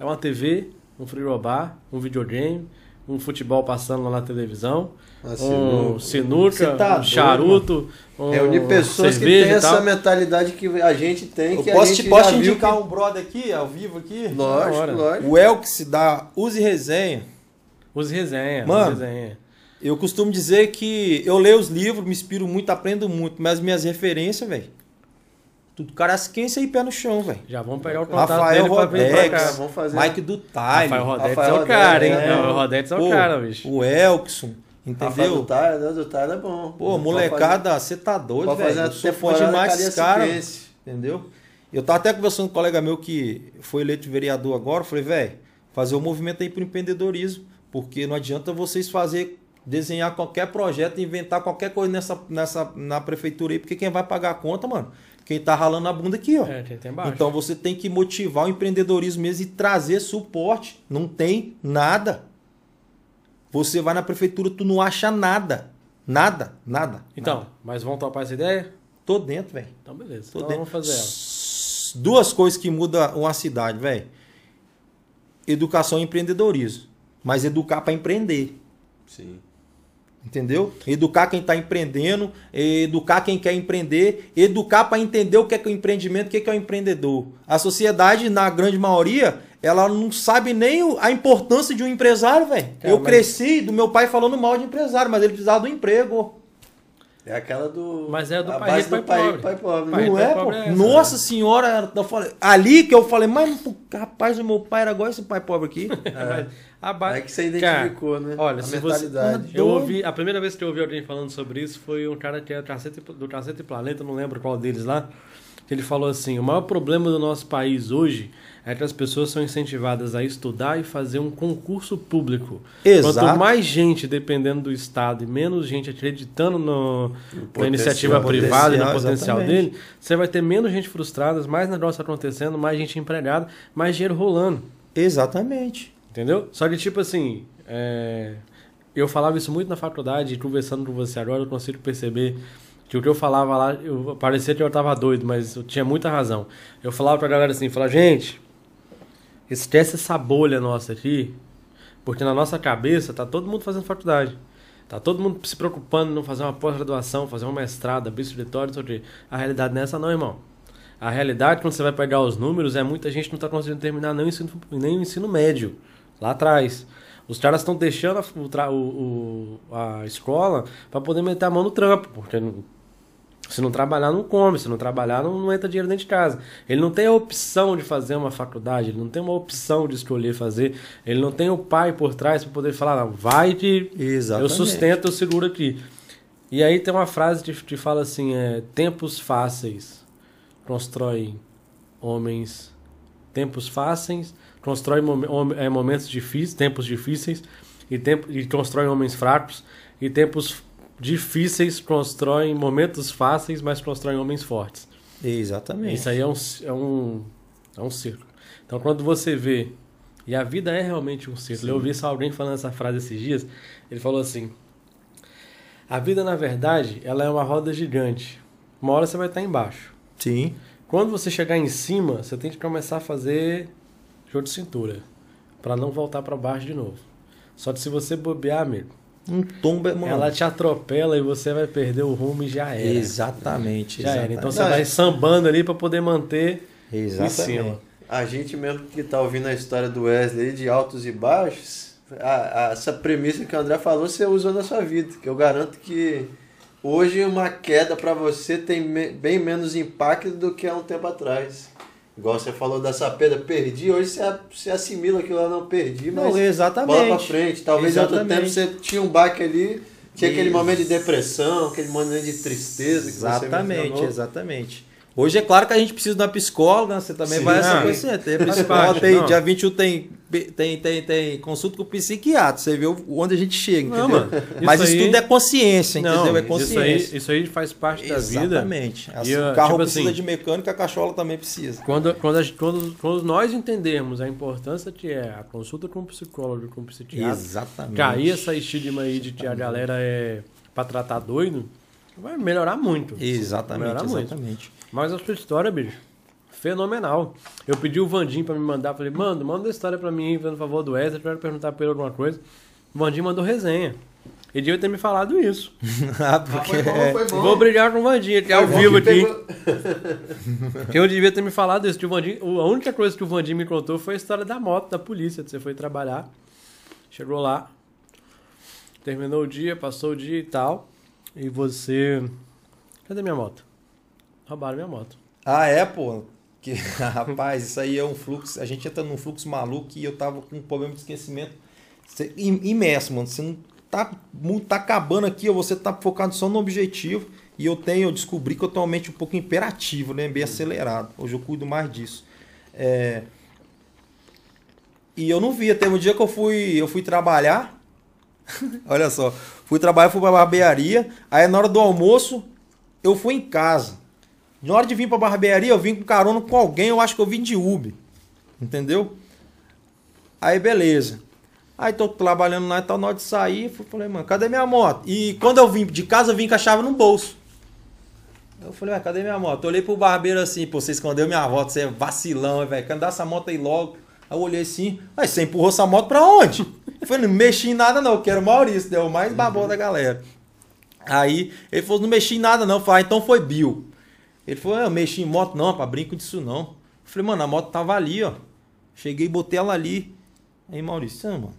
Speaker 1: É uma TV, um frigobar, um videogame, um futebol passando lá na televisão, um
Speaker 2: sinuca. tá
Speaker 1: um charuto, um
Speaker 2: Reunir pessoas que têm essa
Speaker 1: tal.
Speaker 2: mentalidade que a gente tem,
Speaker 3: Eu
Speaker 2: que
Speaker 3: posso
Speaker 2: a
Speaker 3: te,
Speaker 2: gente
Speaker 3: posso te indicar
Speaker 2: que...
Speaker 3: um brother aqui, ao vivo aqui?
Speaker 2: Lógico, lógico.
Speaker 3: O Elks da Use Resenha.
Speaker 1: Use resenha,
Speaker 3: Mano.
Speaker 1: use resenha.
Speaker 3: Eu costumo dizer que eu leio os livros, me inspiro muito, aprendo muito, mas minhas referências, velho. Tudo carasquense aí, pé no chão, velho.
Speaker 1: Já vamos pegar o contato
Speaker 3: Rafael
Speaker 1: dele pra vir pra
Speaker 3: Rodex,
Speaker 1: cá.
Speaker 2: Vamos fazer.
Speaker 3: Mike do Time,
Speaker 1: Rafael Rodetes
Speaker 2: Rafael
Speaker 1: é o cara, hein? É,
Speaker 2: é.
Speaker 1: o Rodetes é o
Speaker 3: Pô,
Speaker 1: cara, bicho.
Speaker 3: o Elkson,
Speaker 2: Rafael
Speaker 3: entendeu?
Speaker 2: do Tyler, do Tyler é bom.
Speaker 3: Pô, molecada, você tá doido, velho. Eu sou fã demais
Speaker 2: cariaciquense.
Speaker 3: entendeu? Eu tava até conversando com um colega meu que foi eleito vereador agora, eu falei, velho, fazer um movimento aí pro empreendedorismo, porque não adianta vocês fazer desenhar qualquer projeto, inventar qualquer coisa nessa, nessa na prefeitura aí, porque quem vai pagar a conta, mano? Quem tá ralando a bunda aqui, ó.
Speaker 1: É, embaixo.
Speaker 3: Então você tem que motivar o empreendedorismo mesmo e trazer suporte. Não tem nada. Você vai na prefeitura, tu não acha nada. Nada, nada.
Speaker 1: Então,
Speaker 3: nada.
Speaker 1: mas vamos topar essa ideia?
Speaker 3: tô dentro, velho.
Speaker 1: Então, beleza.
Speaker 3: Tô
Speaker 1: Então,
Speaker 3: dentro.
Speaker 1: vamos fazer ela.
Speaker 3: Duas coisas que mudam uma cidade, velho. Educação e empreendedorismo. Mas educar para empreender.
Speaker 2: Sim.
Speaker 3: Entendeu? Educar quem está empreendendo, educar quem quer empreender, educar para entender o que é, que é o empreendimento, o que é, que é o empreendedor. A sociedade, na grande maioria, ela não sabe nem a importância de um empresário, velho. Eu
Speaker 1: mas-
Speaker 3: cresci do meu pai falando mal de empresário, mas ele precisava do emprego.
Speaker 2: É aquela do.
Speaker 1: Mas é do
Speaker 2: a
Speaker 1: pai
Speaker 2: base
Speaker 1: pai
Speaker 2: do pai,
Speaker 1: pobre.
Speaker 2: pai pobre.
Speaker 1: Pai
Speaker 2: né?
Speaker 3: não
Speaker 1: pai
Speaker 3: é, pô?
Speaker 1: é essa,
Speaker 3: Nossa senhora, eu falei, ali que eu falei, mas rapaz, o meu pai era igual esse pai pobre aqui.
Speaker 1: Mas a ba-
Speaker 2: É que você
Speaker 1: Cara,
Speaker 2: identificou, né?
Speaker 1: Olha,
Speaker 2: a
Speaker 1: se você.
Speaker 2: mentalidade.
Speaker 1: Eu ouvi. A primeira vez que eu ouvi alguém falando sobre isso foi um cara que é do Cacete Planeta, não lembro qual deles lá. Que ele falou assim: o maior problema do nosso país hoje é que as pessoas são incentivadas a estudar e fazer um concurso público.
Speaker 3: Exato.
Speaker 1: Quanto mais gente dependendo do Estado e menos gente acreditando no, na iniciativa privada e no potencial
Speaker 3: exatamente.
Speaker 1: dele, você vai ter menos gente frustrada, mais negócio acontecendo, mais gente empregada, mais dinheiro rolando.
Speaker 3: Exatamente.
Speaker 1: Entendeu? Só que, tipo assim, é, eu falava isso muito na faculdade, conversando com você agora, eu consigo perceber que o que eu falava lá, eu, parecia que eu tava doido, mas eu tinha muita razão. Eu falava pra galera assim, falava, gente, esquece essa bolha nossa aqui, porque na nossa cabeça tá todo mundo fazendo faculdade. Tá todo mundo se preocupando em não fazer uma pós-graduação, fazer uma mestrado, abrir escritório, não sei o. A realidade não é essa não, irmão. A realidade, quando você vai pegar os números, é muita gente não está conseguindo terminar nem o ensino, nem o ensino médio, lá atrás. Os caras estão deixando a, o a escola para poder meter a mão no trampo, porque se não trabalhar, não come, se não trabalhar, não, não entra dinheiro dentro de casa. Ele não tem a opção de fazer uma faculdade, ele não tem uma opção de escolher fazer, ele não tem o pai por trás para poder falar, não, vai que eu
Speaker 3: Exatamente.
Speaker 1: sustento, eu seguro aqui. E aí tem uma frase que, que fala assim, é, tempos fáceis constroem homens, tempos fáceis constrói é, momentos difíceis, tempos difíceis e, tempo, e constrói homens fracos e tempos difíceis constroem momentos fáceis, mas constroem homens fortes.
Speaker 3: Exatamente.
Speaker 1: Isso aí é um, é um, é um círculo. Então, quando você vê, e a vida é realmente um círculo. Eu ouvi só alguém falando essa frase esses dias. Ele falou assim: A vida, na verdade, ela é uma roda gigante. Uma hora você vai estar embaixo.
Speaker 3: Sim.
Speaker 1: Quando você chegar em cima, você tem que começar a fazer jogo de cintura. Pra não voltar pra baixo de novo. Só que se você bobear, amigo,
Speaker 3: Um tombo, é- mano.
Speaker 1: ela te atropela e você vai perder o rumo e já era.
Speaker 3: Exatamente.
Speaker 1: Já era. Então você
Speaker 2: Não,
Speaker 1: vai
Speaker 2: é-
Speaker 1: sambando ali pra poder manter em
Speaker 3: Exatamente.
Speaker 1: cima.
Speaker 2: A gente mesmo que tá ouvindo a história do Wesley de altos e baixos, a- a- essa premissa que o André falou, você usou na sua vida. Que eu garanto que hoje uma queda para você tem me- bem menos impacto do que há um tempo atrás. Igual você falou dessa perda, perdi, hoje você, você assimila aquilo lá, não perdi, mas
Speaker 3: Não, exatamente.
Speaker 2: bola pra frente. Talvez em outro
Speaker 3: Exatamente.
Speaker 2: tempo você tinha um baque ali, tinha aquele
Speaker 3: Isso.
Speaker 2: momento de depressão, aquele momento de tristeza que você
Speaker 3: Exatamente,
Speaker 2: mencionou.
Speaker 3: exatamente. Hoje é claro que a gente precisa uma psicóloga, né? você também
Speaker 2: Sim.
Speaker 3: vai essa
Speaker 1: Ah,
Speaker 3: coisa. Tem psicóloga, tem,
Speaker 1: não.
Speaker 3: dia 21 tem, tem, tem, tem consulta com o psiquiatra, você vê o- onde a gente chega,
Speaker 1: Não,
Speaker 3: entendeu?
Speaker 1: mano,
Speaker 3: Mas
Speaker 1: isso
Speaker 3: isso
Speaker 1: aí-
Speaker 3: tudo é consciência,
Speaker 1: Não,
Speaker 3: entendeu? É
Speaker 1: isso
Speaker 3: consciência.
Speaker 1: aí, isso aí faz parte da vida.
Speaker 3: Exatamente. Assim,
Speaker 1: E,
Speaker 3: o
Speaker 1: uh,
Speaker 3: carro
Speaker 1: tipo
Speaker 3: precisa
Speaker 1: assim-
Speaker 3: de mecânica, a cachola também precisa.
Speaker 1: Quando, quando, a quando, quando nós entendermos a importância que é a consulta com um psicólogo, com um psiquiatra,
Speaker 3: Exatamente.
Speaker 1: cair essa estigma aí de que a galera é pra tratar doido, vai melhorar muito.
Speaker 3: Exatamente,
Speaker 1: Melhorar muito.
Speaker 3: exatamente.
Speaker 1: Mas a sua história, bicho, fenomenal. Eu pedi o Vandim pra me mandar, falei, mano, manda a história pra mim, fazendo favor do Wesley, eu quero perguntar pra ele alguma coisa. O Vandim mandou resenha. Ele devia ter me falado isso.
Speaker 3: ah,
Speaker 2: Ah,
Speaker 3: porque
Speaker 2: foi bom, foi bom.
Speaker 1: Vou brigar com o Vandim, ele é ao vivo
Speaker 2: que
Speaker 1: aqui.
Speaker 2: pegou-
Speaker 1: Que eu devia ter me falado isso. que o Vandim, a única coisa que o Vandim me contou foi a história da moto, da polícia. que Você foi trabalhar, chegou lá, terminou o dia, passou o dia e tal. E você. Cadê minha moto? Roubaram minha moto.
Speaker 3: Ah, é, pô. Que, rapaz, isso aí é um fluxo. A gente entra num fluxo maluco e eu tava com um problema de esquecimento Você- im- imerso, mano. Você não tá, tá acabando aqui, você tá focado só no objetivo. E eu tenho, eu descobri que eu tenho uma mente um pouco imperativo, né? Bem acelerado. Hoje eu cuido mais disso. É, E eu não via. Teve um dia que eu fui, eu fui trabalhar. Olha só. Fui trabalhar, fui pra barbearia. Aí na hora do almoço, eu fui em casa. Na hora de vir pra barbearia, eu vim com carona com alguém, eu acho que eu vim de Uber. Entendeu? Aí beleza. Aí tô trabalhando lá e tal, na hora de sair, falei, mano, cadê minha moto? E quando eu vim de casa, eu vim com a chave no bolso. Eu falei, ué, cadê minha moto? Eu olhei pro barbeiro assim, pô, você escondeu minha moto, você é vacilão, velho. Quer andar essa moto aí logo? Aí eu olhei assim, aí você empurrou essa moto pra onde? Falei, não mexi em nada não, eu quero o Maurício, deu o mais babão da galera. Aí ele falou, não mexi em nada não. Eu falei, ah, então foi Bill. Ele falou, eu mexi em moto não, rapaz, brinco disso não. Eu falei, mano, a moto tava ali, ó. Cheguei e botei ela ali. Aí, Maurício, ah, mano,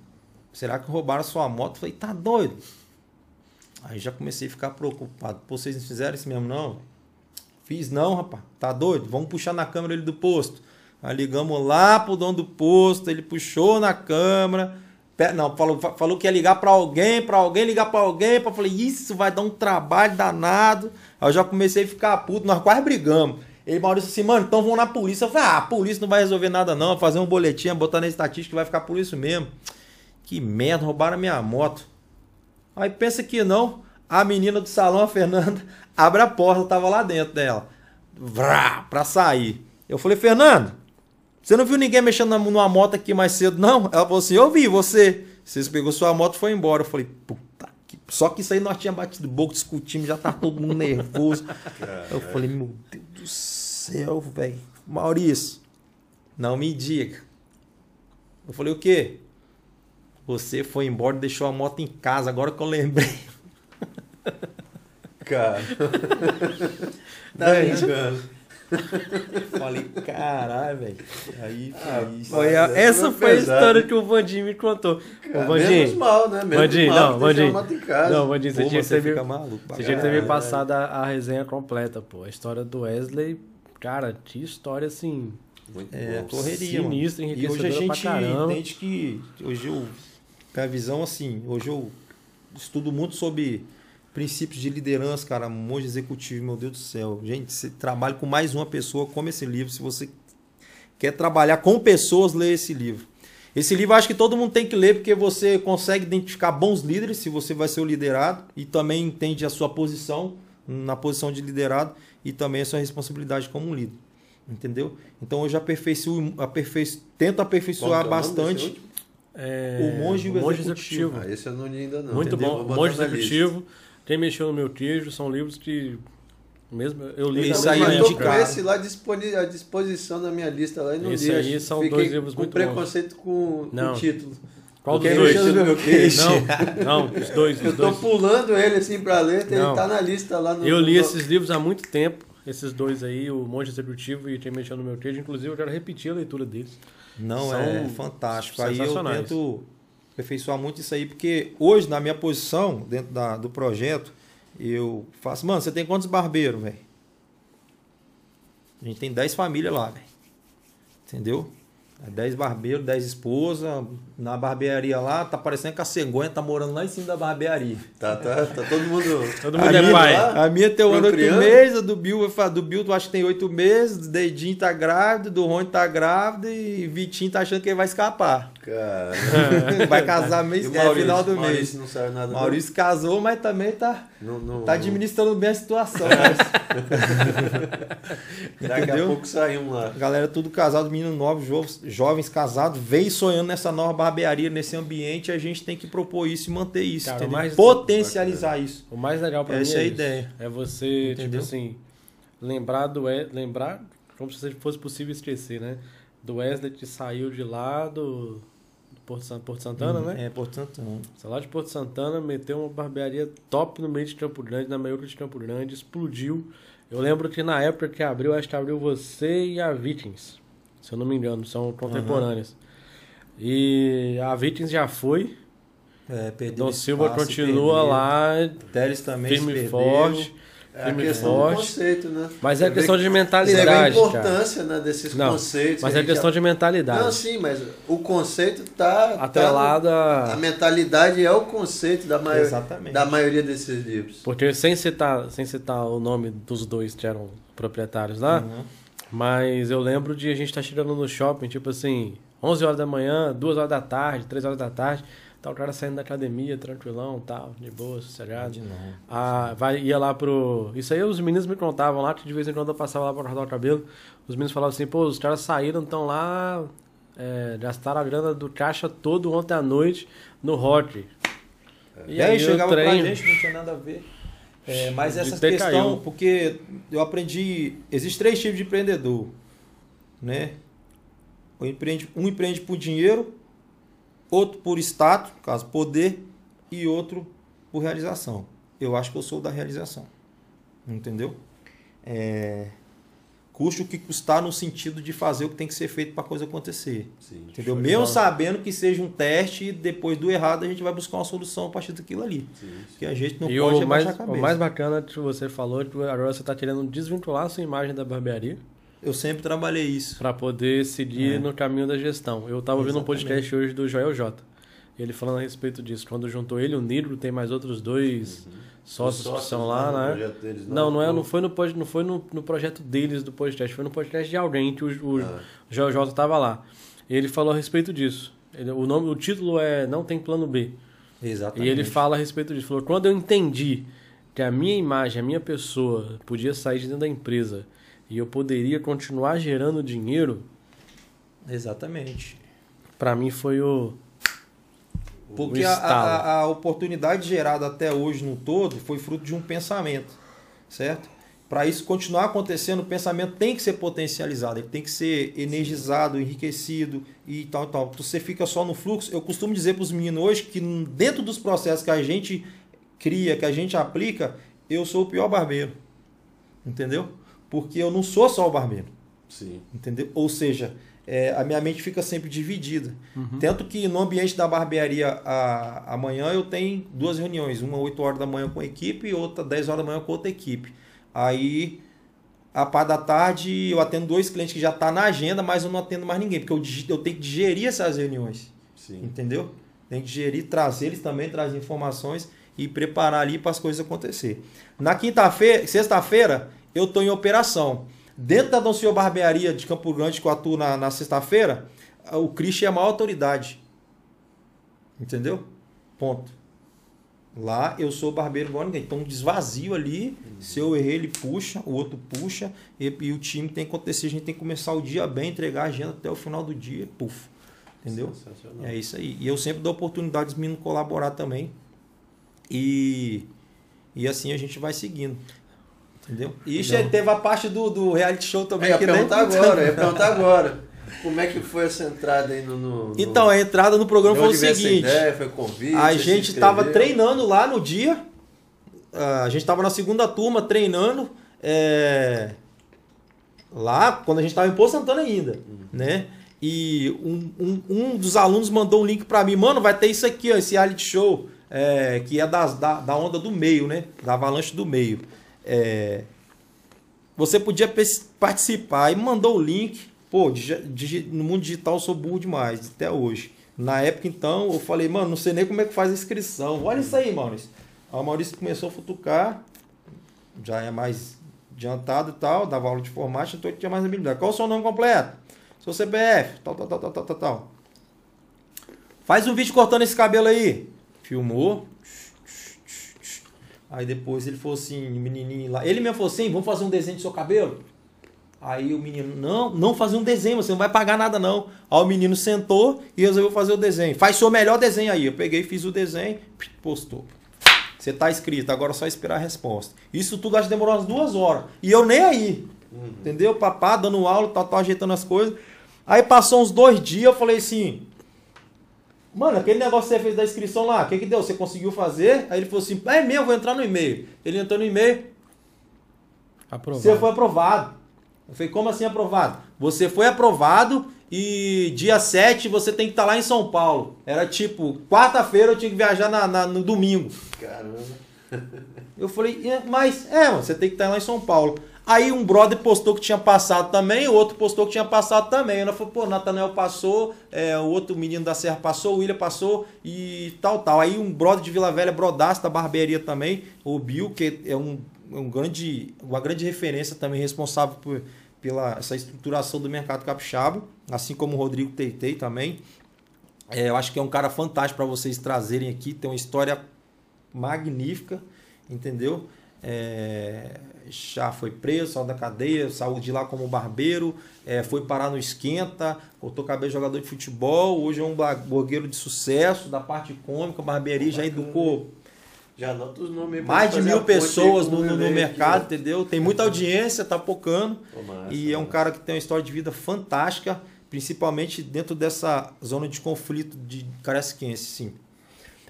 Speaker 3: será que roubaram a sua moto? Eu falei, tá doido? Aí já comecei a ficar preocupado. Pô, vocês não fizeram isso mesmo, não? Fiz não, rapaz. Tá doido? Vamos puxar na câmera ele do posto. Aí ligamos lá pro dono do posto, ele puxou na câmera. Não, falou, fa- falou que ia ligar pra alguém, pra alguém, ligar pra alguém. Eu falei, isso vai dar um trabalho danado. Aí eu já comecei a ficar puto, nós quase brigamos. Ele, Maurício, assim, mano, então vamos na polícia. Eu falei, ah, a polícia não vai resolver nada não, fazer um boletim, botar na estatística vai ficar por isso mesmo. Que merda, roubaram a minha moto. Aí pensa que não, a menina do salão, a Fernanda, abre a porta, tava lá dentro dela. Vrá, pra sair. Eu falei, Fernanda, você não viu ninguém mexendo na- numa moto aqui mais cedo, não? Ela falou assim, eu vi, você. Você pegou sua moto e foi embora. Eu falei, puta que... Só que isso aí nós tínhamos batido boca, discutimos, já tá todo mundo nervoso. Eu falei, meu Deus do céu, velho. Maurício, não me diga. Eu falei, o quê? Você foi embora e deixou a moto em casa, agora que eu lembrei.
Speaker 2: Cara. tá brincando.
Speaker 3: Falei, caralho, velho. Aí
Speaker 2: Ah,
Speaker 3: foi isso.
Speaker 2: Essa foi
Speaker 1: foi a história que o Vandim me contou.
Speaker 2: Cara,
Speaker 1: Ô, Vandim,
Speaker 2: menos mal, né? Menos
Speaker 1: Vandim,
Speaker 2: mal
Speaker 1: não,
Speaker 2: casa.
Speaker 1: Não, Vandim, você
Speaker 3: Pô,
Speaker 1: tinha que ter me,
Speaker 3: maluco.
Speaker 1: você tinha que ter me
Speaker 2: Caralho.
Speaker 1: passado a, a resenha completa, pô. A história do Wesley, cara, que história assim,
Speaker 2: Muito
Speaker 3: É,
Speaker 2: bom.
Speaker 3: correria,
Speaker 1: sinistra,
Speaker 3: E hoje a gente entende que hoje eu a visão assim, hoje eu estudo muito sobre princípios de liderança, cara, monge executivo, meu Deus do céu. Gente, você trabalha com mais uma pessoa, come esse livro. Se você quer trabalhar com pessoas, leia esse livro. Esse livro eu acho que todo mundo tem que ler porque você consegue identificar bons líderes, se você vai ser o liderado, e também entende a sua posição na posição de liderado e também a sua responsabilidade como um líder. Entendeu? Então eu já aperfeiçoo, aperfeiço, tento aperfeiçoar
Speaker 2: é o
Speaker 3: bastante.
Speaker 1: É,
Speaker 3: O Monge e o
Speaker 1: Monge
Speaker 3: Executivo.
Speaker 2: Ah, esse eu não li ainda não.
Speaker 1: Muito
Speaker 2: entendeu?
Speaker 1: bom.
Speaker 2: Botar
Speaker 1: Monge
Speaker 2: na lista.
Speaker 1: Quem Mexeu no Meu Queijo, são livros que Mesmo, eu li na
Speaker 3: aí é
Speaker 2: eu tô com esse lá à disposição da minha lista lá e não li.
Speaker 1: aí são
Speaker 2: Fiquei
Speaker 1: dois livros
Speaker 2: com
Speaker 1: muito
Speaker 2: preconceito com, com
Speaker 1: Não.
Speaker 2: o título.
Speaker 1: Qual dos dois?
Speaker 2: no meu queixo.
Speaker 1: Não, não, os dois,
Speaker 2: Eu
Speaker 1: os
Speaker 2: tô
Speaker 1: dois.
Speaker 2: pulando ele assim pra ler, ele
Speaker 1: Não.
Speaker 2: tá na lista lá no.
Speaker 1: Eu li
Speaker 2: no-
Speaker 1: esses livros há muito tempo, esses dois aí, o Monte Executivo e Tem Mexendo no Meu Texto. Inclusive, eu quero repetir a leitura deles.
Speaker 3: Não,
Speaker 1: São
Speaker 3: é fantástico. Aí eu tento aperfeiçoar muito isso aí, porque hoje, na minha posição, dentro da, do projeto, eu faço, mano, você tem quantos barbeiros, velho? A gente tem 10 famílias lá, velho. Entendeu? É 10 barbeiros, 10 esposas. Na barbearia lá, tá parecendo que a cegonha tá morando lá em cima da barbearia.
Speaker 2: Tá, tá, tá todo mundo.
Speaker 1: Todo
Speaker 3: A
Speaker 1: mundo é
Speaker 3: minha,
Speaker 1: pai.
Speaker 2: lá?
Speaker 3: a minha tem um ano oito meses, a do Bill, eu falo, do Bill tu acha que tem oito meses, do Dedinho tá grávido, do Rony tá grávido e Vitinho tá achando que ele vai escapar.
Speaker 2: Cara.
Speaker 3: vai casar mês, é,
Speaker 2: Maurício?
Speaker 3: final do
Speaker 2: Maurício
Speaker 3: mês.
Speaker 2: não saiu nada.
Speaker 3: Maurício casou, mas também tá,
Speaker 2: Não, não,
Speaker 3: tá administrando bem a situação.
Speaker 2: Daqui a pouco um lá.
Speaker 3: Galera, tudo casado, meninos novos, jovens, jovens casados, vem sonhando nessa nova barbearia, nesse ambiente, a gente tem que propor isso e manter isso,
Speaker 1: Cara, mais-
Speaker 3: Potencializar isso.
Speaker 1: O mais legal pra
Speaker 3: Essa
Speaker 1: mim
Speaker 3: é a
Speaker 1: isso.
Speaker 3: ideia.
Speaker 1: É você,
Speaker 3: Entendeu?
Speaker 1: tipo assim, lembrar do lembrar como se fosse possível esquecer, né? Do Wesley que saiu de lá do, Porto, Porto Santana, né?
Speaker 3: É, não.
Speaker 1: Saiu lá de Porto Santana, meteu uma barbearia top no meio de Campo Grande, na maior de Campo Grande, explodiu. Eu lembro que na época que abriu, acho que abriu você e a Vikings, se eu não me engano, são contemporâneas. E a Vikings já foi,
Speaker 3: É, perdeu
Speaker 1: Dom Silva
Speaker 3: espaço,
Speaker 1: continua
Speaker 3: perdeu.
Speaker 1: lá,
Speaker 3: Teles também
Speaker 1: firme
Speaker 3: se perdeu.
Speaker 1: forte.
Speaker 2: É a
Speaker 1: Firme
Speaker 2: questão do
Speaker 1: forte.
Speaker 2: conceito, né?
Speaker 1: Mas é questão de
Speaker 2: Você vê a
Speaker 1: mentalidade, cara.
Speaker 2: importância né, desses
Speaker 1: Não,
Speaker 2: conceitos.
Speaker 1: Mas
Speaker 2: que
Speaker 1: é questão de mentalidade.
Speaker 2: Não, sim, mas o conceito tá.
Speaker 1: Atrelado
Speaker 2: tá
Speaker 1: a...
Speaker 2: A mentalidade é o conceito da, maio...
Speaker 3: Exatamente.
Speaker 2: da maioria desses livros.
Speaker 1: Porque sem citar, sem citar o nome dos dois que eram proprietários lá,
Speaker 3: Uhum.
Speaker 1: mas eu lembro de a gente estar chegando no shopping, tipo assim, 11 horas da manhã, 2 horas da tarde, 3 horas da tarde, tá o cara saindo da academia, tranquilão, tal, de boa, sossegado.
Speaker 3: De novo.
Speaker 1: Ah, vai, ia lá pro. Isso aí os meninos me contavam lá, que de vez em quando eu passava lá pra cortar o cabelo. Os meninos falavam assim, pô, os caras saíram, estão lá, é, gastaram a grana do caixa todo ontem à noite no rock.
Speaker 3: E aí,
Speaker 1: o
Speaker 3: chegava pra
Speaker 1: trem-
Speaker 3: gente, não tinha nada a ver. É, mas essa questão,
Speaker 1: caiu.
Speaker 3: porque eu aprendi. Existem três tipos de empreendedor. Né? Um empreende, um empreende por dinheiro, outro por status, no caso poder, e outro por realização. Eu acho que eu sou da realização. Entendeu? É, custe o que custar no sentido de fazer o que tem que ser feito para a coisa acontecer.
Speaker 2: Sim.
Speaker 3: Entendeu? Mesmo sabendo que seja um teste e depois do errado a gente vai buscar uma solução a partir daquilo ali. Que a gente não
Speaker 1: e
Speaker 3: pode
Speaker 1: o mais,
Speaker 3: a cabeça.
Speaker 1: o mais bacana que você falou é que agora você está querendo desvincular a sua imagem da barbearia
Speaker 3: Eu sempre trabalhei isso.
Speaker 1: para poder seguir
Speaker 3: É.
Speaker 1: no caminho da gestão. Eu estava ouvindo um podcast hoje do Joel J. Ele falando a respeito disso. Quando juntou ele, o Nigro, tem mais outros dois sócios, que são lá, né?
Speaker 2: projeto deles,
Speaker 1: Não, não, é, não foi, no, não foi no, no projeto deles do podcast, foi no podcast de alguém que o, o
Speaker 2: Ah.
Speaker 1: Joel J estava lá. Ele falou a respeito disso. Ele- o, nome, o título é Não Tem Plano B.
Speaker 3: Exatamente.
Speaker 1: E ele fala a respeito disso. Falou, quando eu entendi que a minha imagem, a minha pessoa podia sair de dentro da empresa e eu poderia continuar gerando dinheiro,
Speaker 3: Exatamente.
Speaker 1: para mim foi o, o
Speaker 3: Porque a,
Speaker 1: estalo.
Speaker 3: a, a oportunidade gerada até hoje no todo foi fruto de um pensamento, certo? Para isso continuar acontecendo, o pensamento tem que ser potencializado, ele tem que ser energizado, enriquecido e tal e tal. Você fica só no fluxo. Eu costumo dizer para os meninos hoje que dentro dos processos que a gente cria, que a gente aplica, eu sou o pior barbeiro. Entendeu? Porque eu não sou só o barbeiro.
Speaker 2: Sim.
Speaker 3: Entendeu? Ou seja, é, a minha mente fica sempre dividida.
Speaker 1: Uhum.
Speaker 3: Tanto que no ambiente da barbearia a, amanhã eu tenho duas reuniões, uma 8 horas da manhã com a equipe e outra 10 horas da manhã com outra equipe. Aí a par da tarde eu atendo dois clientes que já estão na agenda, mas eu não atendo mais ninguém, porque eu, eu tenho que digerir essas reuniões.
Speaker 2: Sim.
Speaker 3: Entendeu? Tem que gerir, trazer eles também, trazer informações e preparar ali para as coisas acontecer. Na quinta-feira, sexta-feira, eu estou em operação. Dentro da Dom Senhor Barbearia de Campo Grande, que eu atuo na, na sexta-feira, o Christian é a maior autoridade. Entendeu? Ponto. Lá eu sou barbeiro igual ninguém. Então desvazio ali. Se eu errei, ele puxa, o outro puxa. E, e o time tem que acontecer. A gente tem que começar o dia bem, entregar a agenda até o final do dia. Puf. Entendeu? É isso aí. E eu sempre dou oportunidade dos meninos colaborar também. E, e assim a gente vai seguindo. Entendeu? E então, teve a parte do, do reality show também.
Speaker 2: Eu ia perguntar agora, ia perguntar agora. Como é que foi essa entrada aí no. no
Speaker 3: então, a entrada no programa foi o seguinte:
Speaker 2: ideia, foi convite,
Speaker 3: a gente estava treinando lá no dia. A gente estava na segunda turma treinando. É, lá, quando a gente estava em Poço Santana ainda. Uhum. Né? E um, um, um, dos alunos mandou um link para mim, mano, vai ter isso aqui, ó, esse reality show, é, que é das, da, da onda do meio, né? Da avalanche do meio. É, você podia participar e mandou o link. Pô, no mundo digital eu sou burro demais, até hoje. Na época, então, eu falei, mano, não sei nem como é que faz a inscrição. Olha isso aí, Maurício. Aí o Maurício começou a futucar, já é mais adiantado e tal, dava aula de informática, então tinha mais habilidade. Qual o seu nome completo? Seu CPF, tal, tal, tal, tal, tal, tal. Faz um vídeo cortando esse cabelo aí. Filmou. Aí depois ele falou assim, menininho lá. Ele mesmo falou assim: vamos fazer um desenho do seu cabelo? Aí o menino, não, não fazer um desenho, você não vai pagar nada não. Aí o menino sentou e resolveu fazer o desenho. Faz seu melhor desenho aí. Eu peguei, fiz o desenho, postou. Você tá escrito, agora é só esperar a resposta. Isso tudo acho que demorou umas duas horas. E eu nem aí. Uhum. Entendeu? Papá dando aula, tá, tá ajeitando as coisas. Aí passou uns dois dias, eu falei assim, Mano, aquele negócio que você fez da inscrição lá, o que que deu? Você conseguiu fazer? Aí ele falou assim, é mesmo, vou entrar no e-mail. Ele entrou no e-mail. Aprovado. Você foi aprovado. Eu falei, como assim aprovado? Você foi aprovado e dia 7 você tem que estar tá lá em São Paulo. Era tipo, quarta-feira eu tinha que viajar na, na, no domingo.
Speaker 2: Caramba.
Speaker 3: Eu falei, é, mas, é, mano, você tem que estar tá lá em São Paulo. Aí um brother postou que tinha passado também, o outro postou que tinha passado também. Ela falou, pô, Nathanael passou, é, o outro menino da Serra passou, o William passou e tal, tal. Aí um brother de Vila Velha, brodaço da barbearia também, o Bill, que é um, um grande, uma grande referência também, responsável por, pela essa estruturação do mercado capixaba, assim como o Rodrigo Teitei também. É, eu acho que é um cara fantástico para vocês trazerem aqui, tem uma história magnífica, entendeu? É, já foi preso, saiu da cadeia, saiu de lá como barbeiro, é, foi parar no esquenta, cortou cabelo jogador de futebol, hoje é um blogueiro de sucesso da parte cômica, barbearia, já educou
Speaker 2: já anota os nomes
Speaker 3: mais de mil pessoas no, no, mercado, aqui, entendeu? Tem muita audiência, tá pocando. massa, e é um cara que tem uma história de vida fantástica, principalmente dentro dessa zona de conflito de Caraciquense, sim.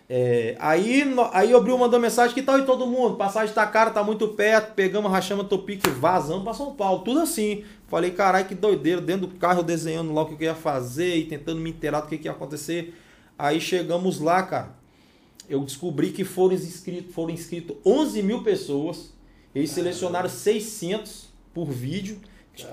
Speaker 3: É, aí, aí o Bril mandou mensagem que tal e todo mundo, passagem tá cara, tá muito perto, pegamos, rachamos Topic, vazamos para São Paulo, tudo assim. Falei, caralho, que doideira, dentro do carro desenhando lá o que eu ia fazer e tentando me inteirar do que, que ia acontecer. Aí chegamos lá, cara, eu descobri que foram inscritos, foram inscritos 11 mil pessoas, eles selecionaram 600 por vídeo,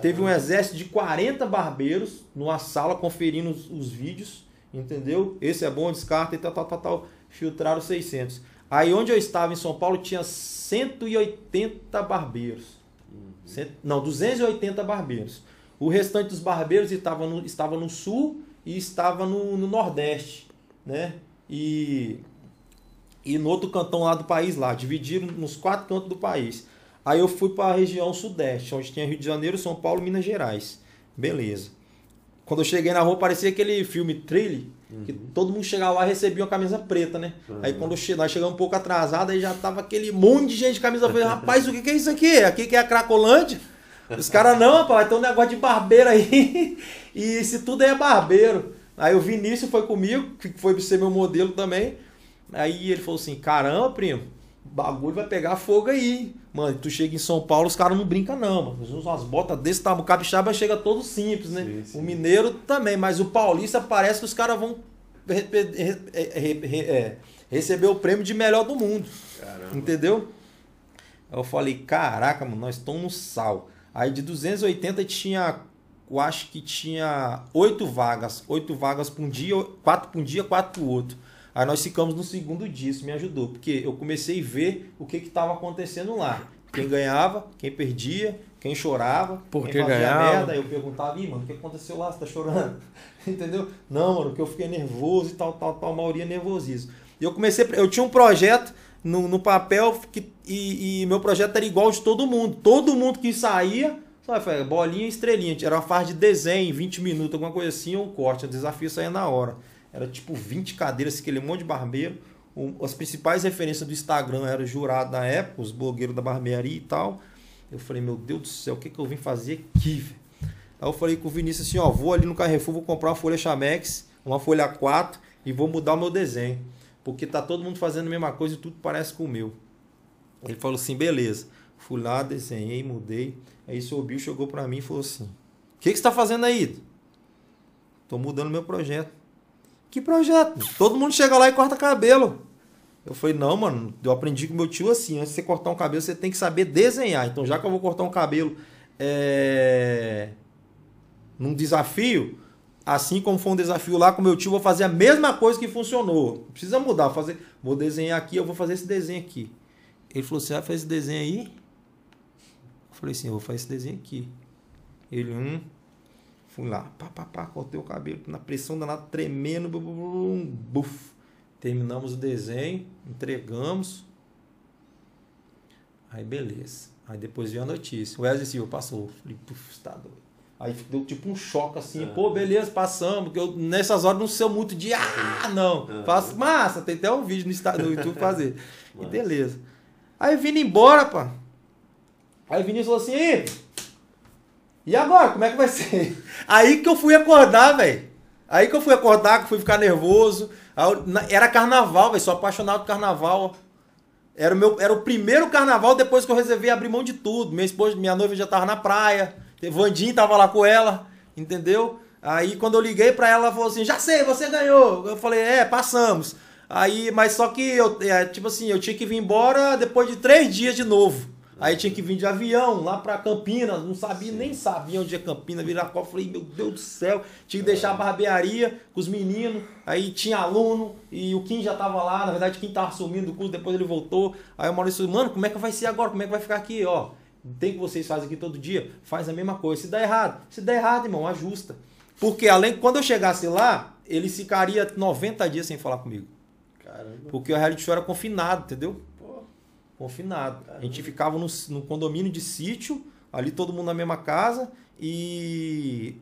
Speaker 3: teve um exército de 40 barbeiros numa sala conferindo os, os vídeos, entendeu? Esse é bom, descarta e tal, tal, tal, tal filtraram 600. Aí onde eu estava em São Paulo tinha 180 barbeiros. Uhum. Cent... Não, 280 barbeiros. O restante dos barbeiros estava no, estava no sul e estava no, no nordeste, né? E, e no outro cantão lá do país, lá, dividiram nos quatro cantos do país. Aí eu fui para a região sudeste, onde tinha Rio de Janeiro, São Paulo, Minas Gerais. Beleza. Quando eu cheguei na rua, parecia aquele filme Trilly, que uhum. todo mundo chegava lá e recebia uma camisa preta, né? Uhum. Aí quando che nós chegamos um pouco atrasado, aí já tava aquele monte de gente de camisa preta. Rapaz, o que, que é isso aqui? Aqui que é a Cracolândia? Os caras, não, rapaz, tem um negócio de barbeiro aí. e se tudo é barbeiro. Aí o Vinícius foi comigo, que foi ser meu modelo também. Aí ele falou assim: caramba, primo, bagulho vai pegar fogo aí. Mano, tu chega em São Paulo, os caras não brincam, não, mano. Eles usam umas botas desse tamanho. O capixaba chega todo simples, né? Sim, sim. O mineiro também, mas o paulista parece que os caras vão re re re é, receber o prêmio de melhor do mundo. Caramba. Entendeu? Eu falei, caraca, mano, nós estamos no sal. Aí de 280 tinha, eu acho que tinha oito vagas. Oito vagas para um dia, quatro para um dia, quatro para o outro. Aí nós ficamos no segundo dia, isso me ajudou, porque eu comecei a ver o que estava acontecendo lá. Quem ganhava, quem perdia, quem chorava,
Speaker 1: Por
Speaker 3: quem
Speaker 1: que fazia ganhava? merda.
Speaker 3: Eu perguntava, Ih, mano, o que aconteceu lá? Você tá chorando? Entendeu? Não, mano, que eu fiquei nervoso e tal, tal, tal, a maioria nervosismo. E eu comecei, eu tinha um projeto no, no papel que, e, e, meu projeto era igual de todo mundo. Todo mundo que saía, sabe, bolinha e estrelinha. Era uma fase de desenho, 20 minutos, alguma coisa assim, ou um corte. O desafio saía na hora. Era tipo 20 cadeiras, aquele monte de barbeiro. As principais referências do Instagram eram jurado na época, os blogueiros da barbearia e tal. Eu falei, meu Deus do céu, o que, que eu vim fazer aqui? Aí eu falei com o Vinícius assim, ó, vou ali no Carrefour, vou comprar uma folha Chamex, uma folha 4 e vou mudar o meu desenho. Porque tá todo mundo fazendo a mesma coisa e tudo parece com o meu. Ele falou assim, beleza. Fui lá, desenhei, mudei. Aí o Bill chegou para mim e falou assim: O que, que você tá fazendo aí? Tô mudando meu projeto. Que projeto? Todo mundo chega lá e corta cabelo. Eu falei, não, mano, eu aprendi com meu tio assim, antes de você cortar um cabelo, você tem que saber desenhar. Então, já que eu vou cortar um cabelo é... num desafio, assim como foi um desafio lá com meu tio, vou fazer a mesma coisa que funcionou. Precisa mudar, vou fazer, vou desenhar aqui, eu vou fazer esse desenho aqui. Ele falou, você vai fazer esse desenho aí? Eu falei assim, eu vou fazer esse desenho aqui. Ele, hum, fui lá, pá, pá, pá, cortei o cabelo, na pressão danada, tremendo, bum, buf. Terminamos o desenho, entregamos. Aí beleza. Aí depois veio a notícia. O Wesley Silva passou. Falei, puf, tá doido. Aí deu tipo um choque assim, é. pô, beleza, passamos. Porque eu nessas horas não sou muito de ah, não. É. Faço massa, tem até um vídeo no, no YouTube fazer. e beleza. Aí vindo embora, pá. Aí o Vinícius falou assim, e agora, como é que vai ser? Aí que eu fui acordar, velho. Aí que eu fui acordar, que fui ficar nervoso. Era carnaval, velho. Sou apaixonado por carnaval. Era o, meu, era o primeiro carnaval depois que eu reservei abrir mão de tudo. Minha esposa, minha noiva já tava na praia. Vandinho tava lá com ela, entendeu? Aí quando eu liguei pra ela, ela falou assim: Já sei, você ganhou. Eu falei: É, passamos. Aí, mas só que eu, é, tipo assim, eu tinha que vir embora depois de três dias de novo. Aí tinha que vir de avião lá pra Campinas, não sabia, Sim. nem sabia onde é Campinas, Viracopos. Falei, meu Deus do céu, tinha que deixar a barbearia com os meninos. Aí tinha aluno e o Kim já tava lá. Na verdade, Kim tava sumindo do curso, depois ele voltou. Aí o Maurício, mano, como é que vai ser agora? Como é que vai ficar aqui? Ó, tem que vocês fazem aqui todo dia, faz a mesma coisa. Se der errado, se der errado, irmão, ajusta. Porque além quando eu chegasse lá, ele ficaria 90 dias sem falar comigo. Caramba. Porque o reality show era confinado, entendeu? Confinado. A gente ficava no, no condomínio de sítio, ali todo mundo na mesma casa e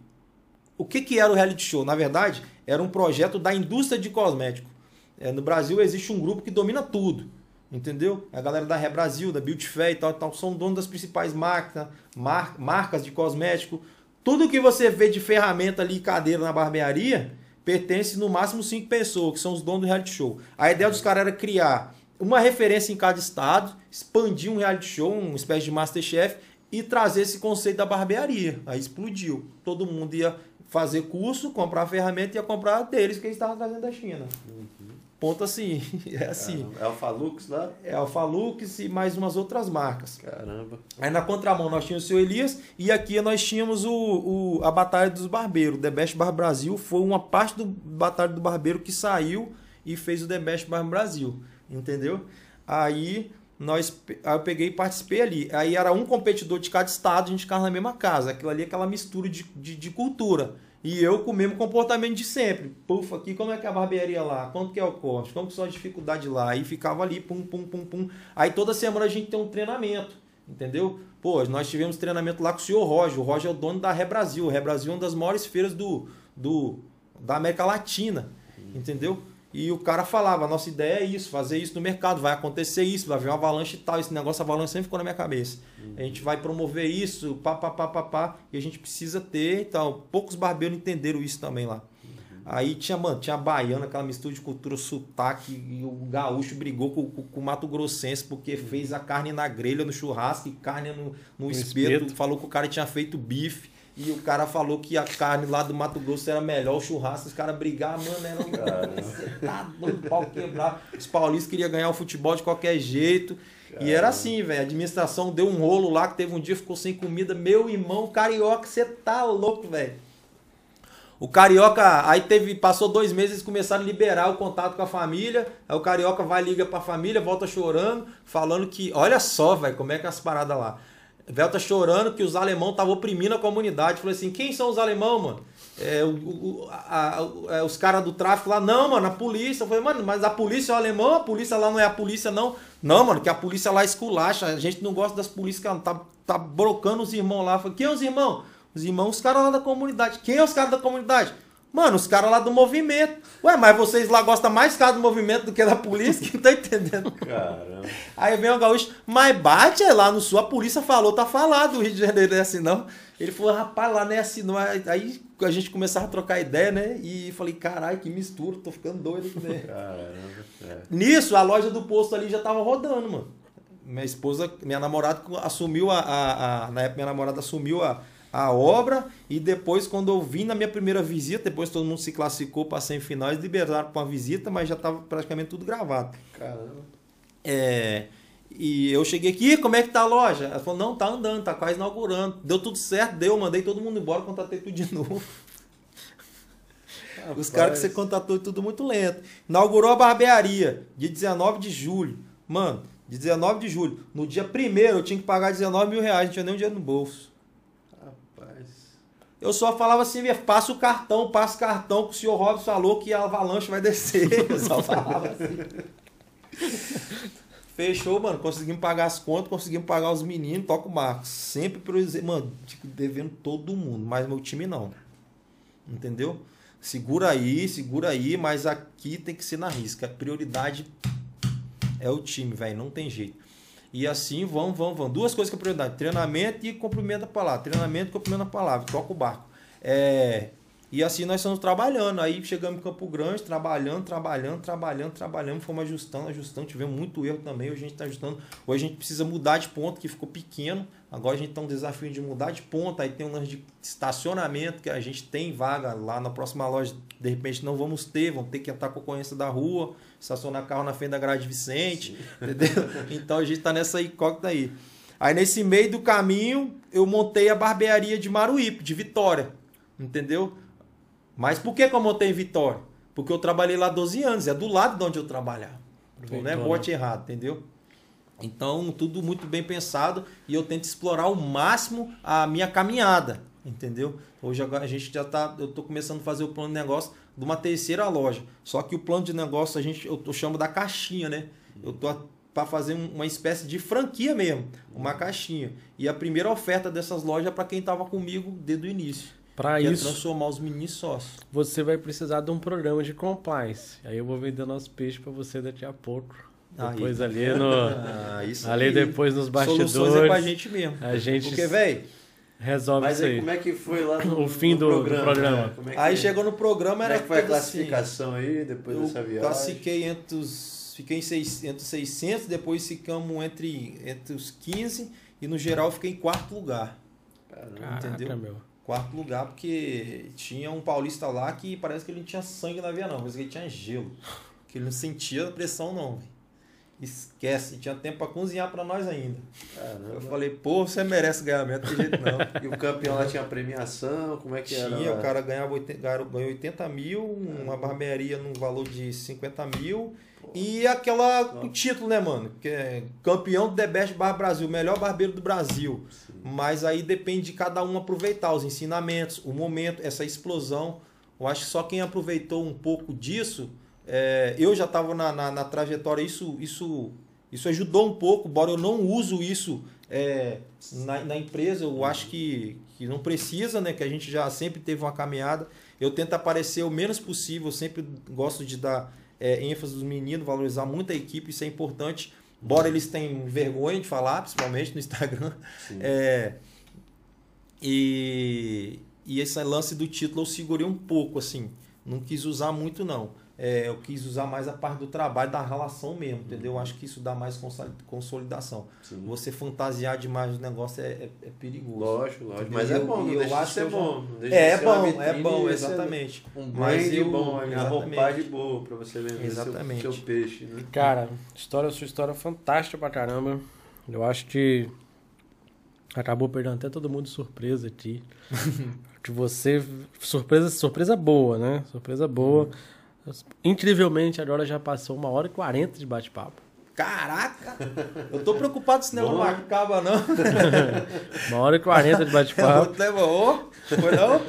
Speaker 3: o que, que era o reality show? Na verdade, era um projeto da indústria de cosmético. É, no Brasil existe um grupo que domina tudo, entendeu? A galera da Ré Brasil, da Beauty Fair e tal, tal são donos das principais marcas, mar, marcas de cosmético. Tudo que você vê de ferramenta ali, cadeira na barbearia, pertence no máximo cinco pessoas, que são os donos do reality show. A ideia dos caras era criar uma referência em cada estado, expandir um reality show, uma espécie de Masterchef e trazer esse conceito da barbearia. Aí explodiu. Todo mundo ia fazer curso, comprar ferramenta e ia comprar deles que eles estavam trazendo da China. Uhum. Ponto assim. É assim.
Speaker 2: É Alphalux lá?
Speaker 3: É Alphalux e mais umas outras marcas.
Speaker 2: Caramba.
Speaker 3: Aí na contramão nós tínhamos o seu Elias e aqui nós tínhamos o, o, a Batalha dos Barbeiros. O The Best Bar Brasil foi uma parte do Batalha do Barbeiro que saiu e fez o The Best Bar Brasil entendeu? Aí nós aí eu peguei e participei ali. Aí era um competidor de cada estado, a gente ficava na mesma casa. Aquilo ali é aquela mistura de, de, de, cultura. E eu com o mesmo comportamento de sempre. Puf, aqui como é que é a barbearia lá? Quanto que é o corte? Como que são as dificuldades lá? Aí ficava ali, pum, pum, pum, pum. Aí toda semana a gente tem um treinamento, entendeu? Pô, nós tivemos treinamento lá com o senhor Roger. O Roger é o dono da Ré Brasil. O Ré Brasil é uma das maiores feiras do, do, da América Latina, entendeu? E o cara falava, a nossa ideia é isso, fazer isso no mercado, vai acontecer isso, vai vir uma avalanche e tal. Esse negócio avalanche sempre ficou na minha cabeça. Uhum. A gente vai promover isso, pá, pá, pá, pá, pá, e a gente precisa ter, então, poucos barbeiros entenderam isso também lá. Uhum. Aí tinha, mano, tinha a baiana, aquela mistura de cultura, sotaque, e o gaúcho brigou com, com, com o Mato Grossense porque uhum. fez a carne na grelha, no churrasco, e carne no, no, espeto, espeto, falou que o cara tinha feito bife. E o cara falou que a carne lá do Mato Grosso era melhor, o churrasco, os caras brigavam, mano, era um. Você tá doido, pau quebrar. Os paulistas queriam ganhar o futebol de qualquer jeito. Caramba. E era assim, velho. A administração deu um rolo lá que teve um dia ficou sem comida. Meu irmão, carioca, você tá louco, velho. O Carioca, aí teve, passou dois meses, eles começaram a liberar o contato com a família. Aí o Carioca vai, liga pra família, volta chorando, falando que, olha só, velho, como é que é as paradas lá. Vel tá chorando que os alemão estavam oprimindo a comunidade. Falei assim, quem são os alemão, mano? É, o, o, a, a, é, os caras do tráfico lá, não, mano, a polícia. Eu falei, mano, mas a polícia é o alemão, a polícia lá não é a polícia, não. Não, mano, que a polícia lá esculacha. A gente não gosta das polícias que tá, tá brocando os irmãos lá. Falei, quem é os irmãos? Os irmãos, os caras lá da comunidade. Quem é os caras da comunidade? Mano, os caras lá do movimento. Ué, mas vocês lá gostam mais cara do movimento do que da polícia? Que não tá entendendo.
Speaker 2: Caramba.
Speaker 3: Aí vem o gaúcho, mas bate é lá no sul, a polícia falou, tá falado, o Rio de Janeiro não é assim não. Ele falou, rapaz, lá não é assim não. Aí a gente começava a trocar ideia, né? E falei, caralho, que mistura, tô ficando doido, né?
Speaker 2: Caramba. É.
Speaker 3: Nisso, a loja do posto ali já tava rodando, mano. Minha esposa, minha namorada assumiu a, a, a na época minha namorada assumiu a, a obra e depois quando eu vim na minha primeira visita, depois todo mundo se classificou para semifinais, liberaram para uma visita, mas já estava praticamente tudo gravado.
Speaker 2: Caramba.
Speaker 3: É, e eu cheguei aqui, como é que tá a loja? Ela falou, não, tá andando, tá quase inaugurando. Deu tudo certo, deu, mandei todo mundo embora, contatei tudo de novo. Os caras que você contatou tudo muito lento. Inaugurou a barbearia, dia 19 de julho. Mano, de 19 de julho. No dia 1 eu tinha que pagar 19 mil reais, não tinha nem um dinheiro no bolso. Eu só falava assim, passa o cartão, passa o cartão, que o senhor Robson falou que a avalanche vai descer. Eu só falava assim. Fechou, mano. Conseguimos pagar as contas, conseguimos pagar os meninos, toca o Marcos. Sempre priorizei, mano, tipo, devendo todo mundo, mas meu time não. Entendeu? Segura aí, segura aí, mas aqui tem que ser na risca. A prioridade é o time, velho, não tem jeito. E assim vão, vão, vão. Duas coisas que é prioridade: treinamento e cumprimento da palavra. Treinamento e cumprimento da palavra. Toca o barco. É, e assim nós estamos trabalhando. Aí chegamos em Campo Grande, trabalhando, trabalhando, trabalhando, trabalhando, fomos ajustando, ajustando. Tivemos muito erro também. Hoje a gente está ajustando. Hoje a gente precisa mudar de ponto, que ficou pequeno. Agora a gente tem um desafio de mudar de ponto. Aí tem um lance de estacionamento, que a gente tem vaga lá na próxima loja. De repente não vamos ter, vamos ter que entrar com a concorrência da rua estacionar carro na frente da Grade Vicente, Sim. entendeu? Então a gente tá nessa incógnita aí. Aí nesse meio do caminho, eu montei a barbearia de Maruípe, de Vitória, entendeu? Mas por que, que eu montei em Vitória? Porque eu trabalhei lá 12 anos, é do lado de onde eu trabalhava. Não é bote errado, entendeu? Então, tudo muito bem pensado e eu tento explorar ao máximo a minha caminhada, entendeu? Hoje a gente já tá, eu tô começando a fazer o plano de negócio de uma terceira loja. Só que o plano de negócio a gente eu, eu chamo da caixinha, né? Eu tô para fazer uma espécie de franquia mesmo, uma caixinha. E a primeira oferta dessas lojas é para quem estava comigo desde o início.
Speaker 1: Para é isso,
Speaker 3: é transformar os mini sócios.
Speaker 1: Você vai precisar de um programa de compliance. Aí eu vou vender nosso peixe para você daqui a pouco. Depois aí. ali no. Ah, ali depois nos bastidores. Soluções é
Speaker 3: pra gente mesmo.
Speaker 1: A gente.
Speaker 3: Porque, velho,
Speaker 1: resolve
Speaker 2: Mas
Speaker 1: isso aí.
Speaker 2: como é que foi lá no,
Speaker 1: o fim
Speaker 2: no
Speaker 1: do
Speaker 2: programa?
Speaker 1: programa.
Speaker 2: Né? É
Speaker 3: aí chegou no programa, era
Speaker 2: como é que foi a
Speaker 3: assim,
Speaker 2: classificação assim, aí depois
Speaker 3: eu
Speaker 2: dessa viagem?
Speaker 3: classifiquei entre os, fiquei em seis, entre 600, depois ficamos entre, entre os 15 e no geral fiquei em quarto lugar.
Speaker 1: Caramba, entendeu? Meu.
Speaker 3: Quarto lugar porque tinha um paulista lá que parece que ele não tinha sangue na veia não, mas ele tinha gelo. Que ele não sentia pressão não, véio. Esquece, tinha tempo para cozinhar para nós ainda. Caramba. Eu falei, pô, você merece ganhar mesmo, de jeito não.
Speaker 2: e o campeão lá tinha premiação, como é que
Speaker 3: tinha,
Speaker 2: era?
Speaker 3: Tinha, o cara ganhava 80, ganhou 80 mil, uma barbearia no valor de 50 mil. Pô. E aquela o título, né, mano? Que é campeão do The Best Bar Brasil, melhor barbeiro do Brasil. Sim. Mas aí depende de cada um aproveitar os ensinamentos, o momento, essa explosão. Eu acho que só quem aproveitou um pouco disso é, eu já estava na, na, na, trajetória, isso, isso, isso ajudou um pouco, embora eu não uso isso é, na, na, empresa, eu acho que, que não precisa, né? Que a gente já sempre teve uma caminhada. Eu tento aparecer o menos possível, eu sempre gosto de dar é, ênfase dos meninos, valorizar muito a equipe, isso é importante. Embora eles tenham vergonha de falar, principalmente no Instagram. É, e, e esse lance do título eu segurei um pouco, assim. Não quis usar muito, não é, eu quis usar mais a parte do trabalho, da relação mesmo, entendeu? Eu acho que isso dá mais consolidação. Sim. Você fantasiar demais o negócio é, é, é perigoso.
Speaker 2: Lógico, lógico. Mas é bom, eu, eu acho que é bom.
Speaker 3: É, é bom, é bom, exatamente.
Speaker 2: Um brand eu, bom, a roupagem boa para você vender
Speaker 3: exatamente.
Speaker 2: Seu, seu peixe. Né?
Speaker 1: Cara, história, sua história é fantástica pra caramba. Eu acho que acabou perdendo até todo mundo de surpresa aqui. que você. Surpresa, surpresa boa, né? Surpresa boa. Hum. Incrivelmente, agora já passou uma hora e quarenta de bate-papo.
Speaker 3: Caraca! Eu tô preocupado se não acaba, não.
Speaker 1: uma hora e quarenta de bate-papo.
Speaker 3: Levou? Foi não?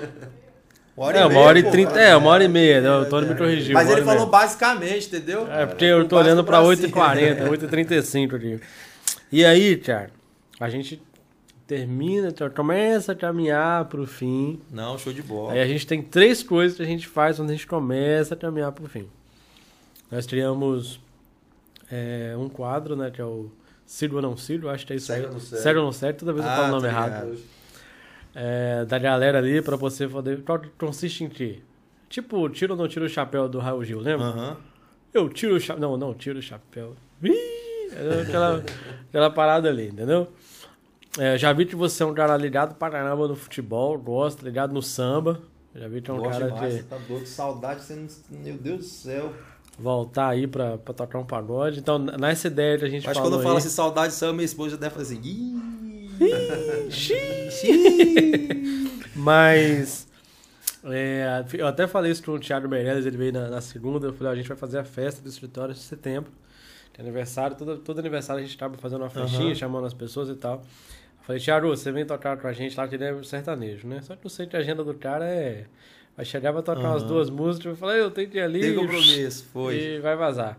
Speaker 1: Uma hora é, e meia, uma hora e trinta, é, uma hora e meia, né? o Tony me corrigiu.
Speaker 3: Mas ele falou basicamente, entendeu?
Speaker 1: É, porque eu tô olhando pra 8h40, 8h35 aqui. E aí, Thiago, a gente termina, começa a caminhar pro fim.
Speaker 3: Não, show de bola.
Speaker 1: Aí a gente tem três coisas que a gente faz quando a gente começa a caminhar pro fim. Nós criamos é, um quadro, né, que é o Ciro ou não Ciro, acho que é isso aí.
Speaker 2: ou não segue?
Speaker 1: Sério ou não sério, toda vez eu
Speaker 3: Ah,
Speaker 1: falo o nome errado. É, da galera ali pra você poder. Qual consiste em quê? Tipo, tira ou não tira o chapéu do Raul Gil, lembra?
Speaker 3: Aham.
Speaker 1: Eu tiro o chapéu. Não, não, tiro o chapéu. Ih, é aquela, aquela parada ali, entendeu? É, já vi que você é um cara ligado pra caramba no futebol, gosta, ligado no samba. Já vi que é um
Speaker 3: Gosto
Speaker 1: cara
Speaker 3: demais,
Speaker 1: de
Speaker 3: você tá doido, saudade, você não... Meu Deus do céu.
Speaker 1: voltar aí pra, pra tocar um pagode. Então, nessa ideia que a gente
Speaker 3: Acho que
Speaker 1: falou
Speaker 3: quando eu falo
Speaker 1: aí-
Speaker 3: assim, saudade, só minha esposa já deve fazer assim.
Speaker 1: Mas. é, eu até falei isso com o Thiago Meirelles, ele veio na, na segunda. Eu falei: ó, a gente vai fazer a festa do escritório em setembro. Que é aniversário, todo, todo aniversário a gente acaba fazendo uma festinha,
Speaker 3: Aham.
Speaker 1: chamando as pessoas e tal. Falei: Thiago, você vem tocar com a gente lá, que ele é sertanejo, né? Só que eu sei que a agenda do cara é. Vai chegar, vai tocar umas
Speaker 3: Aham.
Speaker 1: duas músicas. Eu falei: eu tenho que ir ali.
Speaker 3: Tem compromisso, foi.
Speaker 1: E vai vazar.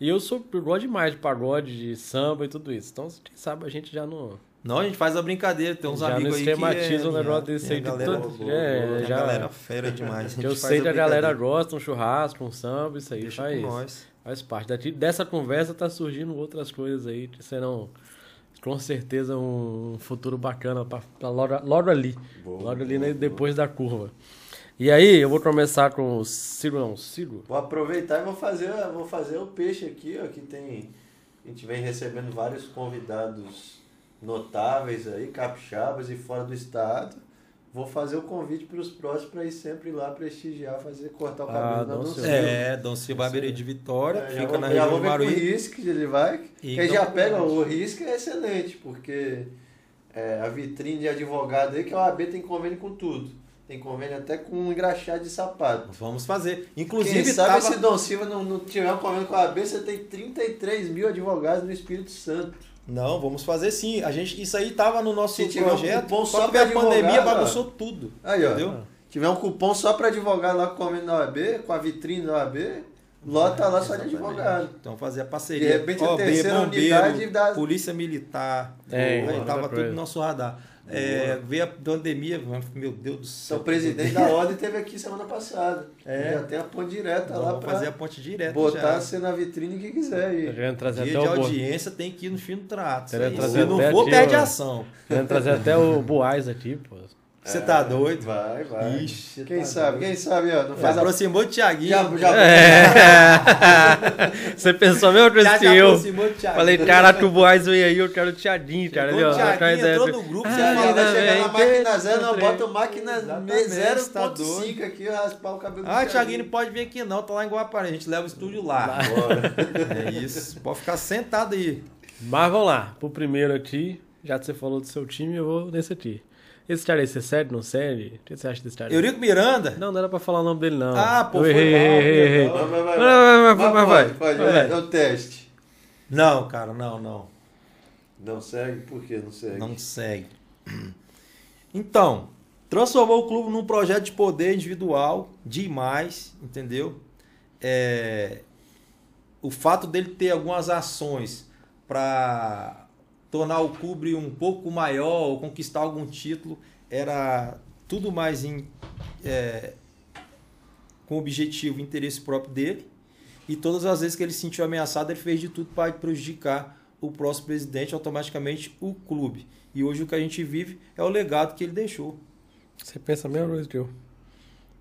Speaker 1: E eu sou, eu gosto demais de pagode, de samba e tudo isso. Então, quem sabe a gente já não.
Speaker 3: Não, a gente faz a brincadeira, tem uns
Speaker 1: Já
Speaker 3: amigos aí que... é,
Speaker 1: um negócio
Speaker 3: já-
Speaker 1: desse aí
Speaker 3: a
Speaker 1: de
Speaker 3: galera,
Speaker 1: todo- é,
Speaker 3: a
Speaker 1: já-
Speaker 3: galera fera demais. a
Speaker 1: Eu sei que a galera
Speaker 3: brincadeira.
Speaker 1: gosta, um churrasco, um samba, isso aí
Speaker 3: Deixa
Speaker 1: faz, faz parte. Daqui, dessa conversa tá surgindo outras coisas aí que serão com certeza um futuro bacana pra logo, logo ali.
Speaker 2: Boa,
Speaker 1: logo ali
Speaker 2: boa,
Speaker 1: né,
Speaker 2: boa.
Speaker 1: depois da curva. E aí, eu vou começar com o Ciro, não, Ciro?
Speaker 2: Vou aproveitar e vou fazer, vou fazer o peixe aqui, ó, que tem. A gente vem recebendo vários convidados notáveis aí, capixabas e fora do estado. Vou fazer o convite para os próximos para ir sempre lá prestigiar, fazer cortar o
Speaker 1: Ah,
Speaker 2: cabelo na
Speaker 1: Dom
Speaker 2: Dom
Speaker 1: Silva.
Speaker 3: É, Dom Silva Barbearia de Vitória,
Speaker 2: É,
Speaker 3: fica
Speaker 2: vou-
Speaker 3: na região
Speaker 2: ver com o
Speaker 3: Maruí.
Speaker 2: risco ele vai.
Speaker 3: E
Speaker 2: Que já pega o risco é excelente, porque é, a vitrine de advogado aí, que a OAB tem convênio com tudo. Tem convênio até com um engraxado de sapato.
Speaker 3: Vamos fazer.
Speaker 2: Quem
Speaker 3: Inclusive,
Speaker 2: sabe
Speaker 3: tava...
Speaker 2: se Dom Silva não, não tiver um convênio com a OAB, você tem 33 mil advogados no Espírito Santo.
Speaker 3: Não, vamos fazer sim. A gente, isso aí tava no nosso
Speaker 2: Se tiver um
Speaker 3: projeto.
Speaker 2: cupom
Speaker 3: só
Speaker 2: só
Speaker 3: que a pandemia, bagunçou tudo.
Speaker 2: Aí, ó.
Speaker 3: Entendeu?
Speaker 2: Tiver um cupom só para advogado lá com o convênio da OAB, com a vitrine da OAB, lota lá só de advogado.
Speaker 3: Então fazer a parceria.
Speaker 2: De repente, a
Speaker 3: OAB,
Speaker 2: terceira
Speaker 3: bombeiro,
Speaker 2: unidade da-
Speaker 3: Polícia Militar.
Speaker 1: É,
Speaker 3: aí tava tudo no nosso radar. É, veio a pandemia, meu Deus do céu.
Speaker 2: Então, o presidente da ordem teve aqui semana passada.
Speaker 3: É.
Speaker 2: Já tem a ponte direta lá para
Speaker 3: fazer a ponte direta
Speaker 2: botar
Speaker 3: já.
Speaker 2: você na vitrine que quiser aí.
Speaker 1: Querendo trazer
Speaker 3: Dia
Speaker 1: até
Speaker 3: de
Speaker 1: o Bo-
Speaker 3: audiência tem que ir no fim do trato. Se não for, perde ação.
Speaker 1: querendo trazer até o Boaz aqui, pô.
Speaker 3: Você tá doido?
Speaker 2: Vai, vai.
Speaker 3: Ixi,
Speaker 2: quem
Speaker 3: tá
Speaker 2: sabe,
Speaker 3: doido.
Speaker 2: quem sabe, ó. Não
Speaker 3: Já
Speaker 2: faz a...
Speaker 3: aproximou do Thiaguinho.
Speaker 2: Já, já...
Speaker 1: É. Você pensou a mesma coisa
Speaker 3: Já
Speaker 1: que
Speaker 3: se
Speaker 1: eu.
Speaker 3: aproximou do Thiaguinho.
Speaker 1: Falei, caraca, o Boaz veio aí, eu quero o Thiaguinho, cara.
Speaker 3: Chegou o Thiaguinho, entrou no grupo, você
Speaker 1: Ah,
Speaker 2: Já
Speaker 3: fala,
Speaker 2: vai chegar na máquina
Speaker 1: que-
Speaker 2: zero, não, bota o máquina
Speaker 3: Exatamente, tá
Speaker 2: 0.5 aqui, raspar o cabelo do
Speaker 3: Ah, Thiaguinho não pode vir aqui não, tá lá em Guaparé, a gente leva o estúdio lá.
Speaker 2: Bora.
Speaker 3: É isso, pode ficar sentado aí.
Speaker 1: Mas vamos lá, pro primeiro aqui, já que você falou do seu time, eu vou nesse aqui. Esse cara aí, você cede, não cede? O que você acha desse cara?
Speaker 3: Eurico Miranda?
Speaker 1: Não, não era pra falar o nome dele, não.
Speaker 3: Ah, pô,
Speaker 1: eu
Speaker 3: foi
Speaker 1: errei,
Speaker 3: mal,
Speaker 1: errei.
Speaker 2: Vai, vai, vai.
Speaker 1: Vai, vai, vai, vai,
Speaker 2: pode,
Speaker 1: Vai.
Speaker 2: é o teste.
Speaker 3: Não, cara, não, não.
Speaker 2: Não segue? Por que não segue?
Speaker 3: Não segue. Então, transformou o clube num projeto de poder individual demais, entendeu? É, o fato dele ter algumas ações para tornar o clube um pouco maior ou conquistar algum título era tudo mais em, é, com o objetivo e interesse próprio dele. E todas as vezes que ele se sentiu ameaçado, ele fez de tudo para prejudicar o próximo presidente, automaticamente o clube. E hoje o que a gente vive é o legado que ele deixou.
Speaker 1: Você pensa a mesma coisa que eu.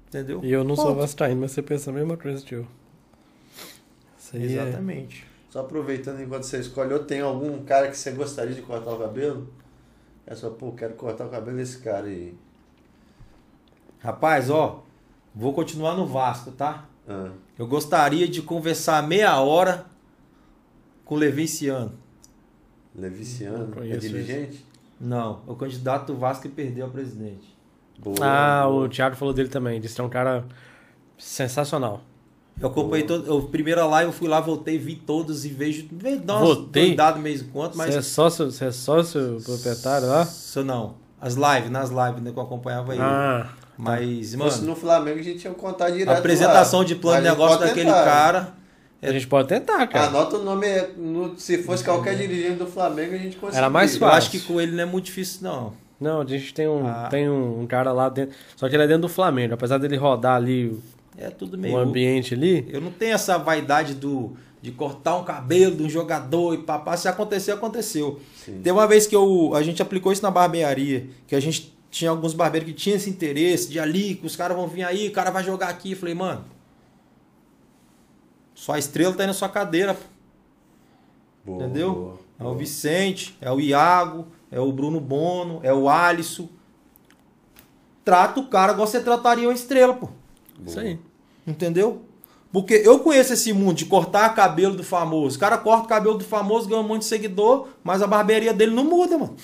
Speaker 3: Entendeu?
Speaker 1: E eu não sou
Speaker 3: Ponto.
Speaker 1: vascaíno, mas você pensa a mesma coisa que eu. Isso aí é-
Speaker 3: Exatamente.
Speaker 2: Só aproveitando enquanto você escolheu, tem algum cara que você gostaria de cortar o cabelo? É só, pô, quero cortar o cabelo desse cara aí.
Speaker 3: Rapaz, ó, vou continuar no Vasco, tá?
Speaker 2: Ah,
Speaker 3: Eu gostaria de conversar meia hora com o Levinciano.
Speaker 2: Leviciano,
Speaker 1: Não
Speaker 2: é dirigente?
Speaker 3: Não, é o candidato do Vasco que perdeu a presidente.
Speaker 2: Boa,
Speaker 1: Ah,
Speaker 2: boa.
Speaker 1: o Thiago falou dele também. Disse que é um cara sensacional.
Speaker 3: Eu acompanhei todo. Eu, primeira live, eu fui lá, voltei, vi todos e vejo. de vez em quando, mas.
Speaker 1: Você é sócio, você é sócio proprietário lá?
Speaker 3: Isso não. As lives, nas lives né, que eu acompanhava ele.
Speaker 1: Ah,
Speaker 3: Mas,
Speaker 2: Se fosse
Speaker 3: mano,
Speaker 2: no Flamengo, a gente tinha que contar direto
Speaker 3: a apresentação
Speaker 2: lá.
Speaker 3: de plano de
Speaker 2: Mas
Speaker 3: negócio daquele
Speaker 2: tentar.
Speaker 3: cara
Speaker 1: A gente pode tentar, cara.
Speaker 2: Anota o nome. no- se fosse qualquer dirigente do Flamengo, a gente conseguia.
Speaker 1: Era mais
Speaker 3: Eu
Speaker 1: fácil.
Speaker 3: acho que com ele não é muito difícil, não.
Speaker 1: Não, a gente tem um,
Speaker 3: Ah.
Speaker 1: tem um, um cara lá dentro. Só que ele é dentro do Flamengo. Apesar dele rodar ali
Speaker 3: É tudo
Speaker 1: o
Speaker 3: meio.
Speaker 1: ambiente ali.
Speaker 3: Eu não tenho essa vaidade do de cortar um cabelo de um jogador e papá. Se acontecer, aconteceu.
Speaker 2: Sim.
Speaker 3: Teve uma vez que eu, a gente aplicou isso na barbearia, que a gente tinha alguns barbeiros que tinham esse interesse de ali, que os caras vão vir aí, o cara vai jogar aqui. Eu falei, mano, sua estrela tá aí na sua cadeira, pô.
Speaker 2: Boa,
Speaker 3: entendeu?
Speaker 2: boa,
Speaker 3: É o. Vicente, é o Iago, é o Bruno Bono, é o Alisson. Trata o cara igual você trataria uma estrela, pô.
Speaker 1: Isso aí.
Speaker 3: Entendeu? Porque eu conheço esse mundo de cortar cabelo do famoso. O cara corta o cabelo do famoso, ganha um monte de seguidor, mas a barbearia dele não muda, mano.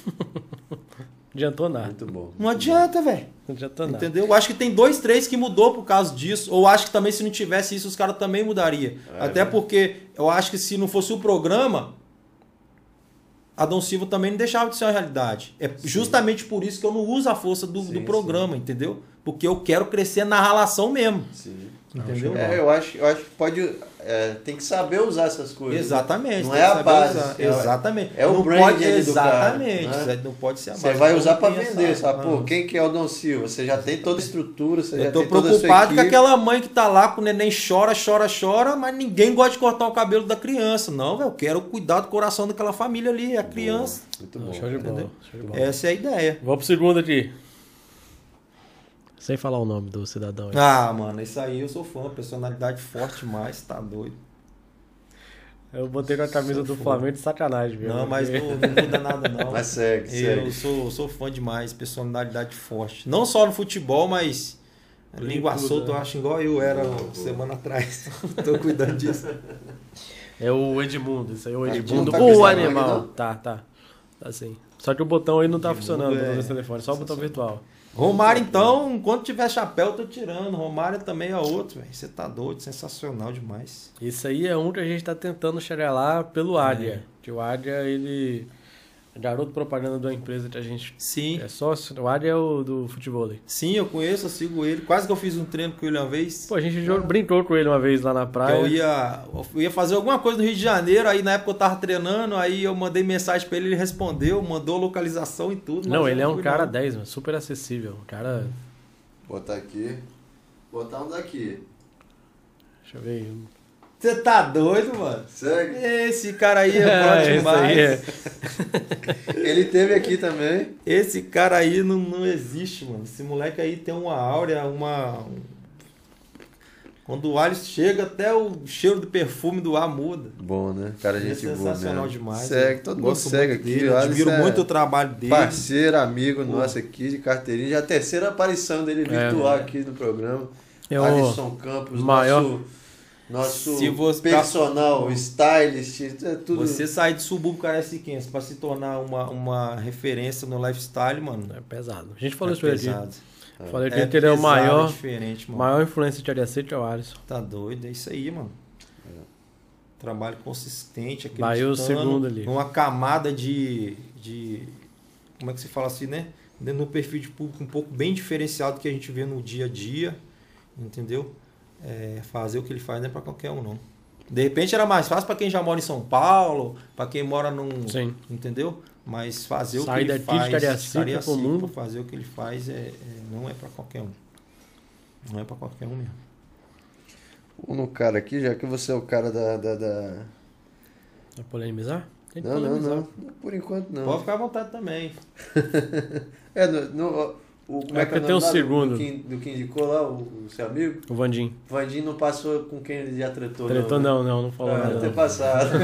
Speaker 1: Não adiantou nada.
Speaker 2: Muito bom.
Speaker 3: Não adianta, velho.
Speaker 1: Não adiantou nada.
Speaker 3: Entendeu? Eu acho que tem dois, três que mudou por causa disso. Ou acho que também se não tivesse isso, os caras também mudariam.
Speaker 2: É,
Speaker 3: Até
Speaker 2: né?
Speaker 3: porque eu acho que se não fosse o programa, Adão Silva também não deixava de ser uma realidade. É justamente por isso que eu não uso a força do,
Speaker 2: Sim,
Speaker 3: do programa, entendeu? Porque eu quero crescer na relação mesmo.
Speaker 2: Sim.
Speaker 3: Entendeu?
Speaker 2: É, eu acho, eu acho que pode. É, tem que saber usar essas coisas.
Speaker 3: Exatamente.
Speaker 2: Não é a base.
Speaker 3: usar. Exatamente.
Speaker 2: é o
Speaker 3: não
Speaker 2: brand
Speaker 3: pode,
Speaker 2: ali do cara,
Speaker 3: Exatamente.
Speaker 2: né?
Speaker 3: Não pode ser a base.
Speaker 2: Você vai usar para vender, sabe? Pô,
Speaker 3: Aham.
Speaker 2: quem que é o Don Silva? Você já tem toda a estrutura, você já
Speaker 3: Eu tô
Speaker 2: tem toda a sua
Speaker 3: preocupado com aquela mãe que tá lá com o neném chora, chora, chora, mas ninguém gosta de cortar o cabelo da criança. Não, velho. Eu quero cuidar do coração daquela família ali, a criança.
Speaker 2: Muito
Speaker 1: Não,
Speaker 2: bom.
Speaker 1: show de bola. Show de bola.
Speaker 3: Essa é a ideia.
Speaker 1: Vou pro segundo aqui. Sem falar o nome do cidadão aí.
Speaker 3: Ah, mano, isso aí eu sou fã. Personalidade forte demais, tá doido.
Speaker 1: Eu botei com a camisa do
Speaker 3: foda.
Speaker 1: Flamengo de sacanagem, viu?
Speaker 3: Não, mas não, não muda nada, não.
Speaker 2: Mas segue,
Speaker 3: Eu
Speaker 2: segue.
Speaker 3: sou, sou fã demais, personalidade forte. Não só no futebol, mas língua solta, eu
Speaker 1: né?
Speaker 3: acho igual eu era semana atrás. Tô cuidando disso.
Speaker 1: É o Edmundo, isso aí é o Edmundo.
Speaker 2: não tá
Speaker 1: o animal.
Speaker 2: não?
Speaker 1: Tá, tá. Tá sim. Só que o botão aí não tá
Speaker 3: Edmundo
Speaker 1: funcionando
Speaker 3: é
Speaker 1: no telefone, só o botão virtual.
Speaker 3: Romário, então, enquanto tiver chapéu, tô tirando. Romário também é outro, velho. Você tá doido, sensacional demais.
Speaker 1: Isso aí é um que a gente tá tentando chegar lá pelo Ádia. Que o ele. Garoto propaganda de uma empresa que a gente
Speaker 3: Sim,
Speaker 1: é sócio. O Ádia é o do futebol.
Speaker 3: sim, eu conheço, eu sigo ele. Quase que eu fiz um treino com ele uma vez.
Speaker 1: Pô, a gente jogou- brincou com ele uma vez lá na praia.
Speaker 3: eu ia, eu ia fazer alguma coisa no Rio de Janeiro, aí na época eu tava treinando, aí eu mandei mensagem pra ele, ele respondeu, mandou a localização e tudo.
Speaker 1: Não, ele é um cara
Speaker 3: não.
Speaker 1: 10, mano, super acessível. Um cara.
Speaker 2: Botar aqui. Botar um daqui.
Speaker 1: Deixa eu ver.
Speaker 3: Você tá doido, mano?
Speaker 2: Segue.
Speaker 3: Esse cara aí é bom
Speaker 1: É, esse
Speaker 3: demais.
Speaker 1: é.
Speaker 2: Ele teve aqui também.
Speaker 3: Esse cara aí não, não existe, mano. Esse moleque aí tem uma áurea, uma. um- Quando o Alisson chega, até o cheiro do perfume do ar muda.
Speaker 2: Bom, né? Cara,
Speaker 3: Ele é
Speaker 2: gente boa
Speaker 3: sensacional
Speaker 2: mesmo.
Speaker 3: demais.
Speaker 2: Segue, todo mundo
Speaker 3: gosto
Speaker 2: segue
Speaker 3: muito
Speaker 2: aqui.
Speaker 3: Dele, admiro
Speaker 2: é
Speaker 3: muito o trabalho dele.
Speaker 2: Parceiro, amigo
Speaker 3: Pô.
Speaker 2: nosso aqui de carteirinha. Já é a terceira aparição dele virtual aqui no programa.
Speaker 1: É o
Speaker 2: Alisson Campos,
Speaker 1: maior-
Speaker 2: nosso, nosso
Speaker 3: Se você-
Speaker 2: personal, stylist, é tudo.
Speaker 3: Você sair de subúrbio Caraciquense pra se tornar uma, uma referência no lifestyle, mano.
Speaker 1: É pesado. A gente falou
Speaker 3: é
Speaker 1: isso pra ele aqui.
Speaker 3: pesado.
Speaker 1: Falei pra ele que ele é o
Speaker 3: pesado,
Speaker 1: maior,
Speaker 3: É diferente, mano.
Speaker 1: maior influência de Ariacete é o Alisson.
Speaker 3: Tá doido, é isso aí, mano. Trabalho consistente, acreditando
Speaker 1: Vai o segundo ali.
Speaker 3: numa camada de, de. Como é que se fala assim, né? Um perfil de público um pouco bem diferenciado que a gente vê no dia a dia, entendeu? É, fazer o que ele faz não é pra qualquer um, não. De repente era mais fácil pra quem já mora em São Paulo, pra quem mora num.
Speaker 1: Sim.
Speaker 3: Entendeu? Mas fazer
Speaker 1: Sair
Speaker 3: o que ele
Speaker 1: daqui de
Speaker 3: faz.
Speaker 1: Pro
Speaker 3: Cariacica,
Speaker 1: mundo.
Speaker 3: Fazer o que ele faz é, é- não é pra qualquer um. Não é pra qualquer um mesmo.
Speaker 2: Um no cara aqui, já que você é o cara da. da, da-
Speaker 1: Vai polemizar?
Speaker 2: Não, não,
Speaker 1: polemizar.
Speaker 2: não. Por enquanto não.
Speaker 3: Pode ficar à vontade também.
Speaker 2: É, no, no- o, como
Speaker 1: É
Speaker 2: é que é o
Speaker 1: um
Speaker 2: do-
Speaker 1: segundo.
Speaker 2: Do, que, do que indicou lá, o, o seu amigo?
Speaker 1: O Vandim.
Speaker 2: O Vandinho não passou com quem ele já tretou.
Speaker 1: Tretou
Speaker 2: não.
Speaker 1: não, não, não falou
Speaker 2: Ah,
Speaker 1: nada.
Speaker 2: ter
Speaker 1: não.
Speaker 2: passado.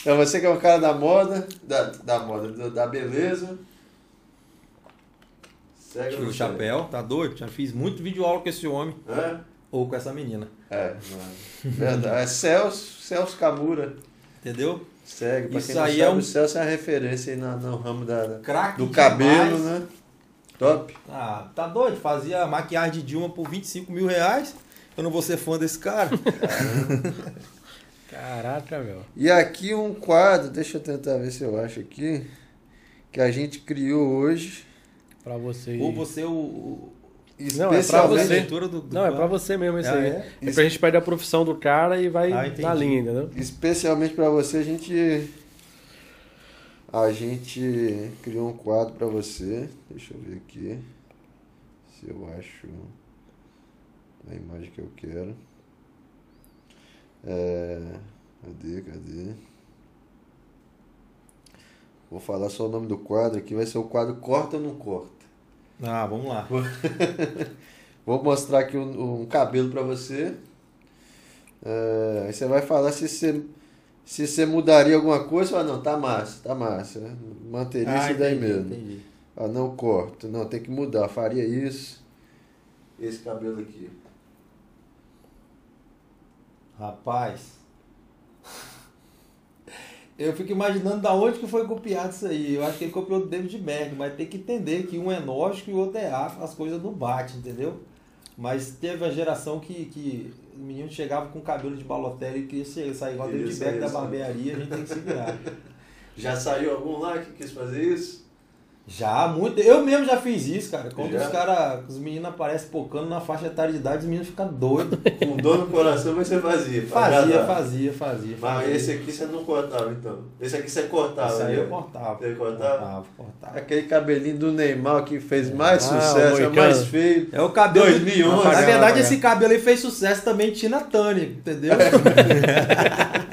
Speaker 2: então você que é um cara da moda, da, da moda, do- da beleza. Segue
Speaker 3: Tira o chapéu, tá doido? Já fiz muito vídeo aula com esse homem
Speaker 2: Hã?
Speaker 3: ou com essa menina.
Speaker 2: É, mano. Verdade. É Celso, Celso Camura.
Speaker 3: Entendeu?
Speaker 2: Segue. Pra
Speaker 3: Isso
Speaker 2: quem não
Speaker 3: aí
Speaker 2: sabe,
Speaker 3: é um-
Speaker 2: o Celso é uma referência aí na- no ramo da,
Speaker 3: Craque
Speaker 2: do
Speaker 3: demais.
Speaker 2: cabelo, né? Top.
Speaker 3: Ah, tá doido? Fazia maquiagem de Dilma por 25 mil reais. Eu não vou ser fã desse cara.
Speaker 1: Caraca, meu.
Speaker 2: E aqui um quadro, deixa eu tentar ver se eu acho aqui, que a gente criou hoje.
Speaker 1: Pra você.
Speaker 3: Ou você o, o-
Speaker 1: Não, é pra você.
Speaker 3: Do, do
Speaker 1: Não, é pra você mesmo isso
Speaker 3: Ah,
Speaker 1: aí.
Speaker 3: é?
Speaker 1: É? pra gente perder a profissão do cara e vai
Speaker 3: Ah,
Speaker 1: na linha, entendeu?
Speaker 2: Especialmente pra você, a gente. A gente criou um quadro pra você. Deixa eu ver aqui. Se eu acho a imagem que eu quero. É. Cadê, cadê? Vou falar só o nome do quadro aqui. Vai ser o quadro Corta ou Não Corta.
Speaker 3: Ah, vamos lá.
Speaker 2: Vou mostrar aqui um, um cabelo pra você. É, aí você vai falar se você, se você mudaria alguma coisa. Fala, não, tá massa, tá massa. né? Manteria
Speaker 3: Ah,
Speaker 2: isso daí mesmo.
Speaker 3: entendi.
Speaker 2: Ah, não corto. Não, tem que mudar. Faria isso. Esse cabelo aqui.
Speaker 3: Rapaz. Eu fico imaginando da onde que foi copiado isso aí. Eu acho que ele copiou do David Berg, mas tem que entender que um é nórdico e o outro é afro, as coisas não batem, entendeu? Mas teve a geração que, que o menino chegava com cabelo de balotelli e queria sair igual o David Berg da barbearia, a gente tem que se virar.
Speaker 2: Já saiu algum lá que quis fazer isso?
Speaker 3: Já, muito. Eu mesmo já fiz isso, cara. Quando
Speaker 2: Já?
Speaker 3: os caras, os meninos aparecem pocando na faixa etária de idade, os meninos ficam doidos.
Speaker 2: Com dor no coração, mas você fazia.
Speaker 3: Fazia, fazia, fazia.
Speaker 2: Mas
Speaker 3: fazia.
Speaker 2: esse aqui você não cortava, então. Esse aqui você cortava.
Speaker 3: Isso aí
Speaker 2: né?
Speaker 3: eu cortava.
Speaker 2: Você cortava?
Speaker 3: Cortava, cortava.
Speaker 2: Aquele cabelinho do Neymar que fez mais
Speaker 1: Ah,
Speaker 2: sucesso, é mais feio.
Speaker 3: É o cabelo.
Speaker 2: 2011.
Speaker 3: Na verdade,
Speaker 1: apagar.
Speaker 3: esse cabelo aí fez sucesso também em Tina Turner, entendeu?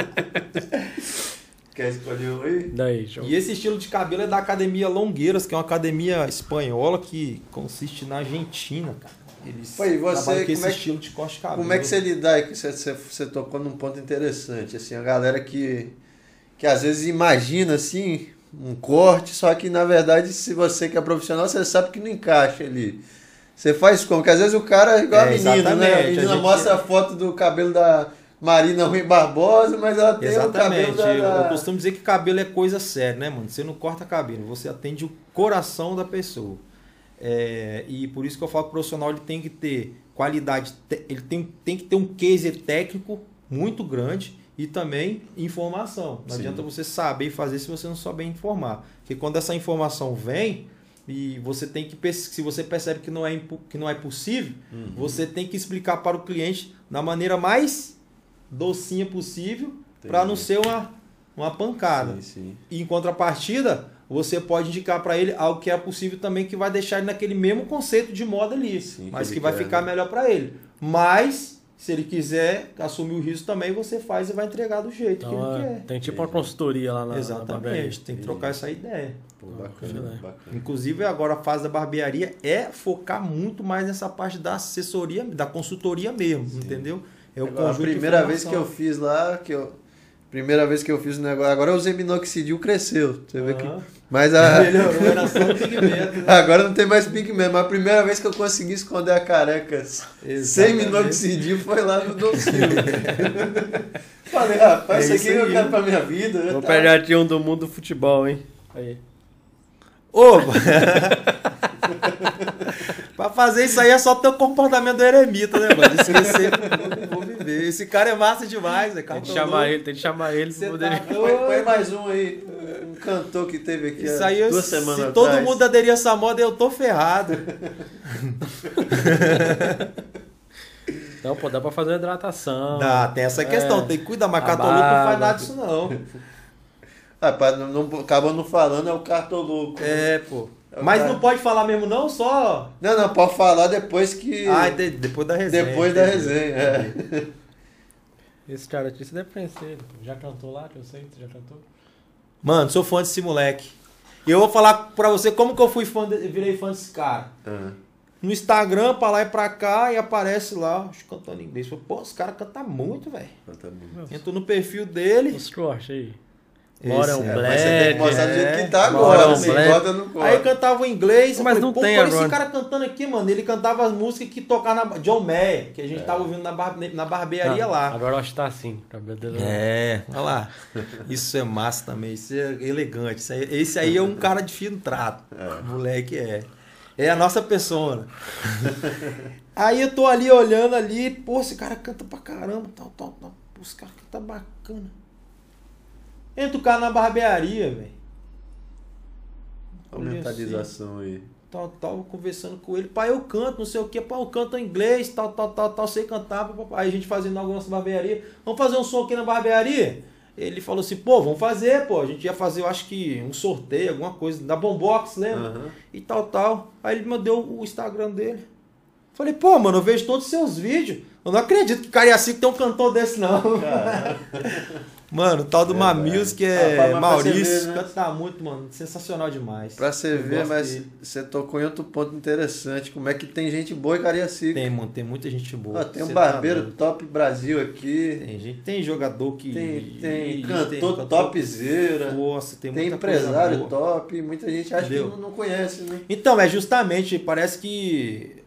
Speaker 2: Quer escolher um aí?
Speaker 1: Daí, show.
Speaker 3: e esse estilo de cabelo é da Academia Longueiras, que é uma academia espanhola que consiste na Argentina, cara. Eles
Speaker 2: Pô, e você,
Speaker 3: com esse
Speaker 2: como é que-
Speaker 3: estilo de corte de cabelo.
Speaker 2: Como é que você lidar aí? que Você, você, você tocou num ponto interessante. Assim, a galera que, que às vezes imagina assim um corte, só que na verdade, se você que é profissional, você sabe que não encaixa ali. Você faz como? Porque às vezes o cara é igual
Speaker 3: É,
Speaker 2: a menina, né? A
Speaker 3: A
Speaker 2: menina
Speaker 3: gente-
Speaker 2: mostra a foto do cabelo da Marina Rui Barbosa, mas ela tem o
Speaker 3: Exatamente.
Speaker 2: cabelo da...
Speaker 3: Eu, costumo dizer que cabelo é coisa séria, né, mano? Você não corta cabelo, você atende o coração da pessoa. É, e por isso que eu falo que o profissional ele tem que ter qualidade, ele tem, tem que ter um case técnico muito grande e também informação. Não
Speaker 2: Sim.
Speaker 3: adianta você saber fazer se você não souber informar. Porque quando essa informação vem e você tem que se você percebe que não é que não é possível,
Speaker 2: Uhum.
Speaker 3: você tem que explicar para o cliente da maneira mais docinha possível para não ser uma, uma pancada.
Speaker 2: Sim, sim.
Speaker 3: E em contrapartida, você pode indicar para ele algo que é possível também que vai deixar ele naquele mesmo conceito de moda ali,
Speaker 2: Sim, que
Speaker 3: mas
Speaker 2: ele
Speaker 3: que vai
Speaker 2: quer,
Speaker 3: ficar
Speaker 2: né?
Speaker 3: melhor para ele. Mas se ele quiser assumir o risco também, você faz e vai entregar do jeito
Speaker 1: Então,
Speaker 3: que ele
Speaker 1: é,
Speaker 3: quer.
Speaker 1: tem tipo uma consultoria lá na, na.
Speaker 3: Exatamente, tem que trocar essa ideia.
Speaker 2: Pô, bacana,
Speaker 1: filé.
Speaker 2: bacana.
Speaker 3: Inclusive, agora a fase da barbearia é focar muito mais nessa parte da assessoria, da consultoria mesmo, entendeu? É
Speaker 2: Agora, a primeira vez que eu fiz lá, que eu primeira vez que eu fiz o negócio, agora eu usei minoxidil, cresceu. Você vê que mas a
Speaker 3: Melhorou, era só o pigmento. né?
Speaker 2: agora não tem mais pigmento, mas a primeira vez que eu consegui esconder a careca sem
Speaker 3: Exatamente.
Speaker 2: minoxidil foi lá no Docil. Falei, rapaz,
Speaker 3: É
Speaker 2: isso aqui eu
Speaker 3: aí.
Speaker 2: quero pra minha vida.
Speaker 1: Vou
Speaker 2: tá?
Speaker 1: pegar aqui um do mundo do futebol, hein? Aí.
Speaker 3: Ô! pra fazer isso aí é só ter o comportamento do eremita, né, mano? Esquecer, Esse cara é massa demais, é
Speaker 1: Tem que chamar ele, tem que chamar ele pra
Speaker 3: Você
Speaker 1: poder.
Speaker 3: tá
Speaker 2: Põe, mais um aí, um cantor que teve aqui
Speaker 3: Isso aí,
Speaker 2: duas
Speaker 3: se
Speaker 2: semanas
Speaker 3: todo
Speaker 2: atrás.
Speaker 3: mundo aderir a essa moda, eu tô ferrado.
Speaker 1: Não, pô, dá pra fazer uma hidratação.
Speaker 3: Dá, tem essa questão,
Speaker 1: É.
Speaker 3: tem que cuidar, mas
Speaker 1: A
Speaker 3: catoluco não faz nada disso, não.
Speaker 2: Rapaz, não, não, acabou não falando, é o cartoluco.
Speaker 3: É, pô.
Speaker 2: É
Speaker 3: Mas
Speaker 2: cara-
Speaker 3: não pode falar mesmo, não? Só.
Speaker 2: Não, não, pode falar depois que.
Speaker 3: Ah, entendi, depois da resenha.
Speaker 2: depois da resenha. É.
Speaker 1: Esse cara aqui, você deve conhecer ele. Já cantou lá, que eu sei, você já cantou?
Speaker 3: Mano, sou fã desse moleque. E eu vou falar pra você como que eu fui fã, de, virei fã desse cara.
Speaker 2: Ah.
Speaker 3: No Instagram, pra lá e pra cá, e aparece lá, acho, que cantando inglês. Eu Falei, Pô, esse cara canta muito, velho.
Speaker 2: Tá bom.
Speaker 3: Entro no perfil dele.
Speaker 1: Os cortes aí. Bora um
Speaker 3: é,
Speaker 2: Mas você tem que mostrar do jeito
Speaker 3: é.
Speaker 2: que tá
Speaker 1: Bora,
Speaker 2: agora.
Speaker 1: Bled.
Speaker 2: bota no corte.
Speaker 3: Aí cantava em inglês.
Speaker 1: Mas
Speaker 3: eu
Speaker 1: não
Speaker 3: Pô,
Speaker 1: tem
Speaker 3: olha esse cara cantando aqui, mano. Ele cantava as músicas que tocava na John Mayer, que a gente tava ouvindo na, bar, na barbearia
Speaker 1: Não,
Speaker 3: lá.
Speaker 1: Agora eu acho que tá assim. O cabelo dele
Speaker 3: É, olha lá. Isso é massa também, isso é elegante. Isso aí- esse aí é um cara de fino trato. Moleque é. É a nossa persona. aí eu tô ali olhando ali, pô, esse cara canta pra caramba, tal, tal, tal. Pô, esse cara canta bacana. Entra o cara na barbearia, velho.
Speaker 2: A mentalização aí.
Speaker 3: tal, tal, conversando com ele, pai, eu canto, não sei o que, pai, eu canto em inglês, tal, tal, tal, tal, sei cantar, aí a gente fazendo algumas barbearia, vamos fazer um som aqui na barbearia? Ele falou assim, pô, vamos fazer, pô, a gente ia fazer, eu acho que um sorteio, alguma coisa, da Bombox, lembra? Uhum. E tal, tal. Aí ele me deu o Instagram dele. Falei, pô, mano, eu vejo todos os seus vídeos. Eu não acredito que Cariacica tem um cantor desse, não. Mano, o tal do é, Mamilos que é ah, Maurício, ver, né? canta muito, mano. Sensacional demais.
Speaker 2: Pra você eu ver, mas dele. você tocou em outro ponto interessante. Como é que tem gente boa em Cariacica.
Speaker 3: Tem, mano, tem muita gente boa.
Speaker 2: Ah, tem um tá barbeiro tá top Brasil aqui.
Speaker 3: Tem gente, tem jogador que.
Speaker 2: Tem, tem cantor tem, topzera.
Speaker 3: Nossa, tem
Speaker 2: Tem empresário top. Muita gente acha Entendeu? que não, não conhece, né?
Speaker 3: Então, é justamente, parece que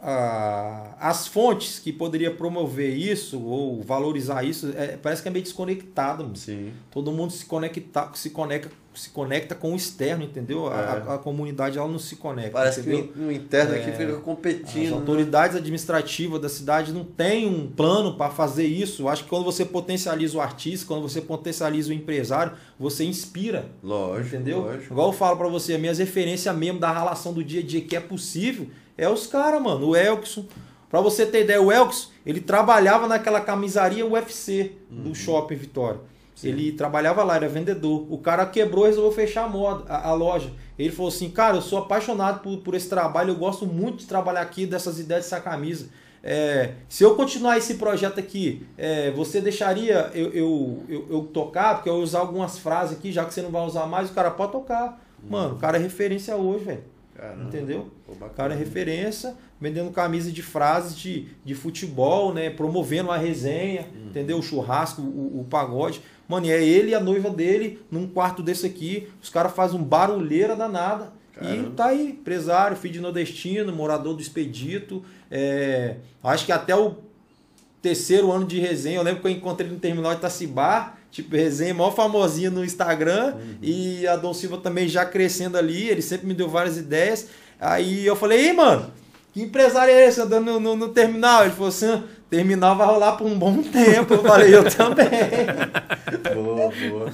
Speaker 3: ah, as fontes que poderia promover isso ou valorizar isso é, parece que é meio desconectado.
Speaker 2: Sim.
Speaker 3: Todo mundo se conecta, se conecta, se conecta com o externo, entendeu? É. A, a, comunidade ela não se conecta.
Speaker 2: Parece
Speaker 3: entendeu?
Speaker 2: que o interno é, aqui fica competindo. As
Speaker 3: né? autoridades né? administrativas da cidade não têm um plano para fazer isso. Acho que quando você potencializa o artista, quando você potencializa o empresário, você inspira.
Speaker 2: Lógico.
Speaker 3: Entendeu?
Speaker 2: Lógico.
Speaker 3: Igual eu falo para você, as minhas referências mesmo da relação do dia a dia que é possível é os caras, mano. O Elkson. Pra você ter ideia, o Elkson, ele trabalhava naquela camisaria UFC uhum. do Shopping Vitória. Sim. Ele trabalhava lá, era vendedor. O cara quebrou e resolveu fechar a, moda, a, a, loja. Ele falou assim, cara, eu sou apaixonado por, por esse trabalho, eu gosto muito de trabalhar aqui, dessas ideias dessa camisa. É, se eu continuar esse projeto aqui, é, você deixaria eu, eu, eu, eu, tocar? Porque eu vou usar algumas frases aqui, já que você não vai usar mais, o cara pode tocar. Mano, o cara é referência hoje, velho. Caramba, Entendeu? o cara é referência, vendendo camisa de frases de, de futebol, né? Promovendo a resenha, uhum. entendeu? O churrasco, o, o, pagode. Mano, e é ele e a noiva dele num quarto desse aqui. Os caras fazem um barulheira danada. Caramba. E tá aí, empresário, filho de nordestino, morador do Expedito. É, acho que até o terceiro ano de resenha, eu lembro que eu encontrei no terminal de Itacibar Tipo, resenha maior famosinha no Instagram. Uhum. E a Dom Silva também já crescendo ali. Ele sempre me deu várias ideias. Aí eu falei, ei, mano, que empresário é esse andando no, no, no terminal? Ele falou assim, terminal vai rolar por um bom tempo. Eu falei, eu também.
Speaker 2: boa, boa.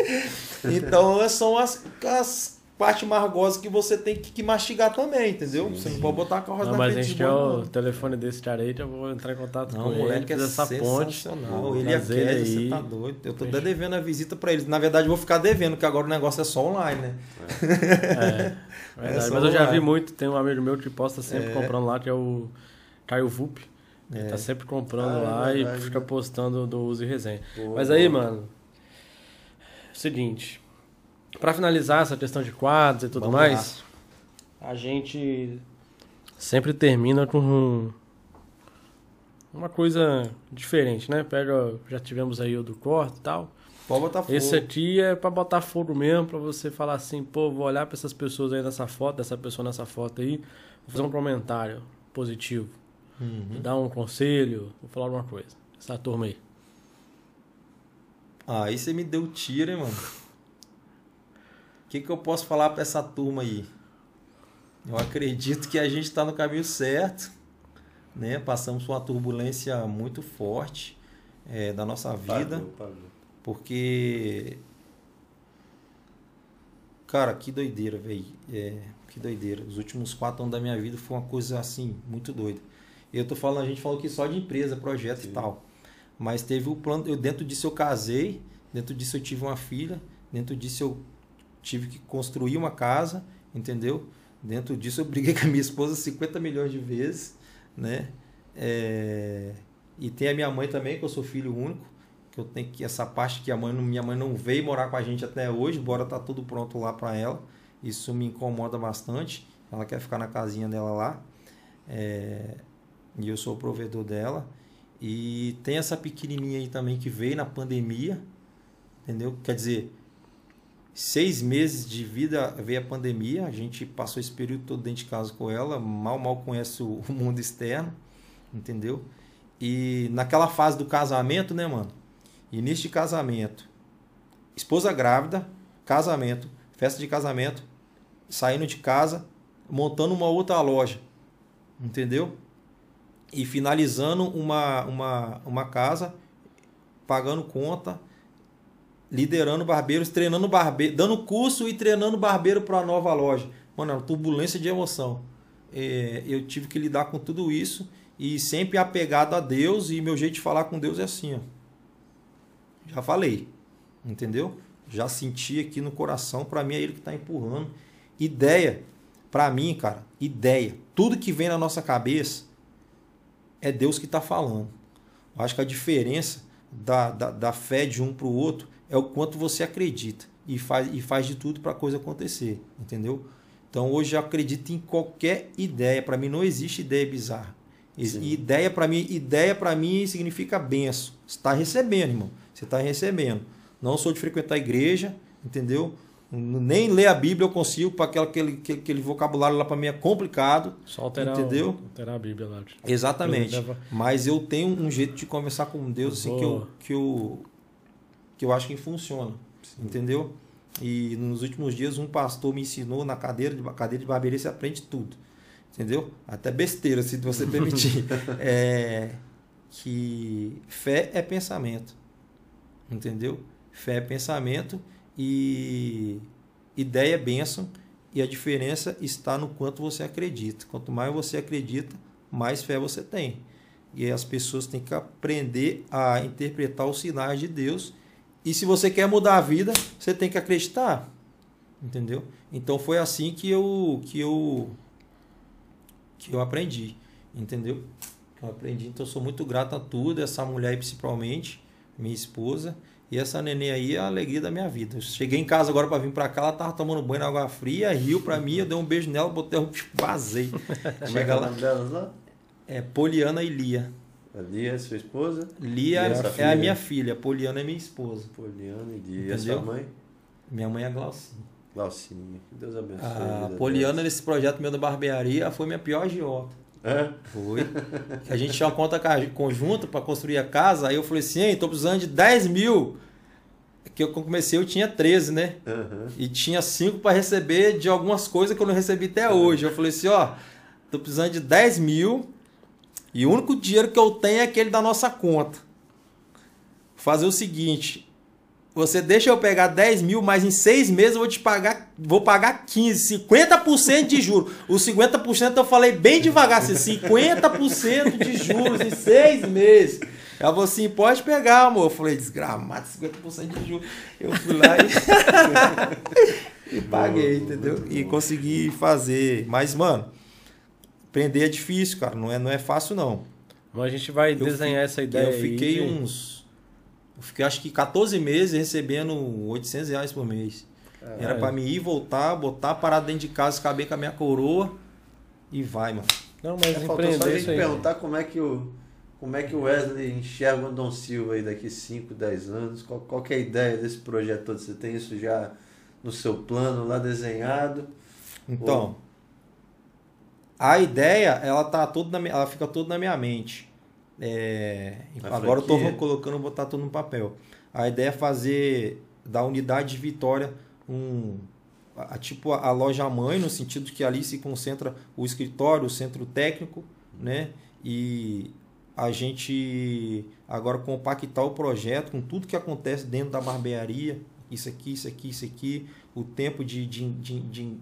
Speaker 3: Então são as, as parte margosa que você tem que, que mastigar também, entendeu? Sim, você não pode botar a carroça
Speaker 1: não, na frente. Mas a gente tem o telefone desse cara aí, eu vou entrar em contato não, com ele. Moleque
Speaker 3: é
Speaker 1: essa ponte.
Speaker 3: Ele é aquele, você tá doido. Eu tô até devendo a visita para eles. Na verdade, eu vou ficar devendo, porque agora o negócio é só online, né?
Speaker 1: É. É, é mas eu já vi muito, tem um amigo meu que posta sempre é. comprando lá, que é o Caio Vup. Ele é. tá sempre comprando ah, lá e fica postando do uso e resenha. Boa, mas aí, mano, seguinte, para finalizar essa questão de quadros e tudo Vamos mais, lá. a gente sempre termina com uma coisa diferente, né? Pega, já tivemos aí o do corte e tal.
Speaker 3: Pode botar fogo.
Speaker 1: Esse aqui é para botar fogo mesmo, para você falar assim, pô, vou olhar para essas pessoas aí nessa foto, dessa pessoa nessa foto aí, vou fazer um comentário positivo, uhum. dar um conselho, vou falar alguma coisa. Essa turma aí.
Speaker 3: Ah, aí você me deu tiro, hein, mano? Que, que eu posso falar para essa turma aí? Eu acredito que a gente está no caminho certo, né? Passamos por uma turbulência muito forte é, da nossa vida, pagou, pagou. porque, cara, que doideira, velho, é, que doideira. Os últimos quatro anos da minha vida foi uma coisa assim muito doida. Eu tô falando, a gente falou que só de empresa, projeto Sim. e tal, mas teve o plano. Eu dentro disso eu casei, dentro disso eu tive uma filha, dentro disso eu tive que construir uma casa, entendeu? Dentro disso eu briguei com a minha esposa 50 milhões de vezes, né? É... E tem a minha mãe também, que eu sou filho único, que eu tenho que essa parte que a mãe, minha mãe não veio morar com a gente até hoje, embora tá tudo pronto lá para ela. Isso me incomoda bastante. Ela quer ficar na casinha dela lá. É... E eu sou o provedor dela. E tem essa pequenininha aí também que veio na pandemia, entendeu? Quer dizer, seis meses de vida veio a pandemia, a gente passou esse período todo dentro de casa com ela, mal, mal conhece o mundo externo, entendeu? E naquela fase do casamento, né, mano? Início de casamento, esposa grávida, casamento, festa de casamento, saindo de casa, montando uma outra loja, entendeu? E finalizando uma, uma, uma casa, pagando conta, liderando barbeiros, treinando barbeiro, dando curso e treinando barbeiro para a nova loja. mano, era turbulência de emoção. É, eu tive que lidar com tudo isso e sempre apegado a Deus e meu jeito de falar com Deus é assim, ó. Já falei, entendeu? Já senti aqui no coração, para mim é ele que está empurrando. Ideia, para mim, cara, ideia. Tudo que vem na nossa cabeça é Deus que está falando. Eu acho que a diferença da, da, da fé de um para o outro é o quanto você acredita e faz, e faz de tudo para a coisa acontecer, entendeu? Então hoje eu acredito em qualquer ideia. Para mim não existe ideia bizarra. Sim. Ideia para mim, ideia para mim significa benção. Você está recebendo, irmão. Você está recebendo. Não sou de frequentar a igreja, entendeu? Nem ler a Bíblia eu consigo, para aquele, aquele vocabulário lá para mim é complicado.
Speaker 1: Só alterar, entendeu? alterar a Bíblia lá.
Speaker 3: Exatamente. Mas eu tenho um jeito de conversar com Deus assim, que, eu, que, eu, que eu acho que funciona. Sim. Entendeu? E nos últimos dias um pastor me ensinou na cadeira de, cadeira de barbearia você aprende tudo. Entendeu? Até besteira, se você permitir. é, que fé é pensamento. Entendeu? Fé é pensamento e ideia é bênção. E a diferença está no quanto você acredita. Quanto mais você acredita, mais fé você tem. E as pessoas têm que aprender a interpretar os sinais de Deus. E se você quer mudar a vida, você tem que acreditar. Entendeu? Então foi assim que eu que eu que eu aprendi, entendeu? Eu aprendi, então eu sou muito grato a tudo, essa mulher aí principalmente, minha esposa, e essa neném aí é a alegria da minha vida. Eu cheguei em casa agora para vir para cá, ela tava tomando banho na água fria, riu para mim, eu dei um beijo nela, botei um vazei.
Speaker 2: Como é que é?
Speaker 3: É Poliana e Lia.
Speaker 2: A Lia é sua esposa?
Speaker 3: Lia é, é a minha filha, Poliana é minha esposa.
Speaker 2: Poliana e Lia. E a sua mãe?
Speaker 3: Minha mãe é Glaucinha.
Speaker 2: Glaucinha, que Deus abençoe.
Speaker 3: A, a Poliana, nesse projeto meu da barbearia, foi minha pior agiota.
Speaker 2: É?
Speaker 3: Foi. a gente tinha uma conta conjunta para construir a casa. Aí eu falei assim: estou precisando de 10 mil. Que eu comecei, eu tinha 13, né?
Speaker 2: Uhum.
Speaker 3: E tinha 5 para receber de algumas coisas que eu não recebi até hoje. Eu falei assim: ó, tô precisando de 10 mil. E o único dinheiro que eu tenho é aquele da nossa conta. Fazer o seguinte: você deixa eu pegar 10 mil, mas em seis meses eu vou te pagar, vou pagar 15, 50% de juros. Os 50% eu falei bem devagar, assim, 50% de juros em seis meses. Ela falou assim, pode pegar, amor. Eu falei, desgramado, 50% de juros. Eu fui lá e, e paguei, entendeu? E consegui fazer. Mas, mano, prender é difícil, cara. Não é, não é fácil, não.
Speaker 1: Mas a gente vai eu desenhar essa ideia
Speaker 3: Eu fiquei aí. uns eu fiquei acho que 14 meses recebendo 800 reais por mês. Era para mim ir, voltar, botar parado dentro de casa, caber com a minha coroa e vai, mano.
Speaker 2: Não, mas é, empreender só a gente perguntar como é que o como é que o Wesley enxerga o Dom Silva aí daqui 5, 10 anos? Qual, qual é a ideia desse projeto todo? Você tem isso já no seu plano lá desenhado?
Speaker 3: Então, Ou... a ideia, ela tá toda na, ela fica toda na minha mente. É, agora eu estou colocando, botar tudo no papel. A ideia é fazer da unidade de Vitória um a, tipo a, a loja mãe no sentido que ali se concentra o escritório, o centro técnico, né? E a gente agora compactar o projeto com tudo que acontece dentro da barbearia, isso aqui, isso aqui, isso aqui, o tempo de, de, de, de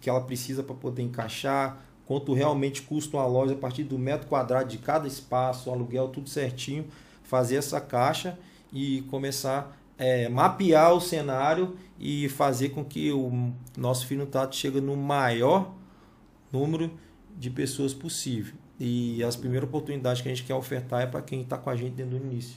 Speaker 3: que ela precisa para poder encaixar, quanto realmente custa uma loja a partir do metro quadrado de cada espaço, aluguel, tudo certinho, fazer essa caixa e começar a é, mapear o cenário e fazer com que o nosso tato chegue no maior número de pessoas possível. E as primeiras oportunidades que a gente quer ofertar é para quem está com a gente desde o início.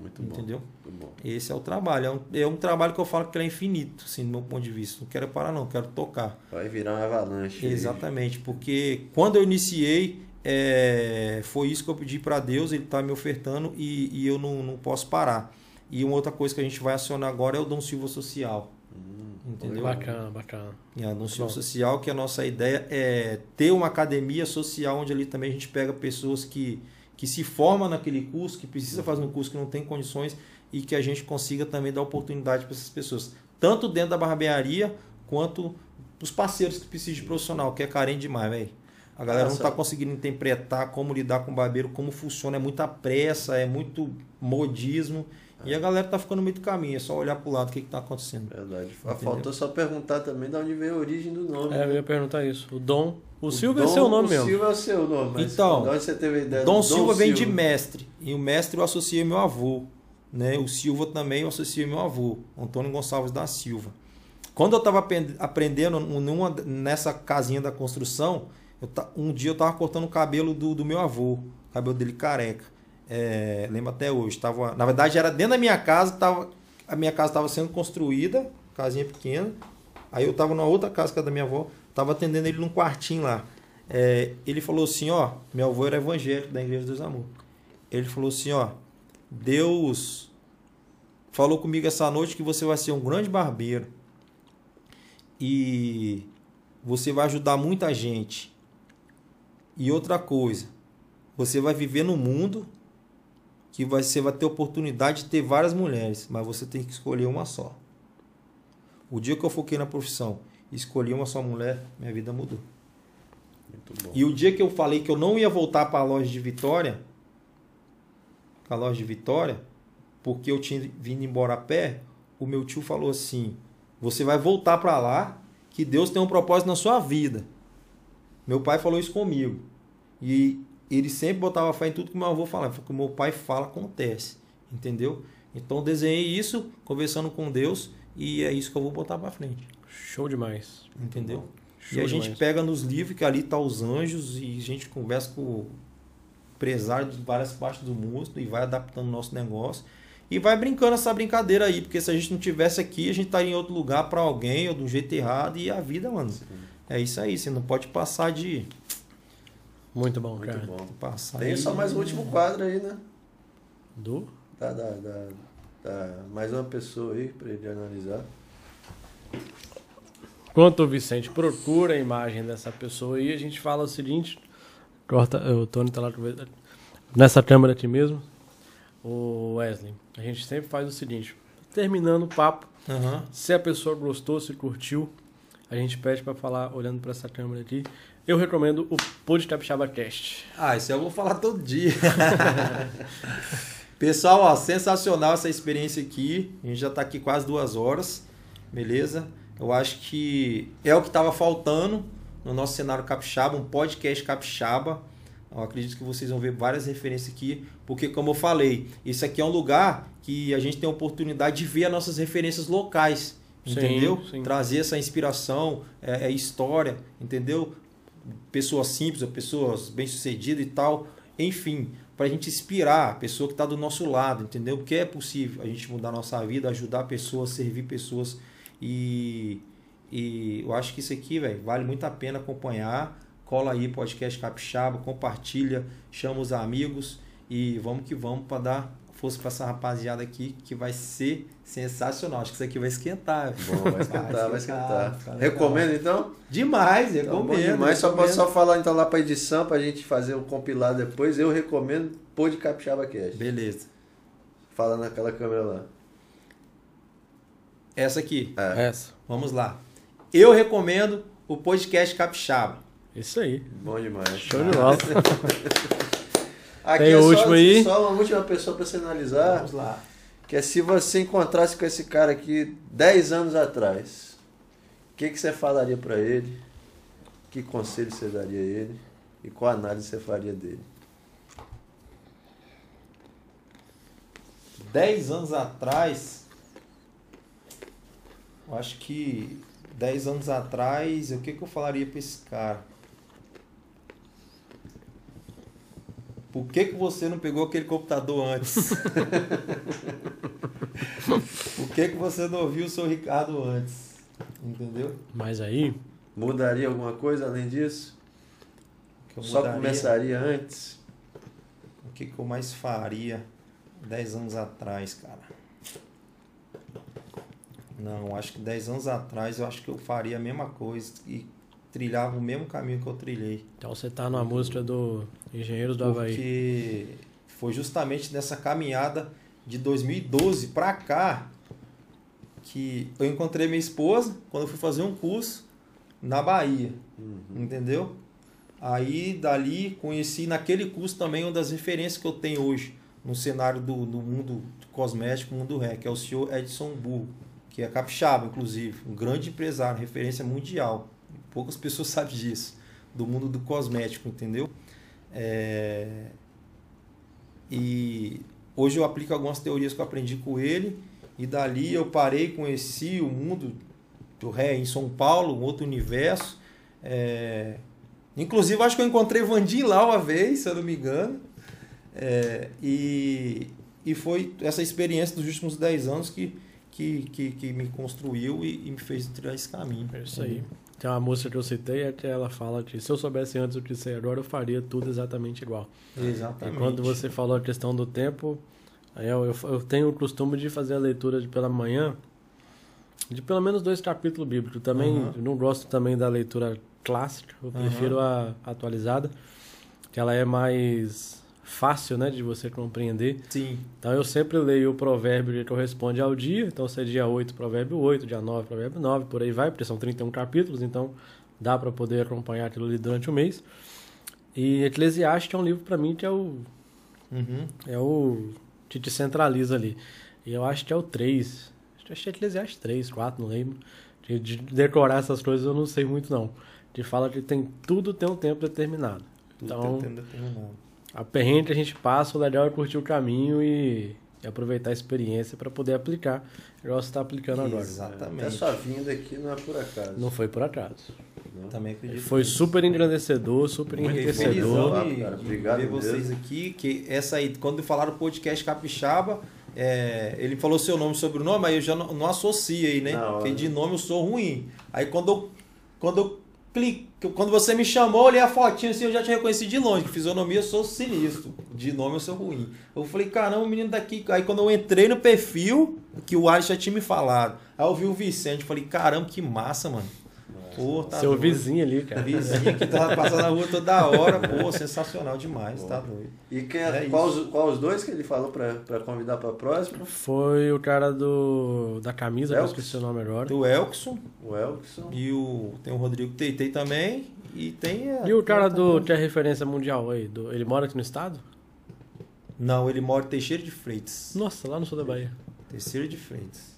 Speaker 2: Muito
Speaker 3: bom. Entendeu?
Speaker 2: Muito bom.
Speaker 3: Esse é o trabalho. É um, é um trabalho que eu falo que é infinito, assim, do meu ponto de vista. Não quero parar, não, quero tocar.
Speaker 2: Vai virar uma avalanche.
Speaker 3: Exatamente, aí. porque quando eu iniciei, é, foi isso que eu pedi para Deus, Ele está me ofertando e, e eu não, não posso parar. E uma outra coisa que a gente vai acionar agora é o Dom Silva Social.
Speaker 2: Hum,
Speaker 1: entendeu? Bacana, bacana.
Speaker 3: E a Dom Silva Social, que a nossa ideia é ter uma academia social onde ali também a gente pega pessoas que que se forma naquele curso, que precisa fazer um curso que não tem condições e que a gente consiga também dar oportunidade para essas pessoas, tanto dentro da barbearia quanto os parceiros que precisam de profissional, que é carente demais, velho. A galera Nossa. não está conseguindo interpretar como lidar com o barbeiro, como funciona, é muita pressa, é muito modismo E a galera tá ficando meio do caminho, é só olhar pro lado o que, que tá acontecendo.
Speaker 2: Verdade. Faltou só perguntar também de onde veio a origem do nome.
Speaker 1: É, eu ia perguntar isso. O Dom. O, Silva é seu nome
Speaker 2: o
Speaker 1: mesmo.
Speaker 2: Silva é o seu nome. Mas
Speaker 3: Então,
Speaker 2: de onde você teve a ideia
Speaker 3: Dom
Speaker 2: do
Speaker 3: Silva vem de
Speaker 2: Silva?
Speaker 3: mestre. E o mestre eu associei meu avô. Né? O Silva também eu associei meu avô, Antônio Gonçalves da Silva. Quando eu estava aprendendo numa, nessa casinha da construção, eu ta- um dia eu estava cortando o cabelo do, do meu avô, o cabelo dele careca. É, lembro até hoje. Tava, na verdade, era dentro da minha casa, tava, a minha casa estava sendo construída, casinha pequena. Aí eu estava numa outra casa da minha avó, estava atendendo ele num quartinho lá. É, ele falou assim, ó, meu avô era evangélico da Igreja dos Amor. Ele falou assim, ó, Deus falou comigo essa noite que você vai ser um grande barbeiro e você vai ajudar muita gente. E outra coisa, você vai viver no mundo que você vai ter oportunidade de ter várias mulheres, mas você tem que escolher uma só. O dia que eu foquei na profissão e escolhi uma só mulher, minha vida mudou. E o dia que eu falei que eu não ia voltar para a loja de Vitória, a loja de Vitória, porque eu tinha vindo embora a pé, o meu tio falou assim: "Você vai voltar para lá, que Deus tem um propósito na sua vida". Meu pai falou isso comigo. E ele sempre botava fé em tudo que meu avô falava, porque o meu pai fala acontece, entendeu? Então eu desenhei isso conversando com Deus e é isso que eu vou botar para frente,
Speaker 1: Show demais.
Speaker 3: entendeu?
Speaker 1: Show
Speaker 3: e a gente
Speaker 1: demais.
Speaker 3: pega nos livros que ali tá os anjos e a gente conversa com o empresário de várias partes do mundo e vai adaptando o nosso negócio e vai brincando essa brincadeira aí, porque se a gente não tivesse aqui, a gente estaria em outro lugar para alguém ou do jeito errado e a vida, mano. É isso aí, você não pode passar de
Speaker 1: Muito bom,
Speaker 2: Muito
Speaker 1: cara.
Speaker 2: bom.
Speaker 3: passar
Speaker 2: Tem
Speaker 3: aí-
Speaker 2: só mais um último quadro aí, né?
Speaker 1: Do?
Speaker 2: Dá, dá, dá, dá mais uma pessoa aí pra ele analisar.
Speaker 1: Enquanto o Vicente procura a imagem dessa pessoa aí, a gente fala o seguinte. Corta, o Tony tá lá nessa câmera aqui mesmo. O Wesley, a gente sempre faz o seguinte: terminando o papo,
Speaker 3: Aham.
Speaker 1: se a pessoa gostou, se curtiu, a gente pede pra falar olhando pra essa câmera aqui. Eu recomendo o Pod Capixaba Cast.
Speaker 3: Ah, isso eu vou falar todo dia. Pessoal, ó, sensacional essa experiência aqui. A gente já está aqui quase duas horas, beleza? Eu acho que é o que estava faltando no nosso cenário capixaba, um podcast capixaba. Eu acredito que vocês vão ver várias referências aqui, porque como eu falei, isso aqui é um lugar que a gente tem a oportunidade de ver as nossas referências locais,
Speaker 1: Sim,
Speaker 3: entendeu?
Speaker 1: sim.
Speaker 3: Trazer essa inspiração, é, é história, entendeu? Pessoas simples, pessoas bem-sucedidas e tal, enfim, para a gente inspirar a pessoa que está do nosso lado, entendeu? Porque é possível a gente mudar a nossa vida, ajudar pessoas, servir pessoas e, e eu acho que isso aqui, velho, vale muito a pena acompanhar. Cola aí, podcast Capixaba, compartilha, chama os amigos e vamos que vamos para dar força para essa rapaziada aqui que vai ser sensacional. Acho que isso aqui vai esquentar.
Speaker 2: Bom, vai esquentar, vai esquentar.
Speaker 3: legal.
Speaker 2: Recomendo então?
Speaker 3: Demais,
Speaker 2: Então, bom
Speaker 3: recomendo.
Speaker 2: demais. Só
Speaker 3: recomendo.
Speaker 2: posso só falar então lá pra edição, pra gente fazer o compilado depois. Eu recomendo Pod Capixaba Cast.
Speaker 3: Beleza.
Speaker 2: Fala naquela câmera lá.
Speaker 3: Essa aqui,
Speaker 2: É.
Speaker 1: Essa.
Speaker 3: vamos lá. Eu recomendo o podcast Capixaba.
Speaker 1: Isso aí.
Speaker 2: Bom demais.
Speaker 1: Show de bola.
Speaker 2: Aqui
Speaker 1: Tem
Speaker 2: é
Speaker 1: o
Speaker 2: só,
Speaker 1: último aí?
Speaker 2: só uma última pessoa pra você analisar.
Speaker 3: Vamos lá.
Speaker 2: Que é se você encontrasse com esse cara aqui 10 anos atrás, o que, que você falaria pra ele? Que conselho você daria a ele? E qual análise você faria dele?
Speaker 3: 10 anos atrás, eu acho que 10 anos atrás, o que, que eu falaria pra esse cara? Por que, que você não pegou aquele computador antes? Por que, que você não ouviu o seu Ricardo antes? Entendeu?
Speaker 1: Mas aí,
Speaker 2: Mudaria alguma coisa além disso?
Speaker 3: Que eu
Speaker 2: Só
Speaker 3: mudaria.
Speaker 2: começaria antes?
Speaker 3: O que, que eu mais faria 10 anos atrás, cara? Não, acho que 10 anos atrás eu acho que eu faria a mesma coisa e trilhava o mesmo caminho que eu trilhei.
Speaker 1: então você tá numa música do Engenheiros do Havaí.
Speaker 3: Porque foi justamente nessa caminhada de 2012 pra cá que eu encontrei minha esposa quando eu fui fazer um curso na Bahia. Entendeu? Aí dali conheci naquele curso também uma das referências que eu tenho hoje no cenário do, do mundo cosmético, mundo ré, que é o senhor Edson Burgo, que é capixaba, inclusive, um grande empresário, referência mundial. Poucas pessoas sabem disso, do mundo do cosmético, entendeu? É... E hoje eu aplico algumas teorias que eu aprendi com ele, e dali eu parei, conheci o mundo do ré em São Paulo, um outro universo. É... Inclusive, acho que eu encontrei Vandim lá uma vez, se eu não me engano. É, e, e foi essa experiência dos últimos 10 anos que, que, que, que me construiu e, e, me fez tirar esse caminho.
Speaker 1: É isso aí. Tem uma música que eu citei que ela fala que se eu soubesse antes o que sei agora, eu faria tudo exatamente igual.
Speaker 3: Exatamente.
Speaker 1: E quando você falou a questão do tempo, eu, eu, eu tenho o costume de fazer a leitura de pela manhã de pelo menos dois capítulos bíblicos. Também uhum. não gosto também da leitura clássica, eu prefiro uhum. a atualizada, que ela é mais fácil, né, de você compreender.
Speaker 3: Sim.
Speaker 1: Então eu sempre leio o provérbio que corresponde ao dia, então se é dia 8, provérbio 8, dia 9, provérbio 9, por aí vai, porque são 31 capítulos, então dá para poder acompanhar aquilo ali durante o mês. E Eclesiastes é um livro para mim que é o uhum. é o que te centraliza ali. E eu acho que é o 3. Acho que é Eclesiastes 3, 4, não lembro. De, de decorar essas coisas eu não sei muito não. Que fala que tem tudo tem um tempo determinado. Tudo então, tem um tempo determinado a perrengue a gente passa, o legal é curtir o caminho e, e aproveitar a experiência para poder aplicar, igual você está aplicando agora.
Speaker 2: Exatamente. A sua vinda aqui não é por acaso.
Speaker 1: Não foi por acaso.
Speaker 3: Não. Também acredito.
Speaker 1: Foi super engrandecedor, super enriquecedor.
Speaker 3: Obrigado ver vocês aqui, que essa aí, quando falaram podcast Capixaba, é, ele falou seu nome sobre o nome, aí eu já não, não associei, né? Não, Porque de nome eu sou ruim. Aí quando eu, quando eu clique. Quando você me chamou, eu olhei a fotinha assim, eu já te reconheci de longe, fisionomia eu sou sinistro, de nome eu sou ruim. Eu falei, caramba, o menino daqui. Aí quando eu entrei no perfil, que o Alisson já tinha me falado, aí eu vi o Vicente, falei, caramba, que massa, mano.
Speaker 1: Pô, tá Seu doido. vizinho ali, cara.
Speaker 3: Vizinho que tava passando na rua toda hora. Pô, sensacional demais, Pô. tá doido.
Speaker 2: E quem, é, é qual, os, qual os dois que ele falou pra, pra convidar pra próxima?
Speaker 1: Foi o cara do da camisa, que eu esqueci o nome agora.
Speaker 3: O Elkson.
Speaker 2: O Elkson.
Speaker 3: E o, tem o Rodrigo Teitei também. E tem a,
Speaker 1: E o cara do, que é referência mundial aí? Do, ele mora aqui no estado?
Speaker 3: Não, ele mora em Teixeira de Freitas.
Speaker 1: Nossa, lá no sul da Bahia.
Speaker 3: Teixeira de Freitas.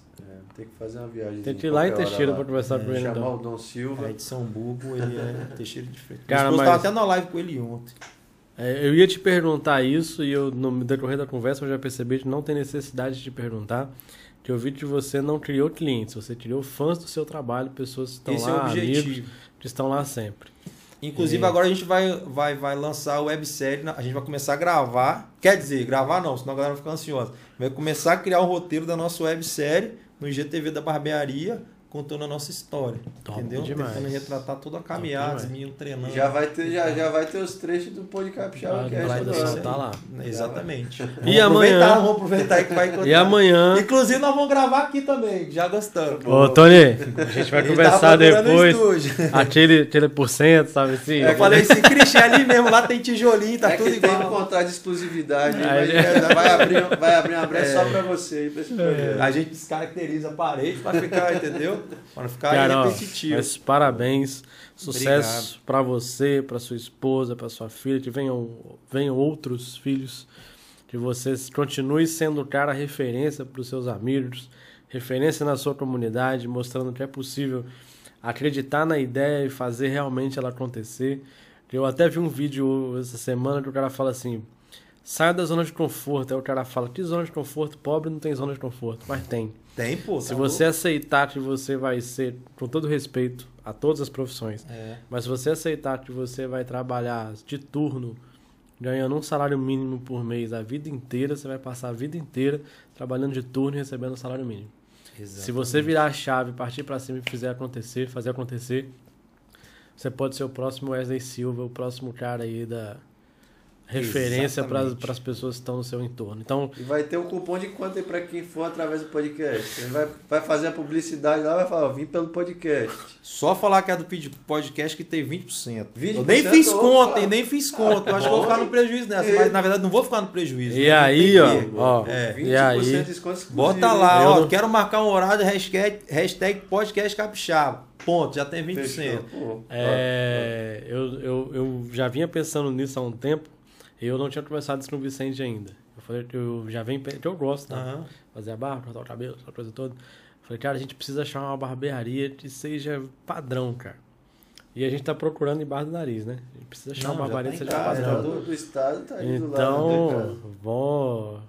Speaker 2: Tem que fazer uma viagem.
Speaker 1: Tem que ir lá em Teixeira para conversar é, com ele.
Speaker 2: Chamar
Speaker 1: então.
Speaker 2: o Dom Silva.
Speaker 3: É de São Burgo, ele é Teixeira de Freitas.
Speaker 1: Cara, mas...
Speaker 3: tava até na live com ele ontem.
Speaker 1: É, eu ia te perguntar isso e eu, no decorrer da conversa eu já percebi que não tem necessidade de te perguntar. Que eu vi que você não criou clientes, você criou fãs do seu trabalho, pessoas que estão Esse lá, é amigos que estão lá sempre.
Speaker 3: Inclusive, e... agora a gente vai, vai, vai lançar a websérie, a gente vai começar a gravar. Quer dizer, gravar não, senão a galera vai ficar ansiosa. Vai começar a criar o roteiro da nossa websérie no IGTV da barbearia contando a nossa história. Top entendeu? Demais. Tentando retratar toda a caminhada, os meninos treinando.
Speaker 2: Já vai ter, já, já vai ter os trechos do podcast Capixaba
Speaker 1: que vai tá lá.
Speaker 3: Exatamente.
Speaker 1: E amanhã.
Speaker 3: Vamos aproveitar que vai
Speaker 1: encontrar. E amanhã.
Speaker 3: Inclusive, nós vamos gravar aqui também, já gostamos.
Speaker 1: Ô, Tony, a gente vai conversar depois. Aquele, aquele por cento, sabe assim?
Speaker 3: Eu falei assim, Cristian, ali mesmo, lá tem tijolinho, tá
Speaker 2: é
Speaker 3: tudo igual.
Speaker 2: Tem um contrato de exclusividade, vai, vai, abrir, vai abrir uma brecha é. só pra você. Pra
Speaker 3: é. A gente descaracteriza a parede pra ficar, entendeu? Para não ficar Cara, repetitivo.
Speaker 1: Mas parabéns. Sucesso para você, para sua esposa, para sua filha, que venham, venham outros filhos, que vocês continue sendo o cara referência para os seus amigos, referência na sua comunidade, mostrando que é possível acreditar na ideia e fazer realmente ela acontecer. Eu até vi um vídeo essa semana que o cara fala assim: saia da zona de conforto. Aí o cara fala: que zona de conforto? Pobre não tem zona de conforto, mas tem.
Speaker 3: Tem, pô.
Speaker 1: Se tá você louco. aceitar que você vai ser, com todo respeito a todas as profissões, é. mas se você aceitar que você vai trabalhar de turno, ganhando um salário mínimo por mês a vida inteira, você vai passar a vida inteira trabalhando de turno e recebendo um salário mínimo. Exatamente. Se você virar a chave, partir para cima e fizer acontecer, fazer acontecer, você pode ser o próximo Wesley Silva, o próximo cara aí da, referência para as pessoas que estão no seu entorno. Então,
Speaker 2: e vai ter um cupom de conta aí para quem for através do podcast. Ele vai, vai fazer a publicidade lá, vai falar, vim pelo podcast.
Speaker 3: Só falar que é do podcast que tem 20%. 20% eu nem fiz conta, e nem fiz conta. Eu acho que vou ficar no prejuízo nessa, e... mas na verdade não vou ficar no prejuízo.
Speaker 1: E né? aí, ó, ó, é.
Speaker 2: e aí,
Speaker 3: bota lá, ó, quero marcar um horário hashtag, hashtag podcast capixaba. Ponto, já tem 20%.
Speaker 1: É, eu, eu, eu já vinha pensando nisso há um tempo eu não tinha conversado isso com o Vicente ainda. Eu falei que eu já venho, que eu gosto, tá?
Speaker 3: Aham.
Speaker 1: Fazer a barba, cortar o cabelo, essa coisa toda. Falei, cara, a gente precisa achar uma barbearia que seja padrão, cara. E a gente tá procurando embaixo do nariz, né? A gente precisa achar
Speaker 3: Não,
Speaker 1: uma barbearia
Speaker 3: tá
Speaker 1: que seja
Speaker 3: casa,
Speaker 1: padrão.
Speaker 2: do, do estado tá aí do lado,
Speaker 1: Então,
Speaker 2: né, cara?
Speaker 1: vou.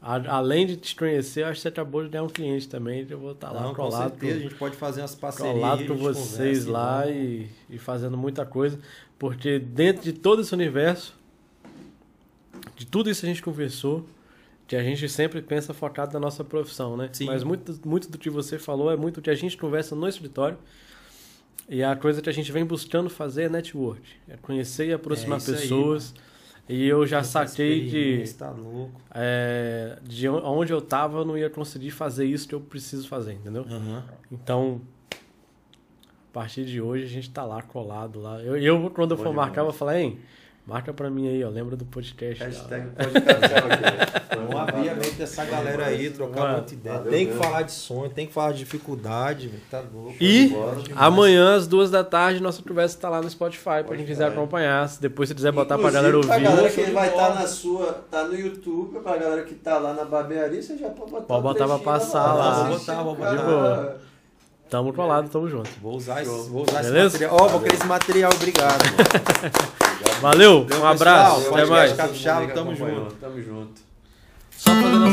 Speaker 1: a- além de te conhecer, eu acho que você acabou de ganhar um cliente também. Eu vou estar lá
Speaker 3: Não, com
Speaker 1: colado,
Speaker 3: certeza, a
Speaker 1: com,
Speaker 3: gente pode fazer umas parcerias.
Speaker 1: colado
Speaker 3: a
Speaker 1: com vocês
Speaker 3: conversa
Speaker 1: lá e, e fazendo muita coisa. Porque dentro de todo esse universo, de tudo isso que a gente conversou, que a gente sempre pensa focado na nossa profissão, né?
Speaker 3: Sim.
Speaker 1: Mas muito, muito do que você falou é muito do que a gente conversa no escritório. E a coisa que a gente vem buscando fazer é network. É conhecer e aproximar
Speaker 3: É isso aí,
Speaker 1: pessoas. e eu já
Speaker 3: Tanta
Speaker 1: saquei que
Speaker 3: experiência, Tá louco.
Speaker 1: é, de on- onde eu tava, eu não ia conseguir fazer isso que eu preciso fazer, entendeu?
Speaker 3: Aham.
Speaker 1: Então, a partir de hoje, a gente tá lá colado lá. Eu, eu quando eu for marcar, eu vou falar, hein, marca pra mim aí, ó, lembra do podcast.
Speaker 2: Hashtag podcast.
Speaker 3: Vamos abrir a mente dessa galera aí, trocar
Speaker 1: Mano,
Speaker 3: muita ideia.
Speaker 2: valeu
Speaker 3: Tem que
Speaker 2: mesmo.
Speaker 3: falar de sonho, tem que falar de dificuldade, velho, tá louco.
Speaker 1: E amanhã, às duas da tarde, nossa conversa tá lá no Spotify, pra quem quiser acompanhar. Se depois você quiser botar pra galera ouvir,
Speaker 2: Pra galera que vai estar
Speaker 3: bola.
Speaker 2: na sua, tá no YouTube, pra galera que tá lá na barbearia, você já pode botar
Speaker 1: Pode botar pra passar
Speaker 2: lá,
Speaker 3: Vou botar, vou
Speaker 1: botar. Tamo colado, tamo junto.
Speaker 3: Vou usar, esse, vou usar esse
Speaker 1: Beleza?
Speaker 3: material. Ó, vou querer esse material, obrigado.
Speaker 1: Valeu,
Speaker 3: Valeu,
Speaker 1: um abraço,
Speaker 3: pessoal.
Speaker 1: até mais.
Speaker 3: Capixaba, tamo junto.
Speaker 2: Tamo junto.
Speaker 1: Só fazendo essa